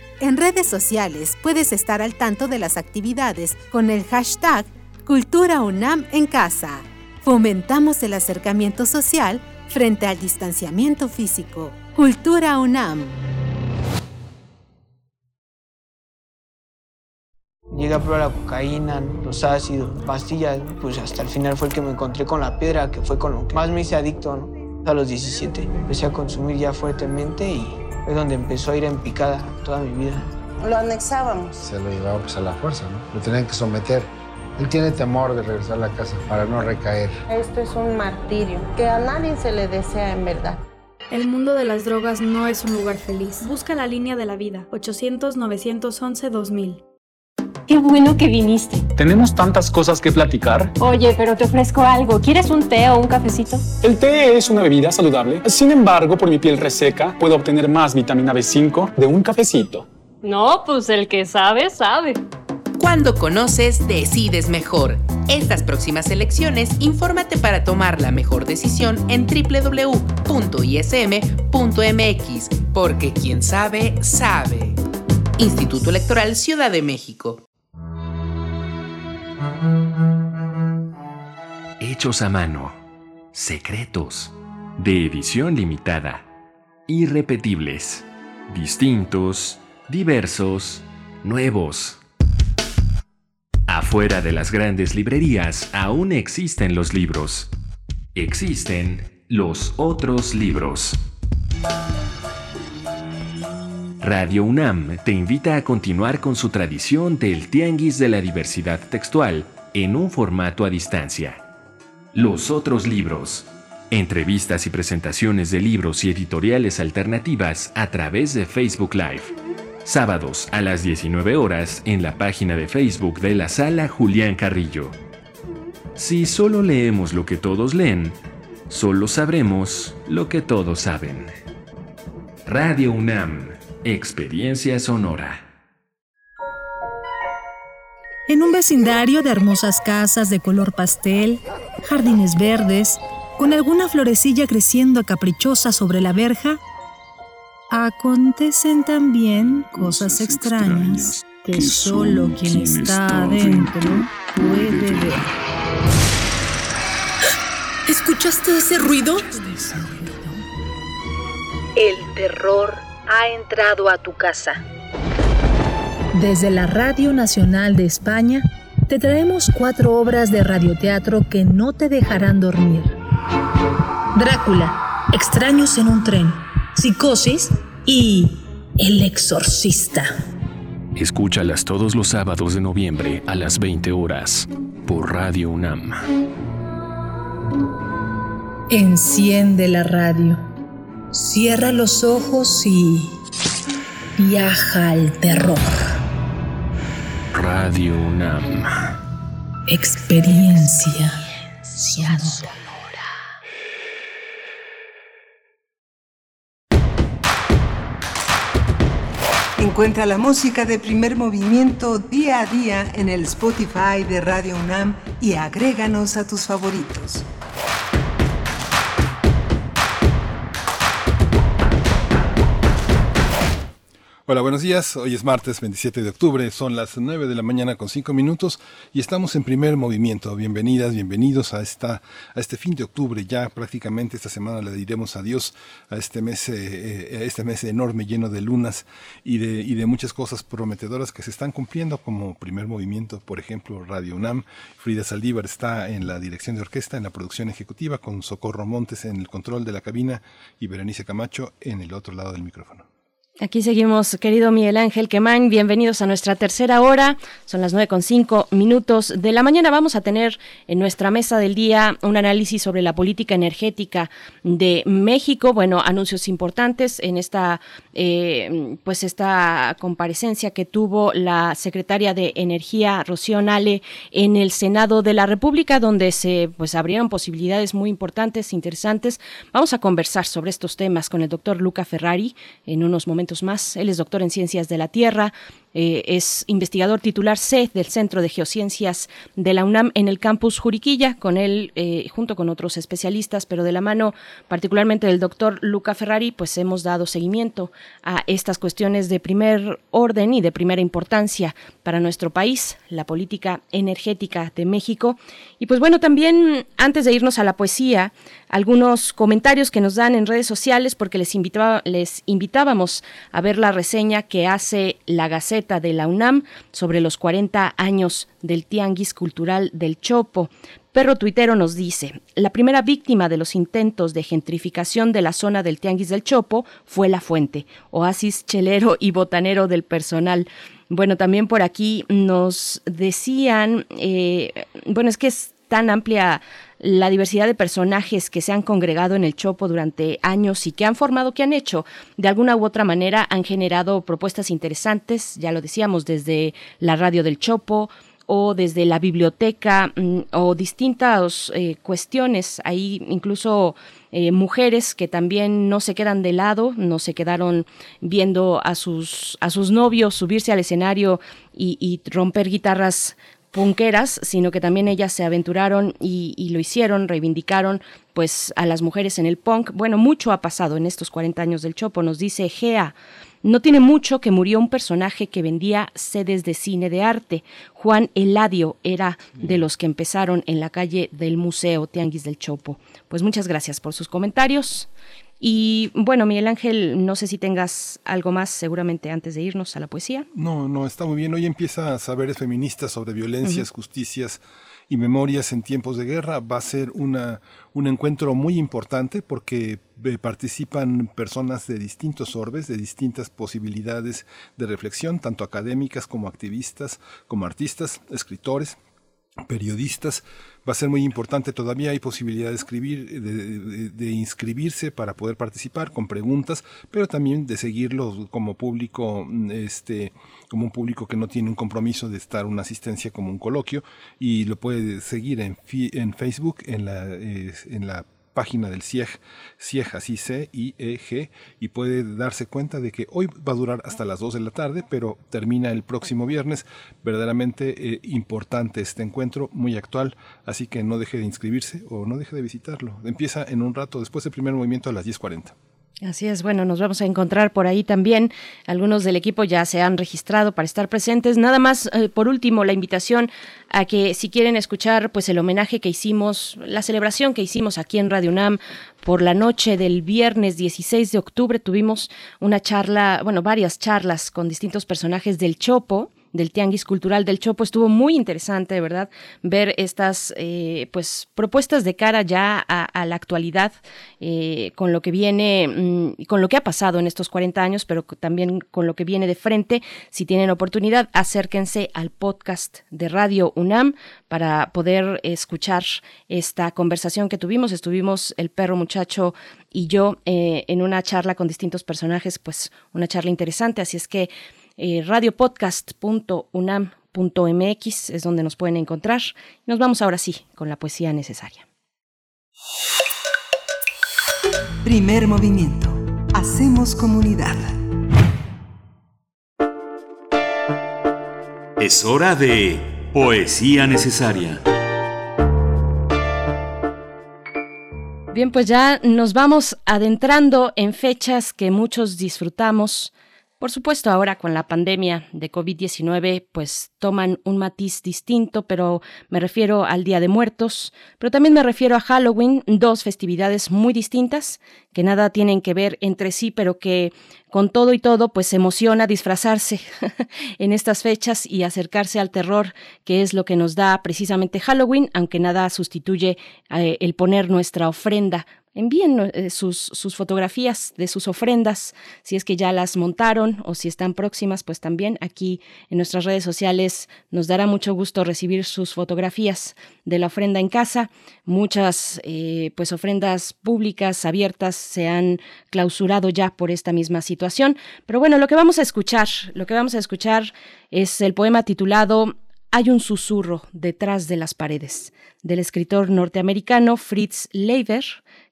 En redes sociales puedes estar al tanto de las actividades con el hashtag Cultura UNAM en casa. Fomentamos el acercamiento social frente al distanciamiento físico. Cultura UNAM. Llegué a probar la cocaína, los ácidos, pastillas, pues hasta el final fue el que me encontré con la piedra, que fue con lo que más me hice adicto. A los 17 empecé a consumir ya fuertemente y es donde empezó a ir en picada toda mi vida. Lo anexábamos. Se lo llevaba pues a la fuerza, ¿no? Lo tenían que someter. Él tiene temor de regresar a la casa para no recaer. Esto es un martirio que a nadie se le desea en verdad. El mundo de las drogas no es un lugar feliz. Busca la línea de la vida. 800-911-2000. Qué bueno que viniste. Tenemos tantas cosas que platicar. Oye, pero te ofrezco algo. ¿Quieres un té o un cafecito? El té es una bebida saludable. Sin embargo, por mi piel reseca, puedo obtener más vitamina B5 de un cafecito. No, pues el que sabe, sabe. Cuando conoces, decides mejor. Estas próximas elecciones, infórmate para tomar la mejor decisión en www.ism.mx, porque quien sabe, sabe. Instituto Electoral Ciudad de México. Hechos a mano, secretos, de edición limitada, irrepetibles, distintos, diversos, nuevos. Afuera de las grandes librerías aún existen los libros. Existen los otros libros. Radio UNAM te invita a continuar con su tradición del Tianguis de la Diversidad Textual en un formato a distancia. Los otros libros. Entrevistas y presentaciones de libros y editoriales alternativas a través de Facebook Live. Sábados a las 19 horas en la página de Facebook de la Sala Julián Carrillo. Si solo leemos lo que todos leen, solo sabremos lo que todos saben. Radio UNAM, Experiencia Sonora. En un vecindario de hermosas casas de color pastel, jardines verdes, con alguna florecilla creciendo caprichosa sobre la verja, acontecen también cosas extrañas que solo quien está adentro puede ver. ¿Escuchaste ese ruido? El terror ha entrado a tu casa. Desde la Radio Nacional de España, te traemos cuatro obras de radioteatro que no te dejarán dormir. Drácula, Extraños en un tren, Psicosis y El Exorcista. Escúchalas todos los sábados de noviembre a las 20 horas por Radio UNAM. Enciende la radio, cierra los ojos y viaja al terror. Radio UNAM. Experiencia sonora. Encuentra la música de primer movimiento día a día en el Spotify de Radio UNAM y agréganos a tus favoritos. Hola, buenos días. Hoy es martes 27 de octubre, son las 9 de la mañana con 5 minutos y estamos en primer movimiento. Bienvenidas, bienvenidos a esta a este fin de octubre. Ya prácticamente esta semana le diremos adiós a este mes eh, eh, este mes enorme lleno de lunas y de y de muchas cosas prometedoras que se están cumpliendo como primer movimiento, por ejemplo, Radio UNAM. Frida Saldívar está en la dirección de orquesta, en la producción ejecutiva con Socorro Montes en el control de la cabina y Berenice Camacho en el otro lado del micrófono. Aquí seguimos, querido Miguel Ángel Quemán. Bienvenidos a nuestra tercera hora. Son las nueve con cinco minutos de la mañana. Vamos a tener en nuestra mesa del día un análisis sobre la política energética de México. Bueno, anuncios importantes en esta, eh, pues esta comparecencia que tuvo la secretaria de Energía, Rocío Nale, en el Senado de la República, donde se pues abrieron posibilidades muy importantes, interesantes. Vamos a conversar sobre estos temas con el doctor Luca Ferrari en unos momentos más. Él es doctor en Ciencias de la Tierra, eh, es investigador titular C del Centro de Geociencias de la UNAM en el campus Juriquilla, con él, eh, junto con otros especialistas, pero de la mano particularmente del doctor Luca Ferrari, pues hemos dado seguimiento a estas cuestiones de primer orden y de primera importancia para nuestro país, la política energética de México. Y pues bueno, también antes de irnos a la poesía, algunos comentarios que nos dan en redes sociales, porque les, invitaba, les invitábamos a ver la reseña que hace la Gaceta de la UNAM sobre los 40 años del Tianguis Cultural del Chopo. Perro Tuitero nos dice, la primera víctima de los intentos de gentrificación de la zona del Tianguis del Chopo fue La Fuente, oasis chelero y botanero del personal. Bueno, también por aquí nos decían, eh, bueno, es que es tan amplia la diversidad de personajes que se han congregado en el Chopo durante años y que han formado, que han hecho, de alguna u otra manera, han generado propuestas interesantes, ya lo decíamos, desde la radio del Chopo, o desde la biblioteca mm, o distintas eh, cuestiones. Hay incluso eh, mujeres que también no se quedan de lado, no se quedaron viendo a sus, a sus novios subirse al escenario y, y romper guitarras punqueras, sino que también ellas se aventuraron y, y, lo hicieron, reivindicaron pues a las mujeres en el punk. Bueno, mucho ha pasado en estos 40 años del Chopo, nos dice Gea. No tiene mucho que murió un personaje que vendía sedes de cine de arte. Juan Eladio era de los que empezaron en la calle del Museo Tianguis del Chopo. Pues muchas gracias por sus comentarios. Y bueno, Miguel Ángel, no sé si tengas algo más seguramente antes de irnos a la poesía. No, no, está muy bien. Hoy empieza Saberes Feministas sobre violencias, uh -huh. justicias y memorias en tiempos de guerra. Va a ser una, un encuentro muy importante porque eh, participan personas de distintos orbes, de distintas posibilidades de reflexión, tanto académicas como activistas, como artistas, escritores, periodistas. Va a ser muy importante, todavía hay posibilidad de escribir, de, inscribirse para poder participar con preguntas, pero también de seguirlo como público, este, como un público que no tiene un compromiso de estar una asistencia como un coloquio y lo puede seguir en, en Facebook, en la, en la página del CIEG, CIEG así C I E G y puede darse cuenta de que hoy va a durar hasta las 2 de la tarde, pero termina el próximo viernes. Verdaderamente eh, importante este encuentro, muy actual, así que no deje de inscribirse o no deje de visitarlo. Empieza en un rato después del primer movimiento a las 10:40. Así es, bueno, nos vamos a encontrar por ahí también. Algunos del equipo ya se han registrado para estar presentes. Nada más, eh, por último, la invitación a que si quieren escuchar pues el homenaje que hicimos, la celebración que hicimos aquí en Radio UNAM por la noche del viernes 16 de octubre, tuvimos una charla, bueno, varias charlas con distintos personajes del Chopo del Tianguis Cultural del Chopo. Estuvo muy interesante, de verdad, ver estas eh, pues propuestas de cara ya a, la actualidad eh, con lo que viene, mm, con lo que ha pasado en estos 40 años, pero también con lo que viene de frente. Si tienen oportunidad, acérquense al podcast de Radio UNAM para poder escuchar esta conversación que tuvimos. Estuvimos el perro muchacho y yo eh, en una charla con distintos personajes, pues una charla interesante. Así es que eh, radiopodcast.unam.mx es donde nos pueden encontrar. Nos vamos ahora sí con la poesía necesaria. Primer movimiento. Hacemos comunidad. Es hora de poesía necesaria. Bien, pues ya nos vamos adentrando en fechas que muchos disfrutamos por supuesto, ahora con la pandemia de COVID-19, pues toman un matiz distinto, pero me refiero al Día de Muertos, pero también me refiero a Halloween, dos festividades muy distintas que nada tienen que ver entre sí, pero que con todo y todo, pues emociona disfrazarse en estas fechas y acercarse al terror, que es lo que nos da precisamente Halloween, aunque nada sustituye eh, el poner nuestra ofrenda envíen eh, sus, sus, fotografías de sus ofrendas, si es que ya las montaron o si están próximas, pues también aquí en nuestras redes sociales nos dará mucho gusto recibir sus fotografías de la ofrenda en casa. Muchas eh, pues ofrendas públicas abiertas se han clausurado ya por esta misma situación. Pero bueno, lo que vamos a escuchar, lo que vamos a escuchar es el poema titulado Hay un susurro detrás de las paredes, del escritor norteamericano Fritz Leiber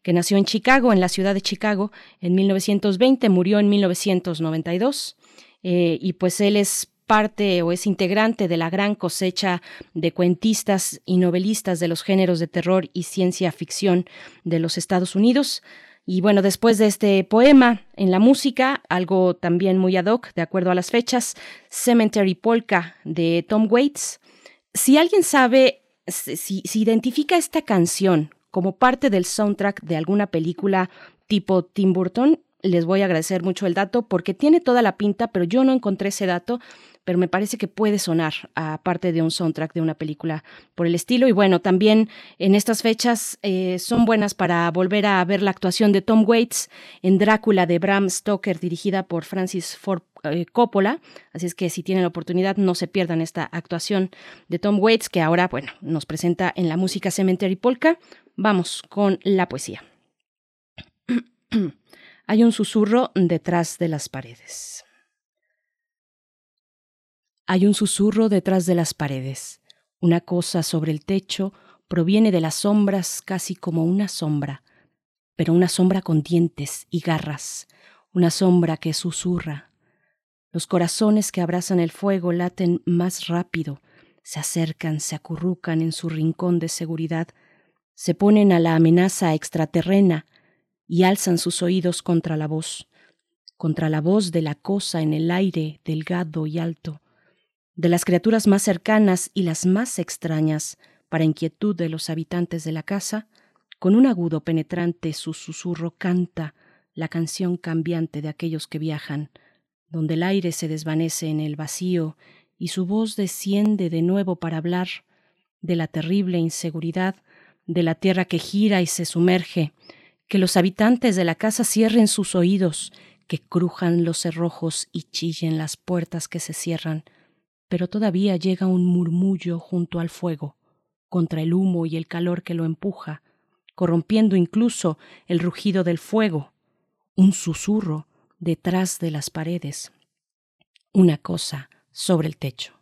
que nació en Chicago, en la ciudad de Chicago, en 1920, murió en 1992, eh, y pues él es parte o es integrante de la gran cosecha de cuentistas y novelistas de los géneros de terror y ciencia ficción de los Estados Unidos. Y bueno, después de este poema, en la música, algo también muy ad hoc, de acuerdo a las fechas, Cemetery Polka de Tom Waits. Si alguien sabe, si, si identifica esta canción como parte del soundtrack de alguna película tipo Tim Burton. Les voy a agradecer mucho el dato porque tiene toda la pinta, pero yo no encontré ese dato pero me parece que puede sonar aparte de un soundtrack de una película por el estilo. Y bueno, también en estas fechas eh, son buenas para volver a ver la actuación de Tom Waits en Drácula de Bram Stoker, dirigida por Francis Ford eh, Coppola. Así es que si tienen la oportunidad, no se pierdan esta actuación de Tom Waits, que ahora, bueno, nos presenta en la música Cemetery Polka. Vamos con la poesía. Hay un susurro detrás de las paredes. Hay un susurro detrás de las paredes. Una cosa sobre el techo proviene de las sombras casi como una sombra, pero una sombra con dientes y garras, una sombra que susurra. Los corazones que abrazan el fuego laten más rápido, se acercan, se acurrucan en su rincón de seguridad, se ponen a la amenaza extraterrena y alzan sus oídos contra la voz, contra la voz de la cosa en el aire delgado y alto, de las criaturas más cercanas y las más extrañas, para inquietud de los habitantes de la casa, con un agudo penetrante su susurro canta la canción cambiante de aquellos que viajan, donde el aire se desvanece en el vacío y su voz desciende de nuevo para hablar de la terrible inseguridad de la tierra que gira y se sumerge, que los habitantes de la casa cierren sus oídos, que crujan los cerrojos y chillen las puertas que se cierran, pero todavía llega un murmullo junto al fuego, contra el humo y el calor que lo empuja, corrompiendo incluso el rugido del fuego, un susurro detrás de las paredes, una cosa sobre el techo.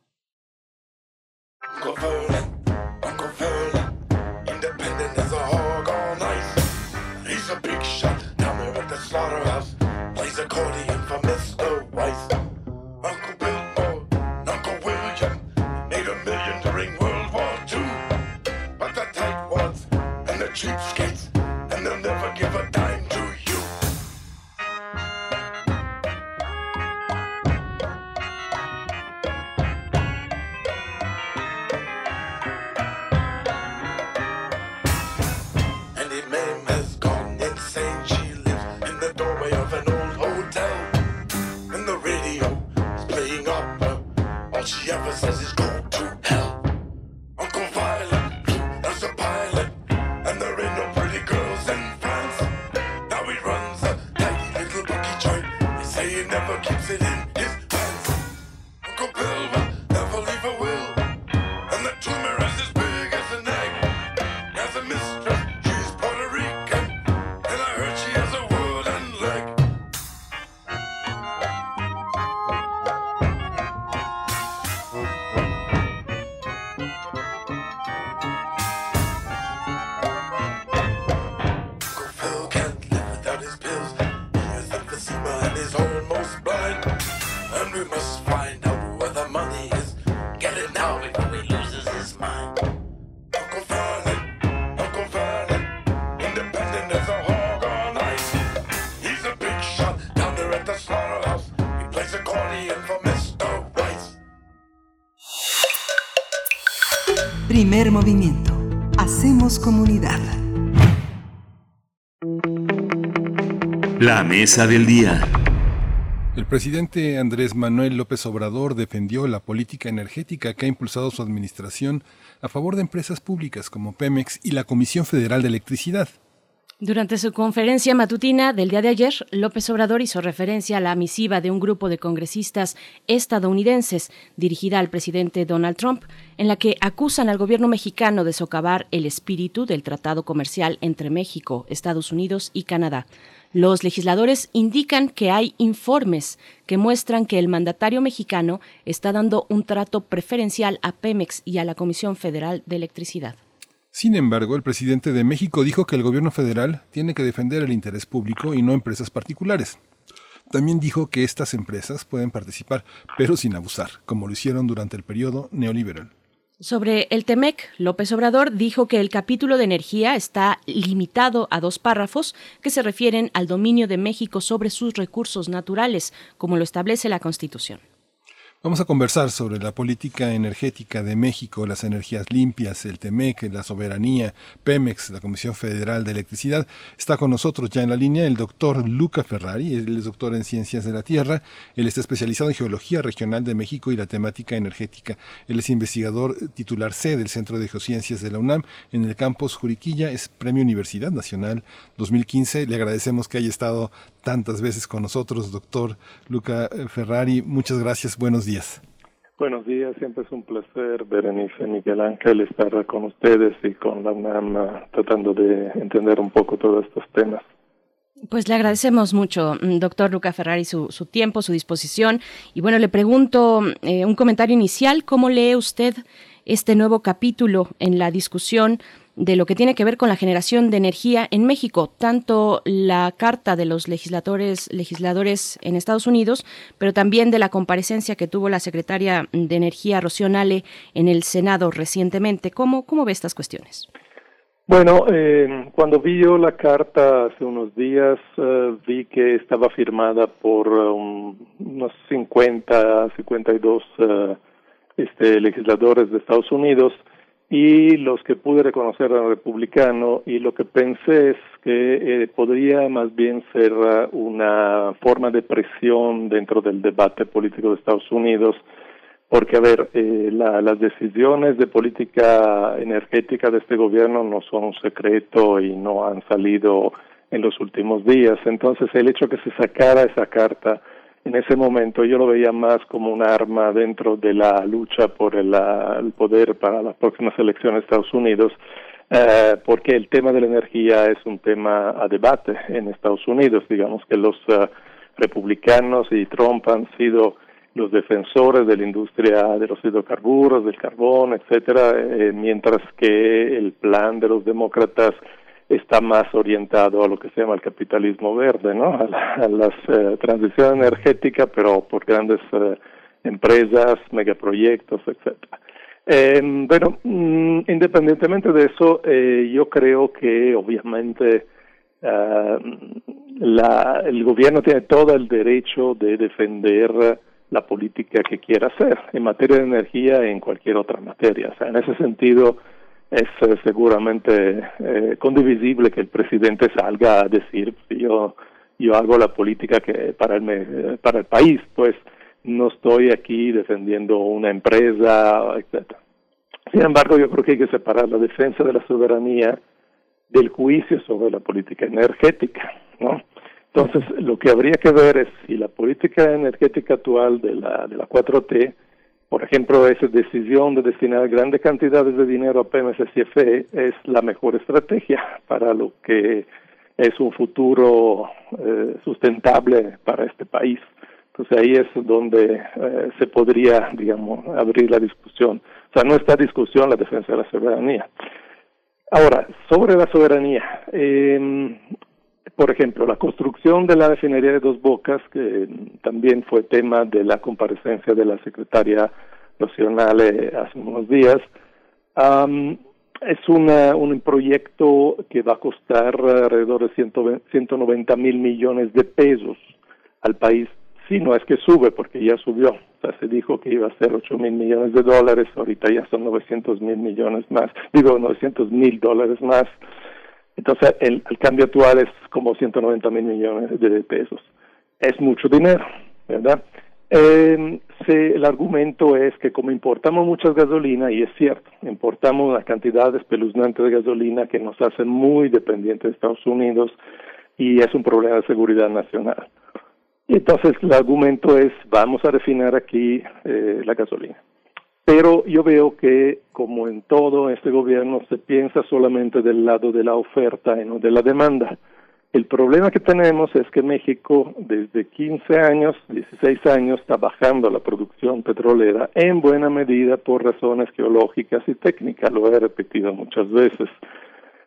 party feeling. Movimiento. Hacemos comunidad. La mesa del día. El presidente Andrés Manuel López Obrador defendió la política energética que ha impulsado su administración a favor de empresas públicas como Pemex y la Comisión Federal de Electricidad. Durante su conferencia matutina del día de ayer, López Obrador hizo referencia a la misiva de un grupo de congresistas estadounidenses dirigida al presidente Donald Trump, en la que acusan al gobierno mexicano de socavar el espíritu del tratado comercial entre México, Estados Unidos y Canadá. Los legisladores indican que hay informes que muestran que el mandatario mexicano está dando un trato preferencial a Pemex y a la Comisión Federal de Electricidad. Sin embargo, el presidente de México dijo que el gobierno federal tiene que defender el interés público y no empresas particulares. También dijo que estas empresas pueden participar, pero sin abusar, como lo hicieron durante el periodo neoliberal. Sobre el TEMEC, López Obrador dijo que el capítulo de energía está limitado a dos párrafos que se refieren al dominio de México sobre sus recursos naturales, como lo establece la Constitución. Vamos a conversar sobre la política energética de México, las energías limpias, el TEMEC, la soberanía, Pemex, la Comisión Federal de Electricidad. Está con nosotros ya en la línea el doctor Luca Ferrari, él es doctor en Ciencias de la Tierra, él está especializado en Geología Regional de México y la temática energética. Él es investigador titular C del Centro de Geociencias de la UNAM en el campus Juriquilla, es Premio Universidad Nacional 2015. Le agradecemos que haya estado tantas veces con nosotros, doctor Luca Ferrari. Muchas gracias, buenos días. Buenos días, siempre es un placer, Berenice Miguel Ángel, estar con ustedes y con la UNAM uh, tratando de entender un poco todos estos temas. Pues le agradecemos mucho, mm, doctor Luca Ferrari, su, su tiempo, su disposición. Y bueno, le pregunto eh, un comentario inicial, ¿cómo lee usted este nuevo capítulo en la discusión de lo que tiene que ver con la generación de energía en México, tanto la carta de los legisladores, legisladores en Estados Unidos, pero también de la comparecencia que tuvo la secretaria de Energía, Rocío Nale, en el Senado recientemente. ¿Cómo, cómo ve estas cuestiones? Bueno, eh, cuando vi yo la carta hace unos días, eh, vi que estaba firmada por um, unos 50, 52 uh, este, legisladores de Estados Unidos y los que pude reconocer eran republicano y lo que pensé es que eh, podría más bien ser uh, una forma de presión dentro del debate político de Estados Unidos porque a ver eh, la, las decisiones de política energética de este gobierno no son un secreto y no han salido en los últimos días. Entonces el hecho que se sacara esa carta en ese momento yo lo veía más como un arma dentro de la lucha por el, el poder para las próximas elecciones de Estados Unidos, eh, porque el tema de la energía es un tema a debate en Estados Unidos. Digamos que los uh, republicanos y Trump han sido los defensores de la industria de los hidrocarburos, del carbón, etcétera, eh, mientras que el plan de los demócratas está más orientado a lo que se llama el capitalismo verde, ¿no? A, la, eh, transición energética, pero por grandes eh, empresas, megaproyectos, etcétera. Eh, bueno, mm, independientemente de eso, eh, yo creo que obviamente la, el gobierno tiene todo el derecho de defender la política que quiera hacer en materia de energía y en cualquier otra materia. O sea, en ese sentido, es eh, seguramente eh, condivisible que el presidente salga a decir pues, yo yo hago la política que para el para el país pues no estoy aquí defendiendo una empresa etcétera sin embargo yo creo que hay que separar la defensa de la soberanía del juicio sobre la política energética no Entonces, lo que habría que ver es si la política energética actual de la, de la 4T, por ejemplo, esa decisión de destinar grandes cantidades de dinero a PMS CFE es la mejor estrategia para lo que es un futuro eh, sustentable para este país. Entonces ahí es donde eh, se podría, digamos, abrir la discusión. O sea, no está discusión la defensa de la soberanía. Ahora, sobre la soberanía, eh, por ejemplo, la construcción de la refinería de Dos Bocas, que también fue tema de la comparecencia de la secretaria nacional eh, hace unos días, es una, un proyecto que va a costar alrededor de 190 mil millones de pesos al país. Sí, no es que sube, porque ya subió. O sea, se dijo que iba a ser 8 mil millones de dólares, ahorita ya son 900 mil millones más, digo 900 mil dólares más. Entonces, el, cambio actual es como 190 mil millones de pesos. Es mucho dinero, ¿verdad? Eh, el argumento es que como importamos muchas gasolina, y es cierto, importamos una cantidad espeluznante de gasolina que nos hace muy dependientes de Estados Unidos y es un problema de seguridad nacional. Entonces el argumento es, vamos a refinar aquí eh, la gasolina. Pero yo veo que, como en todo este gobierno, se piensa solamente del lado de la oferta y no de la demanda. El problema que tenemos es que México desde 15 años, 16 años, está bajando la producción petrolera en buena medida por razones geológicas y técnicas. Lo he repetido muchas veces.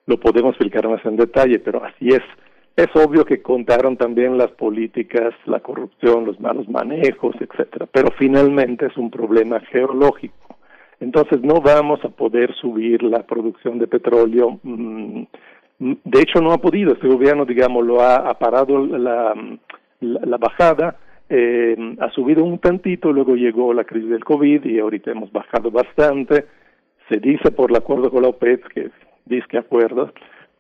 Lo podemos explicar más en detalle, pero así es. Es obvio que contaron también las políticas, la corrupción, los malos manejos, etcétera, pero finalmente es un problema geológico. Entonces no vamos a poder subir la producción de petróleo mmm, de hecho, no ha podido. Este gobierno, digamos, lo ha, parado la, la, bajada, eh, ha subido un tantito, luego llegó la crisis del COVID y ahorita hemos bajado bastante. Se dice por el acuerdo con la OPEP, que dice que acuerdo,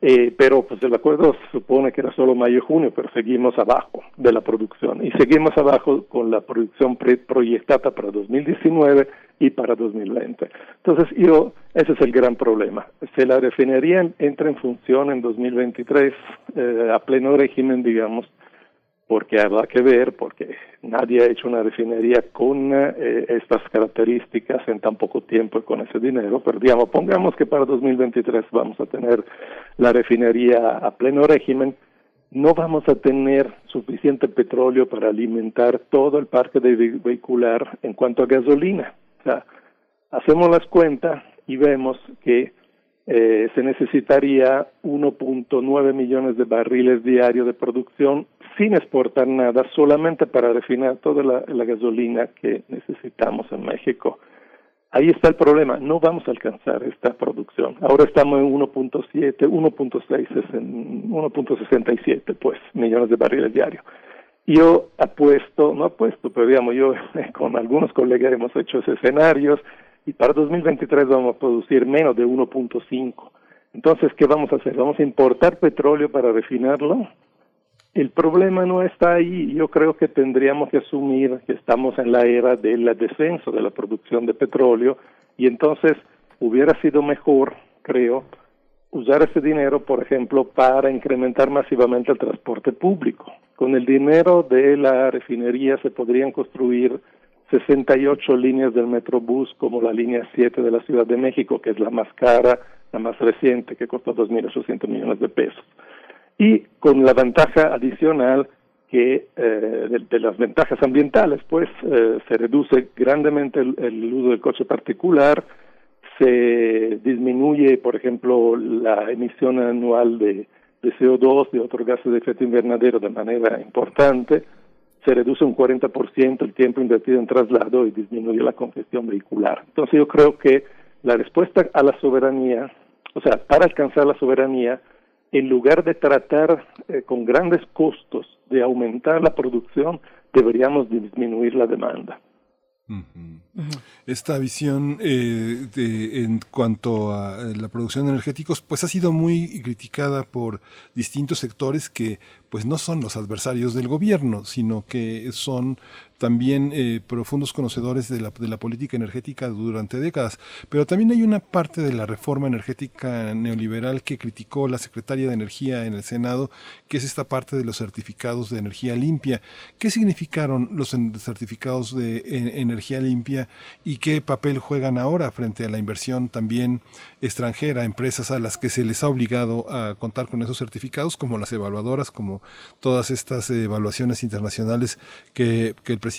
eh, pero pues el acuerdo se supone que era solo mayo y junio, pero seguimos abajo de la producción y seguimos abajo con la producción proyectada para 2019 y para 2020. Entonces, yo, ese es el gran problema. Si la refinería entra en función en 2023 eh, a pleno régimen, digamos, porque habrá que ver, porque nadie ha hecho una refinería con eh, estas características en tan poco tiempo y con ese dinero, pero digamos, pongamos que para 2023 vamos a tener la refinería a pleno régimen, no vamos a tener suficiente petróleo para alimentar todo el parque de vehicular en cuanto a gasolina. Hacemos las cuentas y vemos que eh, se necesitaría 1.9 millones de barriles diarios de producción sin exportar nada, solamente para refinar toda la, gasolina que necesitamos en México. Ahí está el problema, no vamos a alcanzar esta producción. Ahora estamos en 1.7, 1.6, 1.67 pues millones de barriles diarios. Yo apuesto, no apuesto, pero digamos, yo con algunos colegas hemos hecho escenarios y para 2023 vamos a producir menos de 1.5. Entonces, ¿qué vamos a hacer? ¿Vamos a importar petróleo para refinarlo? El problema no está ahí. Yo creo que tendríamos que asumir que estamos en la era del descenso de la producción de petróleo y entonces hubiera sido mejor, creo, usar ese dinero, por ejemplo, para incrementar masivamente el transporte público. Con el dinero de la refinería se podrían construir 68 líneas del Metrobús, como la línea 7 de la Ciudad de México, que es la más cara, la más reciente, que costó 2.800 millones de pesos. Y con la ventaja adicional que eh, de, las ventajas ambientales, pues eh, se reduce grandemente el, uso del coche particular, se disminuye, por ejemplo, la emisión anual de, de CO2, de otros gases de efecto invernadero de manera importante, se reduce un 40% el tiempo invertido en traslado y disminuye la congestión vehicular. Entonces yo creo que la respuesta a la soberanía, o sea, para alcanzar la soberanía, en lugar de tratar eh, con grandes costos de aumentar la producción, deberíamos disminuir la demanda. Esta visión eh, de, en cuanto a la producción de energéticos, pues ha sido muy criticada por distintos sectores que pues no son los adversarios del gobierno, sino que son también eh, profundos conocedores de la, de la política energética durante décadas. Pero también hay una parte de la reforma energética neoliberal que criticó la secretaria de Energía en el Senado, que es esta parte de los certificados de energía limpia. ¿Qué significaron los certificados de energía limpia y qué papel juegan ahora frente a la inversión también extranjera, empresas a las que se les ha obligado a contar con esos certificados, como las evaluadoras, como todas estas evaluaciones internacionales que, que el presidente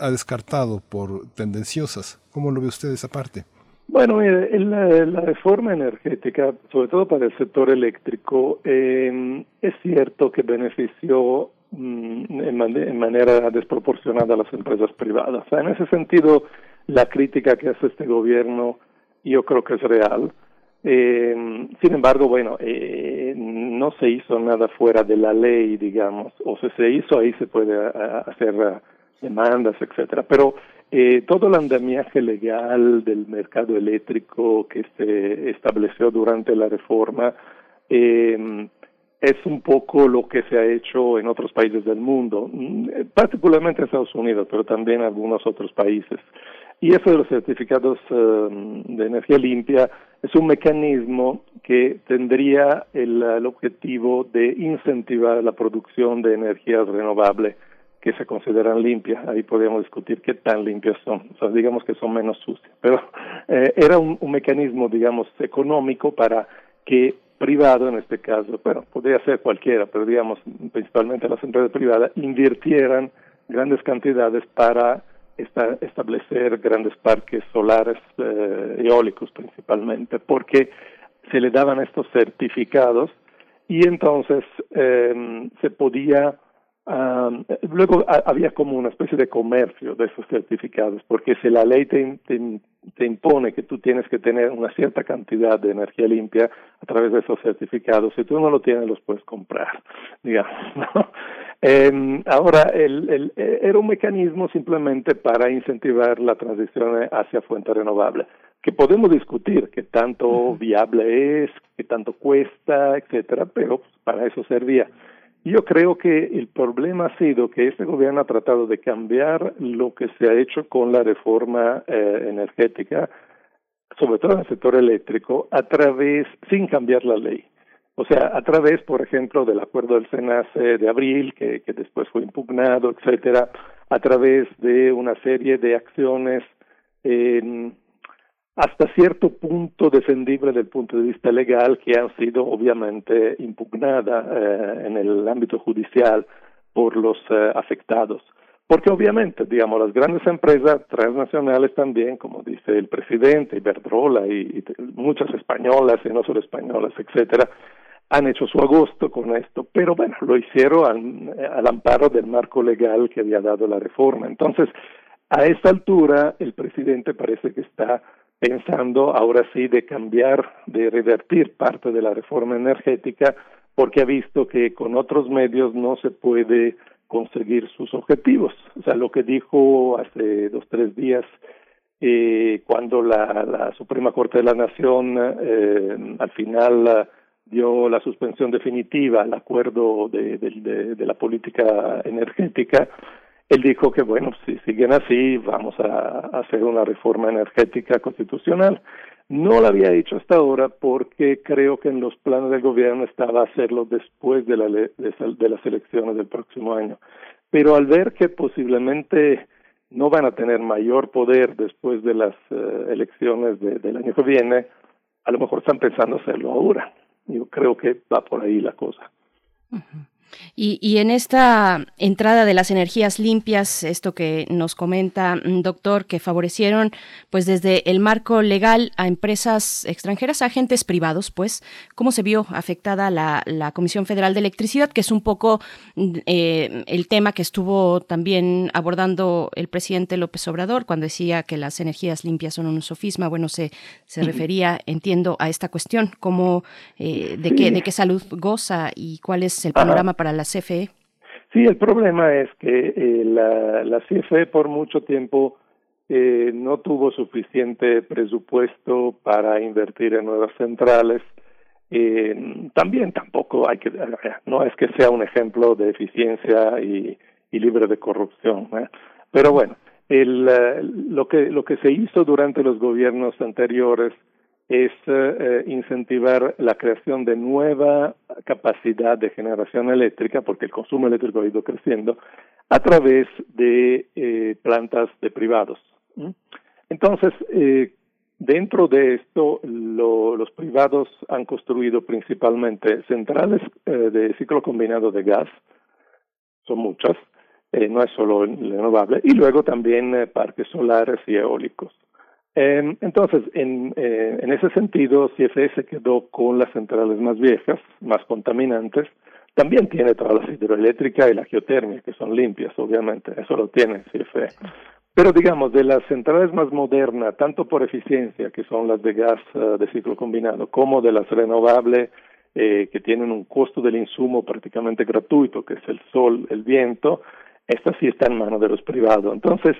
ha descartado por tendenciosas? ¿Cómo lo ve usted esa parte? Bueno, mire, la, reforma energética, sobre todo para el sector eléctrico, eh, es cierto que benefició mm, en, man en, manera desproporcionada a las empresas privadas. En ese sentido, la crítica que hace este gobierno yo creo que es real. Eh, sin embargo, bueno, eh, no se hizo nada fuera de la ley, digamos, o si se hizo ahí se puede hacer demandas, etcétera. Pero eh, todo el andamiaje legal del mercado eléctrico que se estableció durante la reforma eh, es un poco lo que se ha hecho en otros países del mundo, mm, particularmente en Estados Unidos, pero también en algunos otros países. Y eso de los certificados um, de energía limpia es un mecanismo que tendría el, el objetivo de incentivar la producción de energías renovables que se consideran limpias. Ahí podríamos discutir qué tan limpias son. O sea, digamos que son menos sucias. Pero eh, era un, mecanismo, digamos, económico para que privado en este caso, bueno, podría ser cualquiera, pero digamos, principalmente las empresas privadas, invirtieran grandes cantidades para esta, establecer grandes parques solares eh, eólicos principalmente, porque se le daban estos certificados y entonces eh, se podía Um, luego había como una especie de comercio de esos certificados, porque si la ley te, te, te, impone que tú tienes que tener una cierta cantidad de energía limpia a través de esos certificados, si tú no lo tienes, los puedes comprar, digamos. ¿no? Eh, ahora, el, el, era un mecanismo simplemente para incentivar la transición hacia fuente renovable, que podemos discutir qué tanto viable es, qué tanto cuesta, etcétera, pero para eso servía. Yo creo que el problema ha sido que este gobierno ha tratado de cambiar lo que se ha hecho con la reforma eh, energética, sobre todo en el sector eléctrico, a través, sin cambiar la ley. O sea, a través, por ejemplo, del acuerdo del SENACE de abril, que, que después fue impugnado, etcétera, a través de una serie de acciones eh, hasta cierto punto defendible desde el punto de vista legal que han sido obviamente impugnadas eh, en el ámbito judicial por los eh, afectados. Porque obviamente, digamos, las grandes empresas transnacionales también, como dice el presidente, Iberdrola y, muchas españolas y no solo españolas, etcétera, han hecho su agosto con esto, pero bueno, lo hicieron al, al amparo del marco legal que había dado la reforma. Entonces, a esta altura, el presidente parece que está pensando ahora sí de cambiar, de revertir parte de la reforma energética, porque ha visto que con otros medios no se puede conseguir sus objetivos. O sea, lo que dijo hace dos, tres días, eh, cuando la, la Suprema Corte de la Nación eh, al final dio la suspensión definitiva al acuerdo de, de, de, de la política energética, él dijo que, bueno, si siguen así, vamos a, hacer una reforma energética constitucional. No lo había hecho hasta ahora porque creo que en los planes del gobierno estaba hacerlo después de, la, de, de las elecciones del próximo año. Pero al ver que posiblemente no van a tener mayor poder después de las uh, elecciones de, del año que viene, a lo mejor están pensando hacerlo ahora. Yo creo que va por ahí la cosa. Uh. Y, y, en esta entrada de las energías limpias, esto que nos comenta, mm, doctor, que favorecieron, pues desde el marco legal a empresas extranjeras, a agentes privados, pues, ¿cómo se vio afectada la, la Comisión Federal de Electricidad, que es un poco mm, eh, el tema que estuvo también abordando el presidente López Obrador cuando decía que las energías limpias son un sofisma? Bueno, se, se refería, entiendo, a esta cuestión, cómo, eh, de, qué, de qué salud goza y cuál es el panorama para la CFE? Sí, el problema es que eh, la, la CFE por mucho tiempo eh, no tuvo suficiente presupuesto para invertir en nuevas centrales. Eh, también tampoco hay que, no es que sea un ejemplo de eficiencia y, y libre de corrupción. ¿eh? Pero bueno, el, lo, que, lo que se hizo durante los gobiernos anteriores es eh, incentivar la creación de nueva capacidad de generación eléctrica, porque el consumo eléctrico ha ido creciendo, a través de eh, plantas de privados. Entonces, eh, dentro de esto, lo- los privados han construido principalmente centrales de ciclo combinado de gas, son muchas, no es solo renovable, y luego también parques solares y eólicos. Eh, entonces, en, eh, en ese sentido, CFE se quedó con las centrales más viejas, más contaminantes. También tiene todas las hidroeléctricas y la geotermia, que son limpias, obviamente, eso lo tiene CFE. Pero digamos, de las centrales más modernas, tanto por eficiencia, que son las de gas eh, de ciclo combinado, como de las renovables, eh, que tienen un costo del insumo prácticamente gratuito, que es el sol, el viento, estas sí están en manos de los privados. Entonces,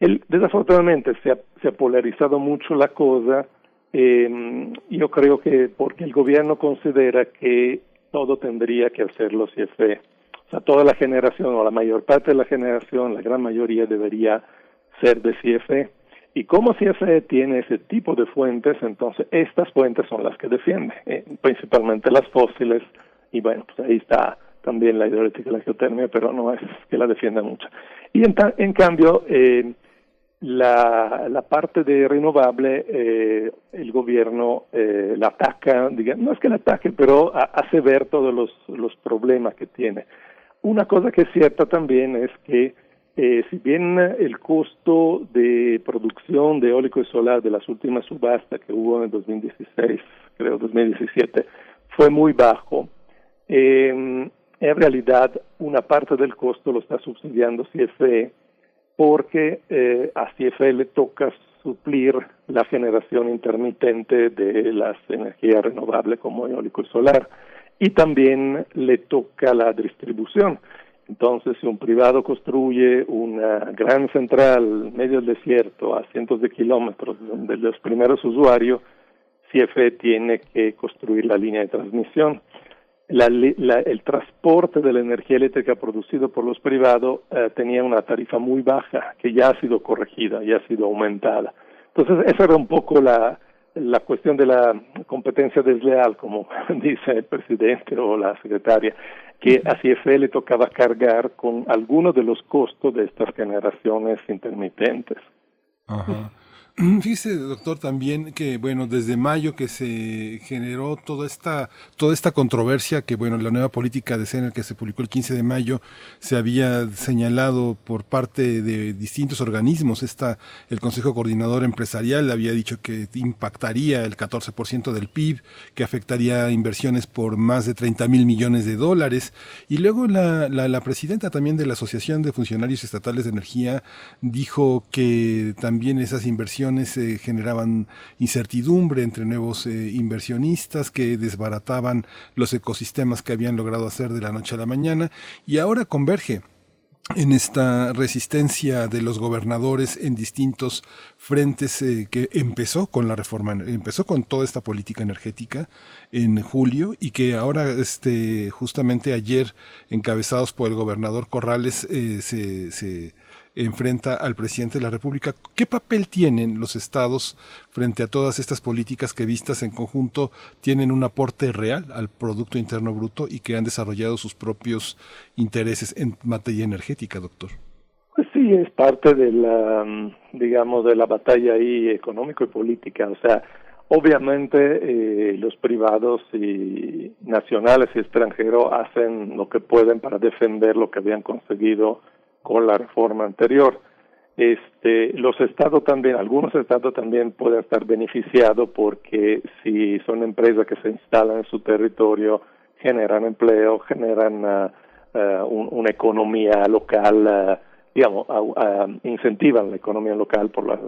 el, desafortunadamente se ha, polarizado mucho la cosa. Eh, yo creo que porque el gobierno considera que todo tendría que hacerlo CFE. O sea, toda la generación o la mayor parte de la generación, la gran mayoría debería ser de CFE. Y como CFE tiene ese tipo de fuentes, entonces estas fuentes son las que defiende, eh, principalmente las fósiles. Y bueno, pues ahí está también la hidroeléctrica y la geotermia, pero no es que la defienda mucho. Y en, ta- en cambio, eh, la, la parte de renovable, eh, el gobierno eh, la ataca, no es que la ataque, pero ha- hace ver todos los, los problemas que tiene. Una cosa que es cierta también es que eh, si bien el costo de producción de eólico y solar de las últimas subastas que hubo en 2016, creo 2017, fue muy bajo, eh, en realidad una parte del costo lo está subsidiando CFE porque eh, a CFE le toca suplir la generación intermitente de las energías renovables como eólico y solar y también le toca la distribución. Entonces, si un privado construye una gran central en medio del desierto a cientos de kilómetros de los primeros usuarios, CFE tiene que construir la línea de transmisión. La, la- el transporte de la energía eléctrica producido por los privados eh, tenía una tarifa muy baja que ya ha sido corregida, ya ha sido aumentada. Entonces, esa era un poco la, la cuestión de la competencia desleal, como dice el presidente o la secretaria, que a CFE le tocaba cargar con algunos de los costos de estas generaciones intermitentes. Ajá. Fíjese, doctor, también que, bueno, desde mayo que se generó toda esta, toda esta controversia, que, bueno, la nueva política de CENER que se publicó el 15 de mayo, se había señalado por parte de distintos organismos. Esta, el Consejo Coordinador Empresarial había dicho que impactaría el 14% del PIB, que afectaría inversiones por más de 30 mil millones de dólares. Y luego la, la presidenta también de la Asociación de Funcionarios Estatales de Energía dijo que también esas inversiones eh, generaban incertidumbre entre nuevos eh, inversionistas que desbarataban los ecosistemas que habían logrado hacer de la noche a la mañana. Y ahora converge en esta resistencia de los gobernadores en distintos frentes eh, que empezó con la reforma, empezó con toda esta política energética en julio y que ahora este justamente ayer encabezados por el gobernador Corrales se enfrenta al presidente de la República. ¿Qué papel tienen los estados frente a todas estas políticas que vistas en conjunto tienen un aporte real al Producto Interno Bruto y que han desarrollado sus propios intereses en materia energética, doctor? Pues sí, es parte de la, digamos, de la batalla ahí económico y política. O sea, obviamente eh, los privados y nacionales y extranjeros hacen lo que pueden para defender lo que habían conseguido con la reforma anterior. Este, los estados también, algunos estados también pueden estar beneficiados porque si son empresas que se instalan en su territorio, generan empleo, generan uh, un, una economía local, uh, digamos, incentivan la economía local por la,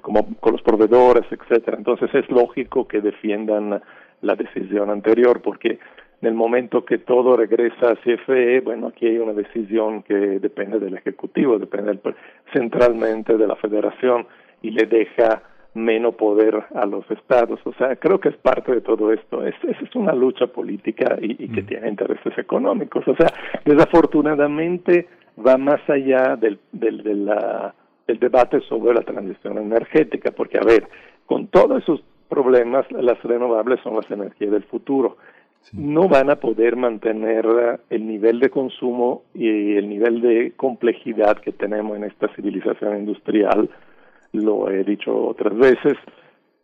como con los proveedores, etcétera. Entonces es lógico que defiendan la decisión anterior porque en el momento que todo regresa a CFE, bueno, aquí hay una decisión que depende del Ejecutivo, depende del, centralmente de la Federación y le deja menos poder a los estados. O sea, creo que es parte de todo esto. Es, es una lucha política y, y que tiene intereses económicos. O sea, desafortunadamente va más allá del, del, de la, del debate sobre la transición energética, porque a ver, con todos esos problemas, las renovables son las energías del futuro. No van a poder mantener el nivel de consumo y el nivel de complejidad que tenemos en esta civilización industrial, lo he dicho otras veces,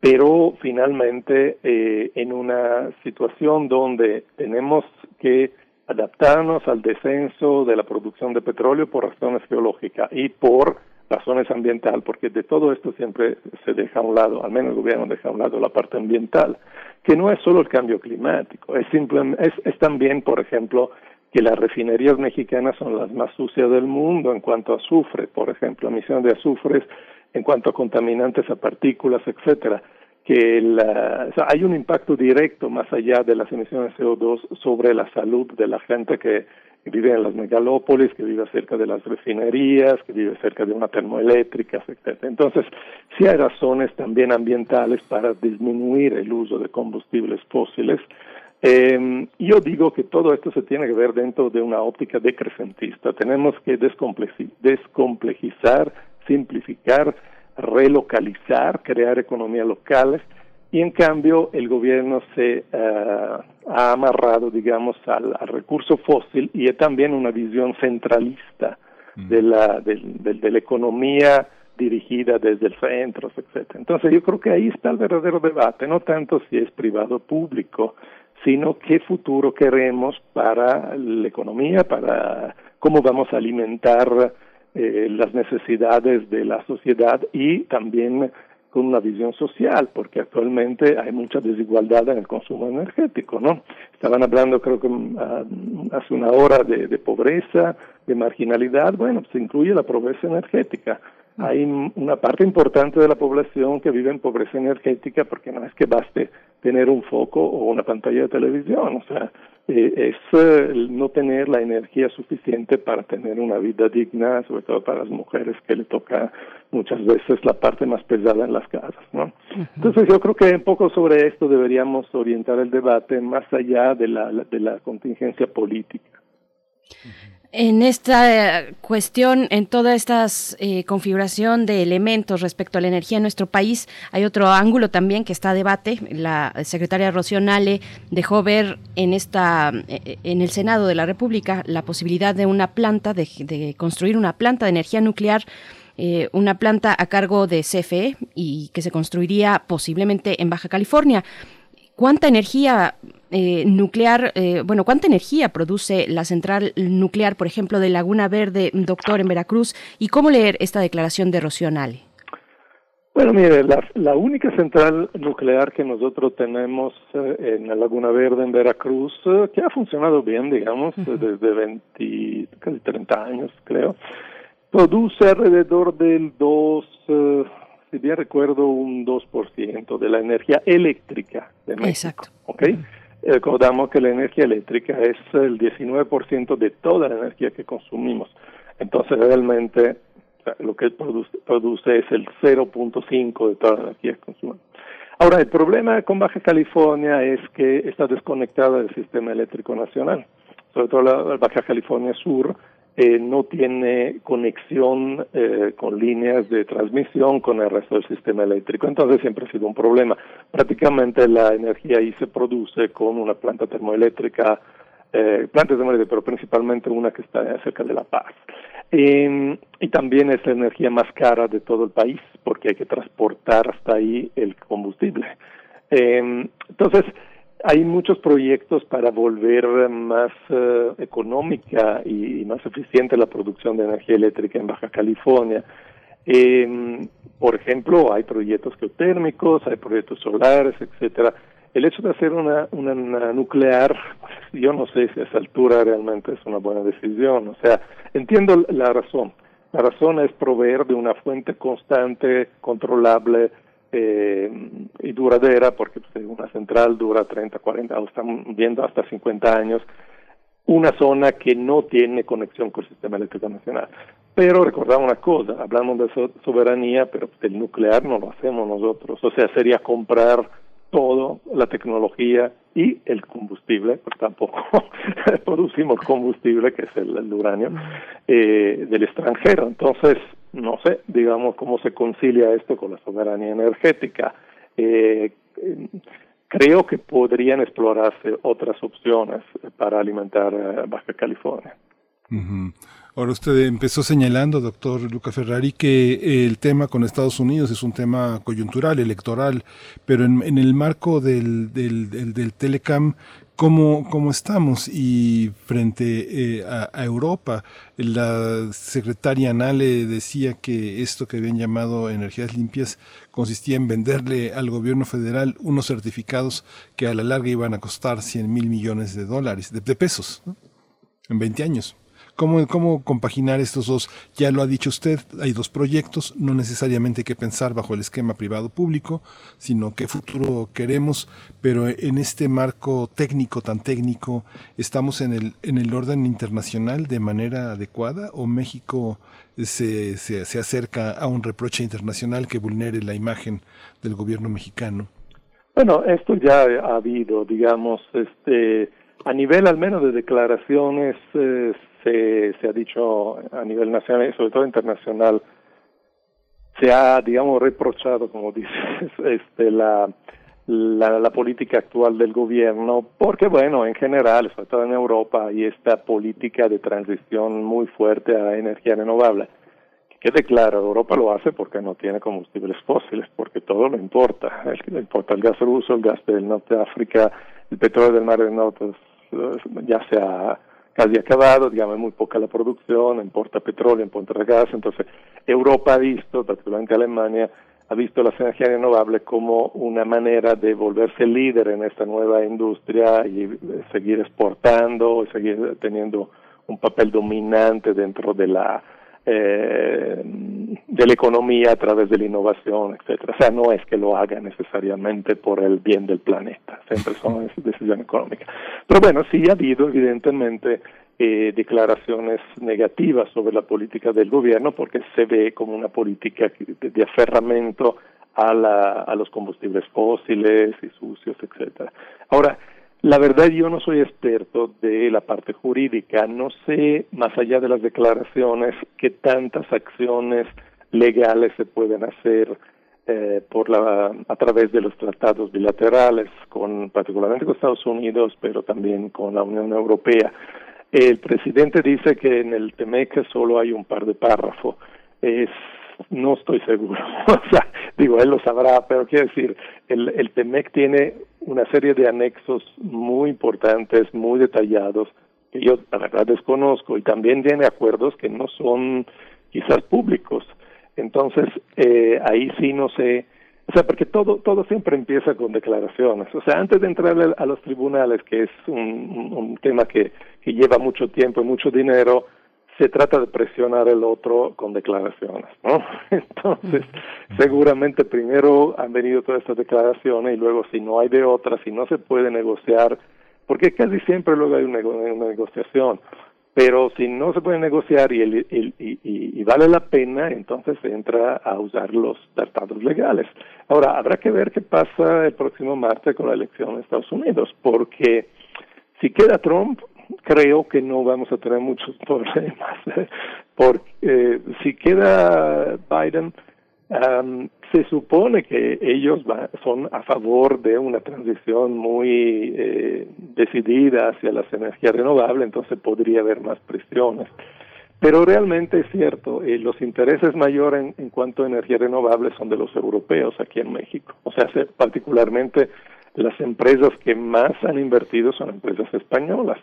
pero finalmente eh, en una situación donde tenemos que adaptarnos al descenso de la producción de petróleo por razones geológicas y por razones ambientales, porque de todo esto siempre se deja a un lado, al menos el gobierno deja a un lado la parte ambiental, que no es solo el cambio climático, es, es, es también, por ejemplo, que las refinerías mexicanas son las más sucias del mundo en cuanto a azufre, por ejemplo, emisión de azufres en cuanto a contaminantes, a partículas, etcétera que la, hay un impacto directo más allá de las emisiones de CO2 sobre la salud de la gente que vive en las megalópolis, que vive cerca de las refinerías, que vive cerca de una termoeléctrica, etc. Entonces, sí hay razones también ambientales para disminuir el uso de combustibles fósiles. Eh, yo digo que todo esto se tiene que ver dentro de una óptica decrecentista. Tenemos que descomplejizar, simplificar, relocalizar, crear economías locales y en cambio el gobierno se eh, ha amarrado, digamos, al, recurso fósil y también una visión centralista de, la, de, de, la economía dirigida desde el centro, etcétera. Entonces yo creo que ahí está el verdadero debate, no tanto si es privado o público, sino qué futuro queremos para la economía, para cómo vamos a alimentar eh, las necesidades de la sociedad y también con una visión social, porque actualmente hay mucha desigualdad en el consumo energético, ¿no? Estaban hablando, creo que ah, hace una hora, de, de, pobreza, de marginalidad, bueno, se incluye la pobreza energética. Hay una parte importante de la población que vive en pobreza energética porque no es que baste tener un foco o una pantalla de televisión, o sea, eh, es eh, no tener la energía suficiente para tener una vida digna, sobre todo para las mujeres que le toca muchas veces la parte más pesada en las casas, ¿no? Entonces yo creo que un poco sobre esto deberíamos orientar el debate más allá de la, de la contingencia política. En esta eh, cuestión, en toda esta eh, configuración de elementos respecto a la energía en nuestro país, hay otro ángulo también que está a debate. La secretaria Rocío Nale dejó ver en esta, eh, en el Senado de la República la posibilidad de una planta, de, construir una planta de energía nuclear una planta a cargo de CFE y que se construiría posiblemente en Baja California. ¿Cuánta energía eh, nuclear, eh, bueno, cuánta energía produce la central nuclear, por ejemplo, de Laguna Verde, doctor, en Veracruz, y cómo leer esta declaración de Rocío Bueno, mire, la, única central nuclear que nosotros tenemos eh, en la Laguna Verde, en Veracruz, que ha funcionado bien, digamos, desde 20, casi 30 años, creo, produce alrededor del 2, si bien recuerdo, un 2% de la energía eléctrica de México. Exacto. ¿Ok? Recordamos que la energía eléctrica es el 19% de toda la energía que consumimos. Entonces, realmente, lo que produce, produce es el 0.5 de toda la energía que consumimos. Ahora, el problema con Baja California es que está desconectada del sistema eléctrico nacional, sobre todo la Baja California Sur, eh, no tiene conexión eh, con líneas de transmisión con el resto del sistema eléctrico. Entonces siempre ha sido un problema. Prácticamente la energía ahí se produce con una planta termoeléctrica, eh, plantas termoeléctricas, pero principalmente una que está cerca de La Paz. y también es la energía más cara de todo el país porque hay que transportar hasta ahí el combustible. entonces, hay muchos proyectos para volver más eh, económica y, más eficiente la producción de energía eléctrica en Baja California. Eh, por ejemplo, hay proyectos geotérmicos, hay proyectos solares, etcétera. El hecho de hacer una, una, nuclear, pues, yo no sé si a esa altura realmente es una buena decisión. O sea, entiendo la razón. La razón es proveer de una fuente constante, controlable, eh, y duradera, porque pues, una central dura 30, 40, o estamos viendo hasta 50 años, una zona que no tiene conexión con el sistema eléctrico nacional. Pero recordamos una cosa, hablamos de soberanía, pero el nuclear no lo hacemos nosotros, o sea, sería comprar todo, la tecnología y el combustible, pues tampoco producimos combustible, que es el, el uranio, eh, del extranjero. Entonces, no sé, digamos, cómo se concilia esto con la soberanía energética. Eh, creo que podrían explorarse otras opciones para alimentar eh, Baja California. Ahora usted empezó señalando, doctor Luca Ferrari, que el tema con Estados Unidos es un tema coyuntural, electoral, pero en, en el marco del, del, del, del Telecam, ¿cómo, ¿cómo estamos? Y frente eh, a, Europa, la secretaria Nale decía que esto que habían llamado energías limpias consistía en venderle al gobierno federal unos certificados que a la larga iban a costar 100 mil millones de dólares, de, de pesos, en 20 años. ¿Cómo, ¿Cómo compaginar estos dos? Ya lo ha dicho usted, hay dos proyectos, no necesariamente hay que pensar bajo el esquema privado-público, sino qué futuro queremos, pero en este marco técnico, tan técnico, ¿estamos en el, en el orden internacional de manera adecuada o México se, se, se acerca a un reproche internacional que vulnere la imagen del gobierno mexicano? Bueno, esto ya ha habido, digamos, este, a nivel al menos de declaraciones, eh, se, se ha dicho a nivel nacional y sobre todo internacional, se ha, digamos, reprochado, como dices, este, la, la, política actual del gobierno, porque, bueno, en general, sobre todo en Europa, hay esta política de transición muy fuerte a energía renovable. Que quede claro, Europa lo hace porque no tiene combustibles fósiles, porque todo le importa. Le importa el gas ruso, el gas del norte de África, el petróleo del Mar del Norte, ya se ha casi acabado, digamos, es muy poca la producción, importa petróleo, importa gas, entonces Europa ha visto, particularmente Alemania, ha visto las energías renovables como una manera de volverse líder en esta nueva industria y seguir exportando, y seguir teniendo un papel dominante dentro de la eh, de la economía a través de la innovación, etcétera. O sea, no es que lo haga necesariamente por el bien del planeta, siempre son decisiones económicas. Pero bueno, sí ha habido evidentemente eh, declaraciones negativas sobre la política del gobierno porque se ve como una política de, de aferramiento a, la, a los combustibles fósiles y sucios, etcétera. Ahora, la verdad yo no soy experto de la parte jurídica, no sé más allá de las declaraciones qué tantas acciones legales se pueden hacer eh, por la a través de los tratados bilaterales con particularmente con Estados Unidos, pero también con la Unión Europea. El presidente dice que en el TEMEC solo hay un par de párrafos. Es no estoy seguro. o sea, digo, él lo sabrá, pero quiero decir, el, el TEMEC tiene una serie de anexos muy importantes, muy detallados, que yo la verdad desconozco, y también tiene acuerdos que no son quizás públicos. Entonces, eh, ahí sí no sé, o sea, porque todo, todo siempre empieza con declaraciones. O sea, antes de entrar a los tribunales, que es un, un, tema que, que lleva mucho tiempo y mucho dinero, se trata de presionar al otro con declaraciones, ¿no? Entonces, seguramente primero han venido todas estas declaraciones y luego si no hay de otras, si no se puede negociar, porque casi siempre luego hay una, una negociación, pero si no se puede negociar y, el, el, y, y, y, vale la pena, entonces se entra a usar los tratados legales. Ahora, habrá que ver qué pasa el próximo martes con la elección en Estados Unidos, porque si queda Trump, creo que no vamos a tener muchos problemas. Porque eh, si queda Biden, um, se supone que ellos son a favor de una transición muy eh, decidida hacia las energías renovables, entonces podría haber más presiones. Pero realmente es cierto, eh, los intereses mayores en, en cuanto a energías renovables son de los europeos aquí en México. O sea, se, particularmente las empresas que más han invertido son empresas españolas.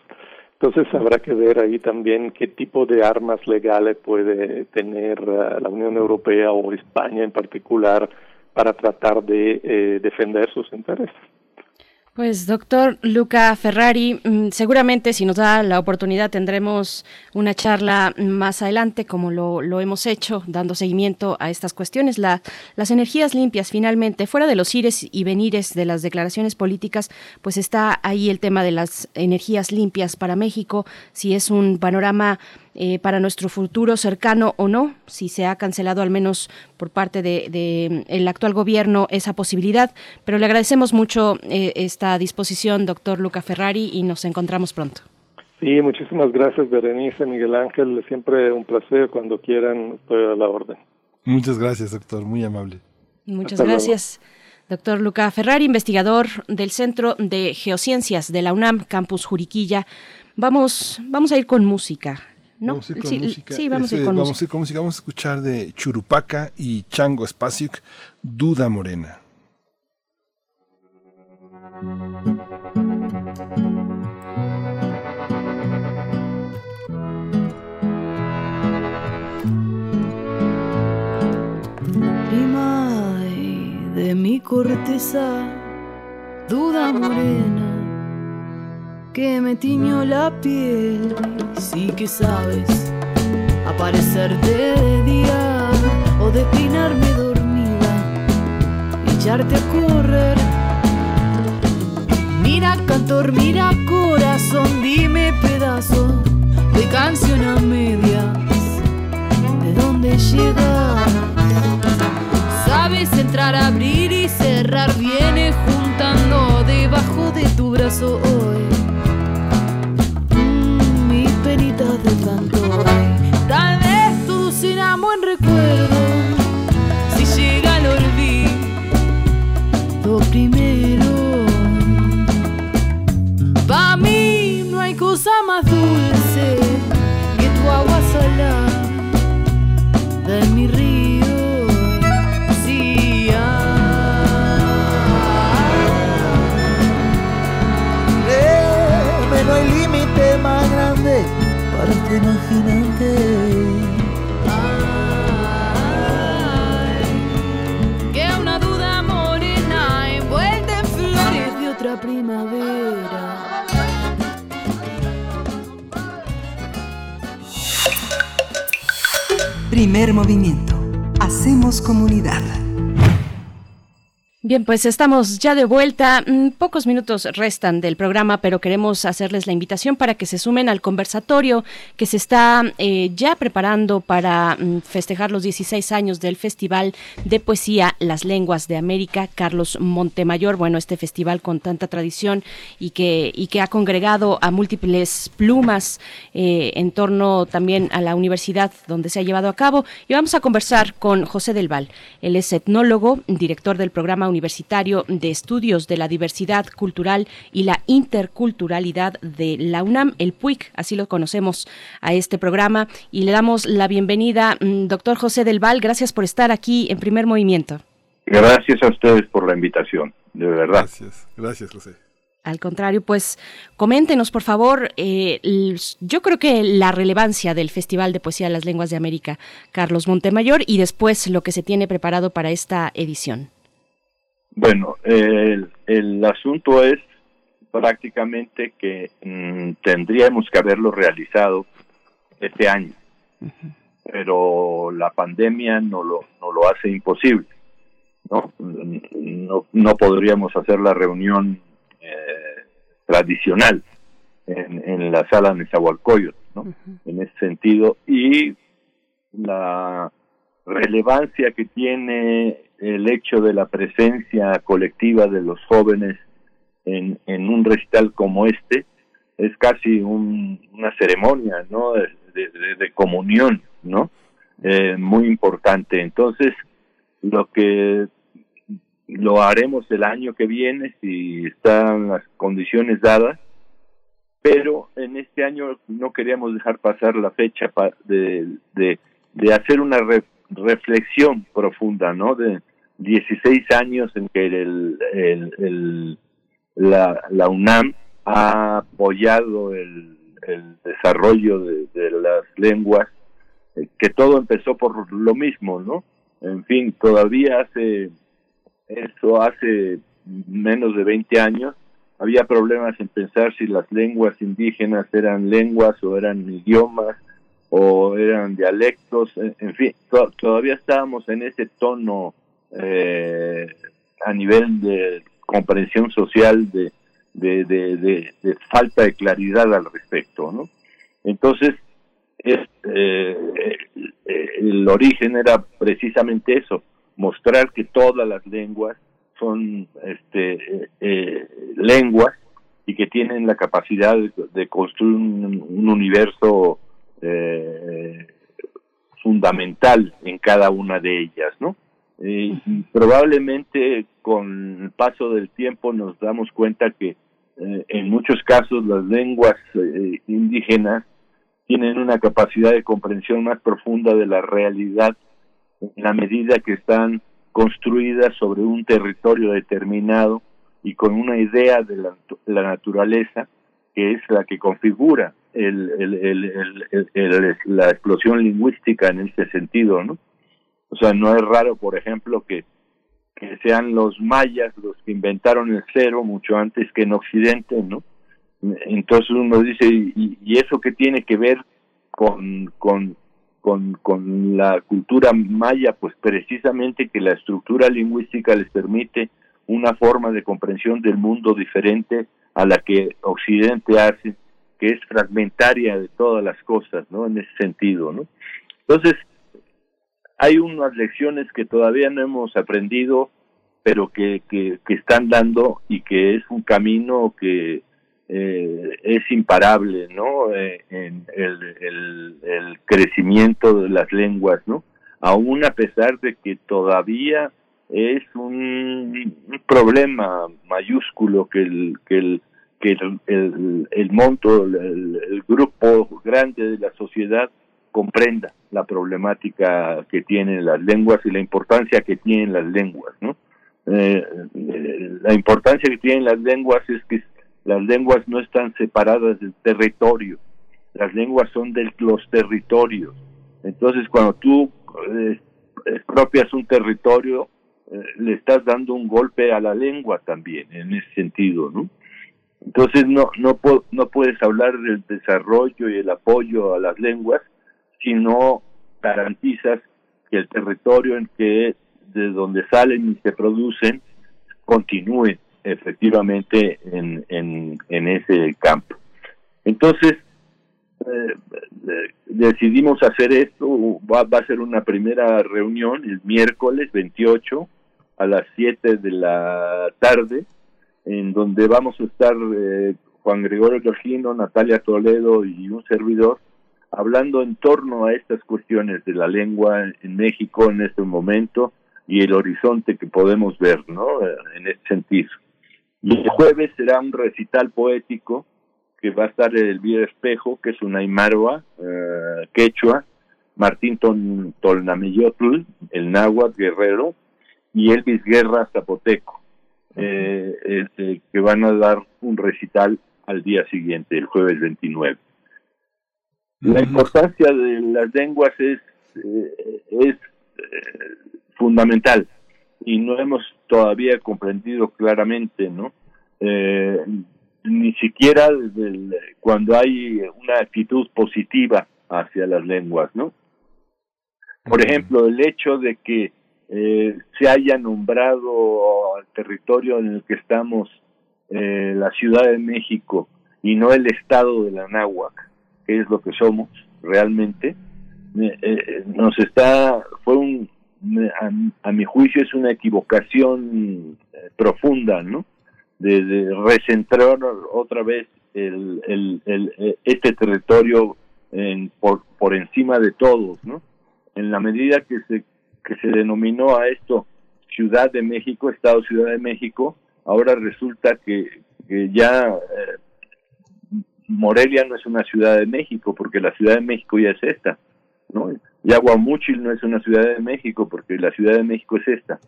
Entonces habrá que ver ahí también qué tipo de armas legales puede tener uh, la Unión Europea o España en particular para tratar de eh, defender sus intereses. Pues doctor Luca Ferrari, mm, seguramente si nos da la oportunidad tendremos una charla más adelante, como lo, lo hemos hecho, dando seguimiento a estas cuestiones. La, las energías limpias, finalmente, fuera de los ires y venires de las declaraciones políticas, pues está ahí el tema de las energías limpias para México, si es un panorama eh, para nuestro futuro cercano o no, si se ha cancelado al menos por parte del de, el actual gobierno esa posibilidad. Pero le agradecemos mucho eh, esta disposición, doctor Luca Ferrari, y nos encontramos pronto. Sí, muchísimas gracias, Berenice, Miguel Ángel. Siempre un placer cuando quieran, estoy a la orden. Muchas gracias, doctor. Muy amable. Muchas Hasta gracias. Luego. Doctor Luca Ferrari, investigador del Centro de Geociencias de la UNAM, Campus Juriquilla. Vamos, vamos a ir con música. ¿No? Vamos a ir con sí, música. Sí, vamos, a ir con vamos música. A ir con música. Vamos a escuchar de Churupaca y Chango Spasiuk, Duda Morena. Prima de mi corteza, duda morena que me tiñó la piel. Sí que sabes aparecerte de día o declinarme dormida y echarte a correr. Mira, cantor, mira, corazón, dime pedazo de canción a medias. ¿De dónde llegas? Sabes entrar, abrir y cerrar, viene juntando debajo de tu brazo hoy Tal vez todo será buen recuerdo si llega el olvido primero. De otra primavera. Primer movimiento. Hacemos comunidad. Bien, pues estamos ya de vuelta. Mm, pocos minutos restan del programa, pero queremos hacerles la invitación para que se sumen al conversatorio que se está eh, ya preparando para mm, festejar los 16 años del Festival de Poesía Las Lenguas de América, Carlos Montemayor. Bueno, este festival con tanta tradición y que, y que ha congregado a múltiples plumas eh, en torno también a la universidad donde se ha llevado a cabo. Y vamos a conversar con José Del Val. Él es etnólogo, director del programa Universitario de Estudios de la Diversidad Cultural y la Interculturalidad de la UNAM, el PUIC, así lo conocemos a este programa, y le damos la bienvenida, doctor José Del Val, gracias por estar aquí en primer movimiento. Gracias a ustedes por la invitación, de verdad. Gracias, gracias José. Al contrario, pues coméntenos, por favor, eh, yo creo que la relevancia del Festival de Poesía de las Lenguas de América, Carlos Montemayor, y después lo que se tiene preparado para esta edición. Bueno, el, el asunto es prácticamente que mmm, tendríamos que haberlo realizado este año, uh -huh. pero la pandemia no lo, no lo hace imposible. ¿no? No, no podríamos hacer la reunión eh, tradicional en, en, la sala Nezahualcóyotl, ¿no? Uh -huh. En ese sentido, y la relevancia que tiene el hecho de la presencia colectiva de los jóvenes en, en un recital como este es casi un, una ceremonia no de, comunión no eh, muy importante. Entonces lo que lo haremos el año que viene si están las condiciones dadas pero en este año no queríamos dejar pasar la fecha de, de, de hacer una re, reflexión profunda, ¿no? De 16 años en que el, el, la, la, UNAM ha apoyado el, el desarrollo de, de, las lenguas, eh, que todo empezó por lo mismo, ¿no? En fin, todavía hace, eso hace menos de 20 años, había problemas en pensar si las lenguas indígenas eran lenguas o eran idiomas, o eran dialectos, en, fin, to todavía estábamos en ese tono eh, a nivel de comprensión social de, de, de, falta de claridad al respecto, ¿no? Entonces, es, eh, eh, el origen era precisamente eso, mostrar que todas las lenguas son este, eh, lenguas y que tienen la capacidad de, construir un, universo fundamental en cada una de ellas, ¿no? y probablemente con el paso del tiempo nos damos cuenta que en muchos casos las lenguas indígenas tienen una capacidad de comprensión más profunda de la realidad en la medida que están construidas sobre un territorio determinado y con una idea de la, naturaleza que es la que configura el, la explosión lingüística en este sentido, ¿no? O sea, no es raro, por ejemplo, que, sean los mayas los que inventaron el cero mucho antes que en Occidente, ¿no? Entonces uno dice, ¿y, eso qué tiene que ver con, con, con, la cultura maya? Pues precisamente que la estructura lingüística les permite una forma de comprensión del mundo diferente a la que Occidente hace, que es fragmentaria de todas las cosas, ¿no? En ese sentido, ¿no? Entonces, hay unas lecciones que todavía no hemos aprendido, pero que, que, están dando y que es un camino que eh, es imparable, ¿no? Eh, en el, el, crecimiento de las lenguas, ¿no? Aún a pesar de que todavía es un, problema mayúsculo que el que el que el, el, monto, el, grupo grande de la sociedad comprenda la problemática que tienen las lenguas y la importancia que tienen las lenguas, ¿no? Eh, la importancia que tienen las lenguas es que las lenguas no están separadas del territorio, las lenguas son de los territorios. Entonces, cuando tú eh, expropias un territorio, eh, le estás dando un golpe a la lengua también, en ese sentido, ¿no? Entonces, no, no, no puedes hablar del desarrollo y el apoyo a las lenguas si no garantizas que el territorio en que de donde salen y se producen continúe efectivamente en, en, en ese campo. Entonces, eh, eh, decidimos hacer esto, va, va, a ser una primera reunión el miércoles 28 a las 7 de la tarde, en donde vamos a estar eh, Juan Gregorio Georgino, Natalia Toledo y un servidor, hablando en torno a estas cuestiones de la lengua en México en este momento y el horizonte que podemos ver, ¿no? En este sentido. Y el jueves será un recital poético que va a estar el Vía Espejo, que es una Aymarwa eh, quechua, Martín Ton, Tolnamiyotl, el náhuatl guerrero, y Elvis Guerra zapoteco, eh, eh, que van a dar un recital al día siguiente, el jueves 29. La importancia de las lenguas es, es fundamental y no hemos todavía comprendido claramente, ¿no? Eh, ni siquiera cuando hay una actitud positiva hacia las lenguas, ¿no? Por ejemplo, el hecho de que eh, se haya nombrado al territorio en el que estamos eh, la Ciudad de México y no el Estado de la Náhuac, que es lo que somos realmente, nos está fue un a, mi juicio es una equivocación eh, profunda, ¿no? De, recentrar otra vez el, el, eh, este territorio en, por, por encima de todos, ¿no? En la medida que se, que se denominó a esto Ciudad de México, Estado Ciudad de México, ahora resulta que, ya eh, Morelia no es una Ciudad de México, porque la Ciudad de México ya es esta, ¿no? Yaguamuchil no es una ciudad de México porque la ciudad de México es esta.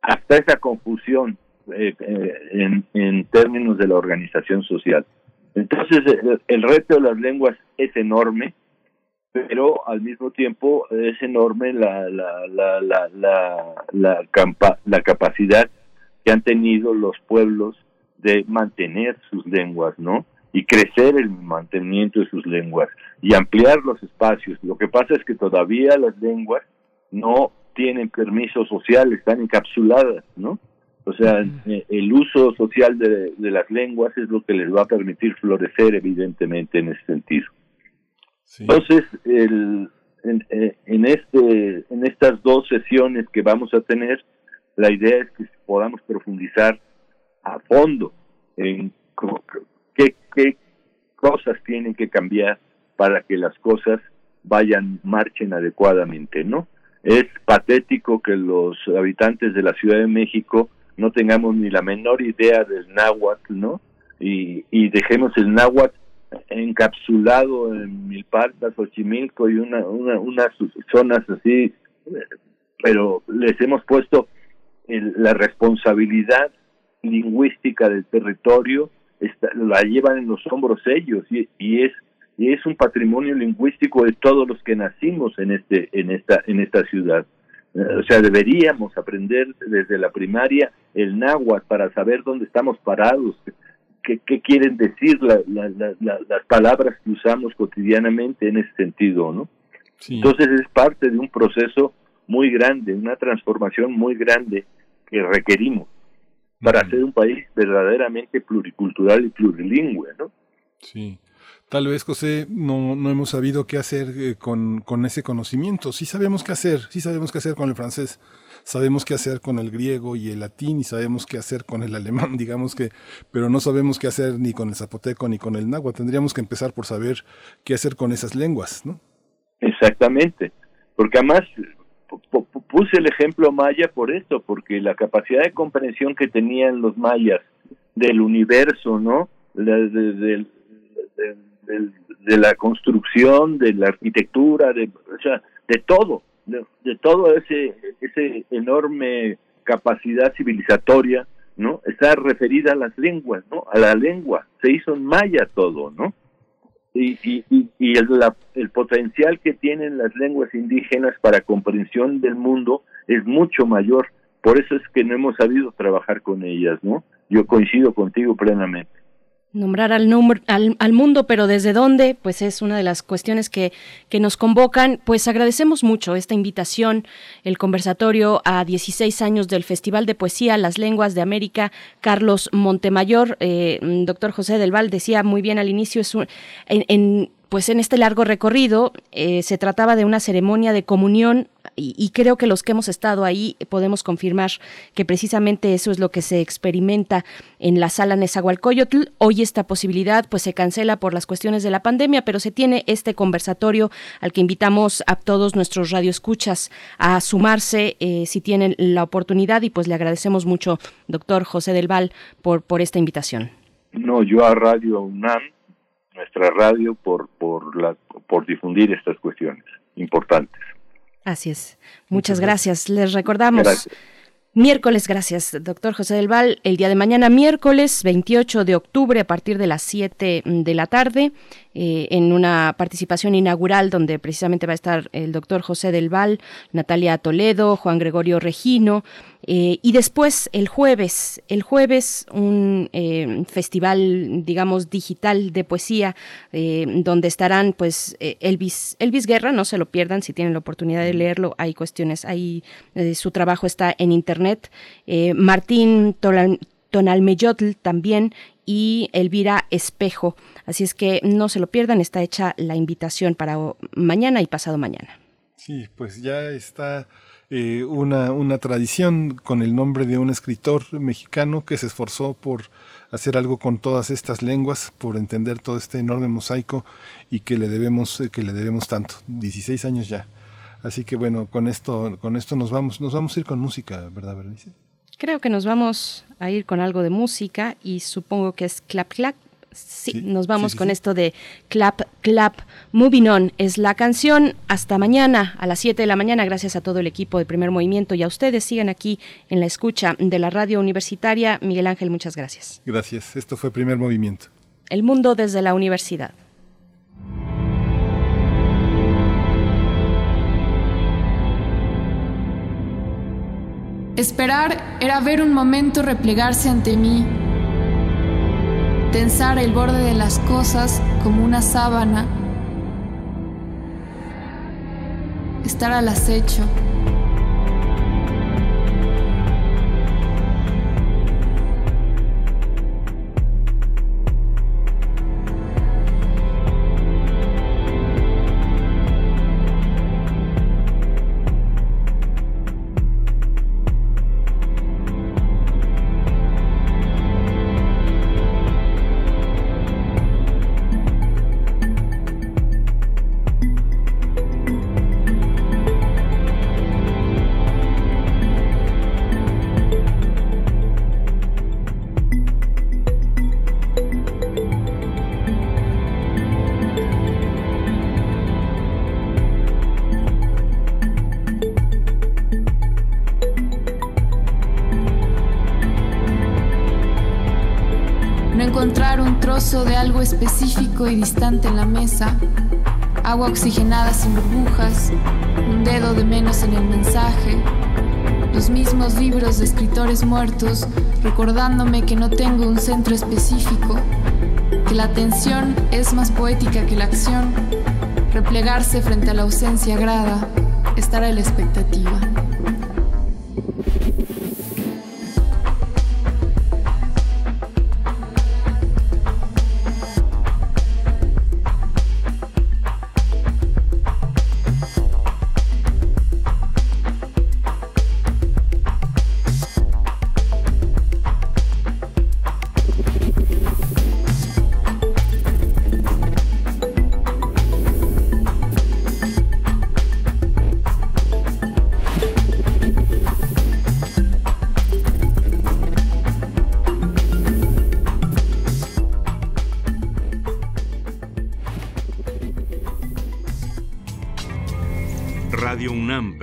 Hasta esa confusión eh, eh, en, en, términos de la organización social. Entonces, el, reto de las lenguas es enorme, pero al mismo tiempo es enorme la, la, la, la, la, la, la capacidad que han tenido los pueblos de mantener sus lenguas, ¿no? y crecer el mantenimiento de sus lenguas y ampliar los espacios. Lo que pasa es que todavía las lenguas no tienen permiso social, están encapsuladas, ¿no? O sea, eh, el uso social de, las lenguas es lo que les va a permitir florecer, evidentemente, en ese sentido. Entonces, el, en, eh, este, estas dos sesiones que vamos a tener, la idea es que podamos profundizar a fondo en qué, qué cosas tienen que cambiar para que las cosas vayan, marchen adecuadamente, ¿no? Es patético que los habitantes de la Ciudad de México no tengamos ni la menor idea del náhuatl, ¿no? Y, y dejemos el náhuatl encapsulado en Milpaltas, Xochimilco y una, una, unas zonas así, pero les hemos puesto la responsabilidad lingüística del territorio, la llevan en los hombros ellos y, y es y es un patrimonio lingüístico de todos los que nacimos en este en esta en esta ciudad. O sea, deberíamos aprender desde la primaria el náhuatl para saber dónde estamos parados, qué, quieren decir las palabras que usamos cotidianamente en ese sentido, ¿no? Entonces es parte de un proceso muy grande, una transformación muy grande que requerimos para ser un país verdaderamente pluricultural y plurilingüe, ¿no? Sí. Tal vez, José, no, no hemos sabido qué hacer eh, con, con ese conocimiento. Sí sabemos qué hacer, sí sabemos qué hacer con el francés sabemos qué hacer con el griego y el latín y sabemos qué hacer con el alemán, digamos que, pero no sabemos qué hacer ni con el zapoteco ni con el náhuatl. Tendríamos que empezar por saber qué hacer con esas lenguas, ¿no? Exactamente, porque además puse el ejemplo maya por esto, porque la capacidad de comprensión que tenían los mayas del universo, ¿no? De, de, de, la construcción, de la arquitectura, de, o sea, de todo, de, todo ese ese enorme capacidad civilizatoria no está referida a las lenguas no a la lengua. Se hizo en maya todo no y, y, y, el, el potencial que tienen las lenguas indígenas para comprensión del mundo es mucho mayor. Por eso es que no hemos sabido trabajar con ellas no yo coincido contigo plenamente Nombrar al, al, al, mundo, pero desde dónde, pues es una de las cuestiones que, que nos convocan. Pues agradecemos mucho esta invitación, el conversatorio a 16 años del Festival de Poesía Las Lenguas de América, Carlos Montemayor. Eh, doctor José del Val decía muy bien al inicio, es un, en pues en este largo recorrido eh, se trataba de una ceremonia de comunión y, creo que los que hemos estado ahí podemos confirmar que precisamente eso es lo que se experimenta en la sala Nezahualcóyotl. Hoy esta posibilidad pues se cancela por las cuestiones de la pandemia, pero se tiene este conversatorio al que invitamos a todos nuestros radioescuchas a sumarse eh, si tienen la oportunidad y pues le agradecemos mucho, doctor José del Val, por, por esta invitación. No, yo a Radio UNAM nuestra radio por por la por difundir estas cuestiones importantes. Así es. Muchas, gracias. Les recordamos Miércoles, gracias, doctor José del Val. El día de mañana, miércoles 28 de octubre, a partir de las 7 de la tarde, eh, en una participación inaugural donde precisamente va a estar el doctor José del Val, Natalia Toledo, Juan Gregorio Regino, eh, y después el jueves, el jueves un eh, festival, digamos, digital de poesía, donde estarán pues Elvis, Elvis Guerra, no se lo pierdan si tienen la oportunidad de leerlo, hay cuestiones, ahí su trabajo está en internet. Martín Tonalmeyotl también y Elvira Espejo. Así es que no se lo pierdan, está hecha la invitación para mañana y pasado mañana. Sí, pues ya está eh, una, una tradición con el nombre de un escritor mexicano que se esforzó por hacer algo con todas estas lenguas, por entender todo este enorme mosaico y que le debemos, eh, que le debemos tanto, 16 años ya. Así que bueno, con esto, con esto nos vamos, nos vamos a ir con música, ¿verdad, Berenice? Creo que nos vamos a ir con algo de música y supongo que es Clap Clap. Sí, nos vamos con esto de Clap Clap. Moving On es la canción. Hasta mañana a las 7 de la mañana. Gracias a todo el equipo de Primer Movimiento y a ustedes. Sigan aquí en la escucha de la radio universitaria. Miguel Ángel, muchas gracias. Gracias. Esto fue Primer Movimiento. El mundo desde la universidad. Esperar era ver un momento replegarse ante mí, tensar el borde de las cosas como una sábana, estar al acecho. Y distante en la mesa. Agua oxigenada sin burbujas. Un dedo de menos en el mensaje. Los mismos libros de escritores muertos recordándome que no tengo un centro específico. Que la atención es más poética que la acción. Replegarse frente a la ausencia grada. Estar a la expectativa.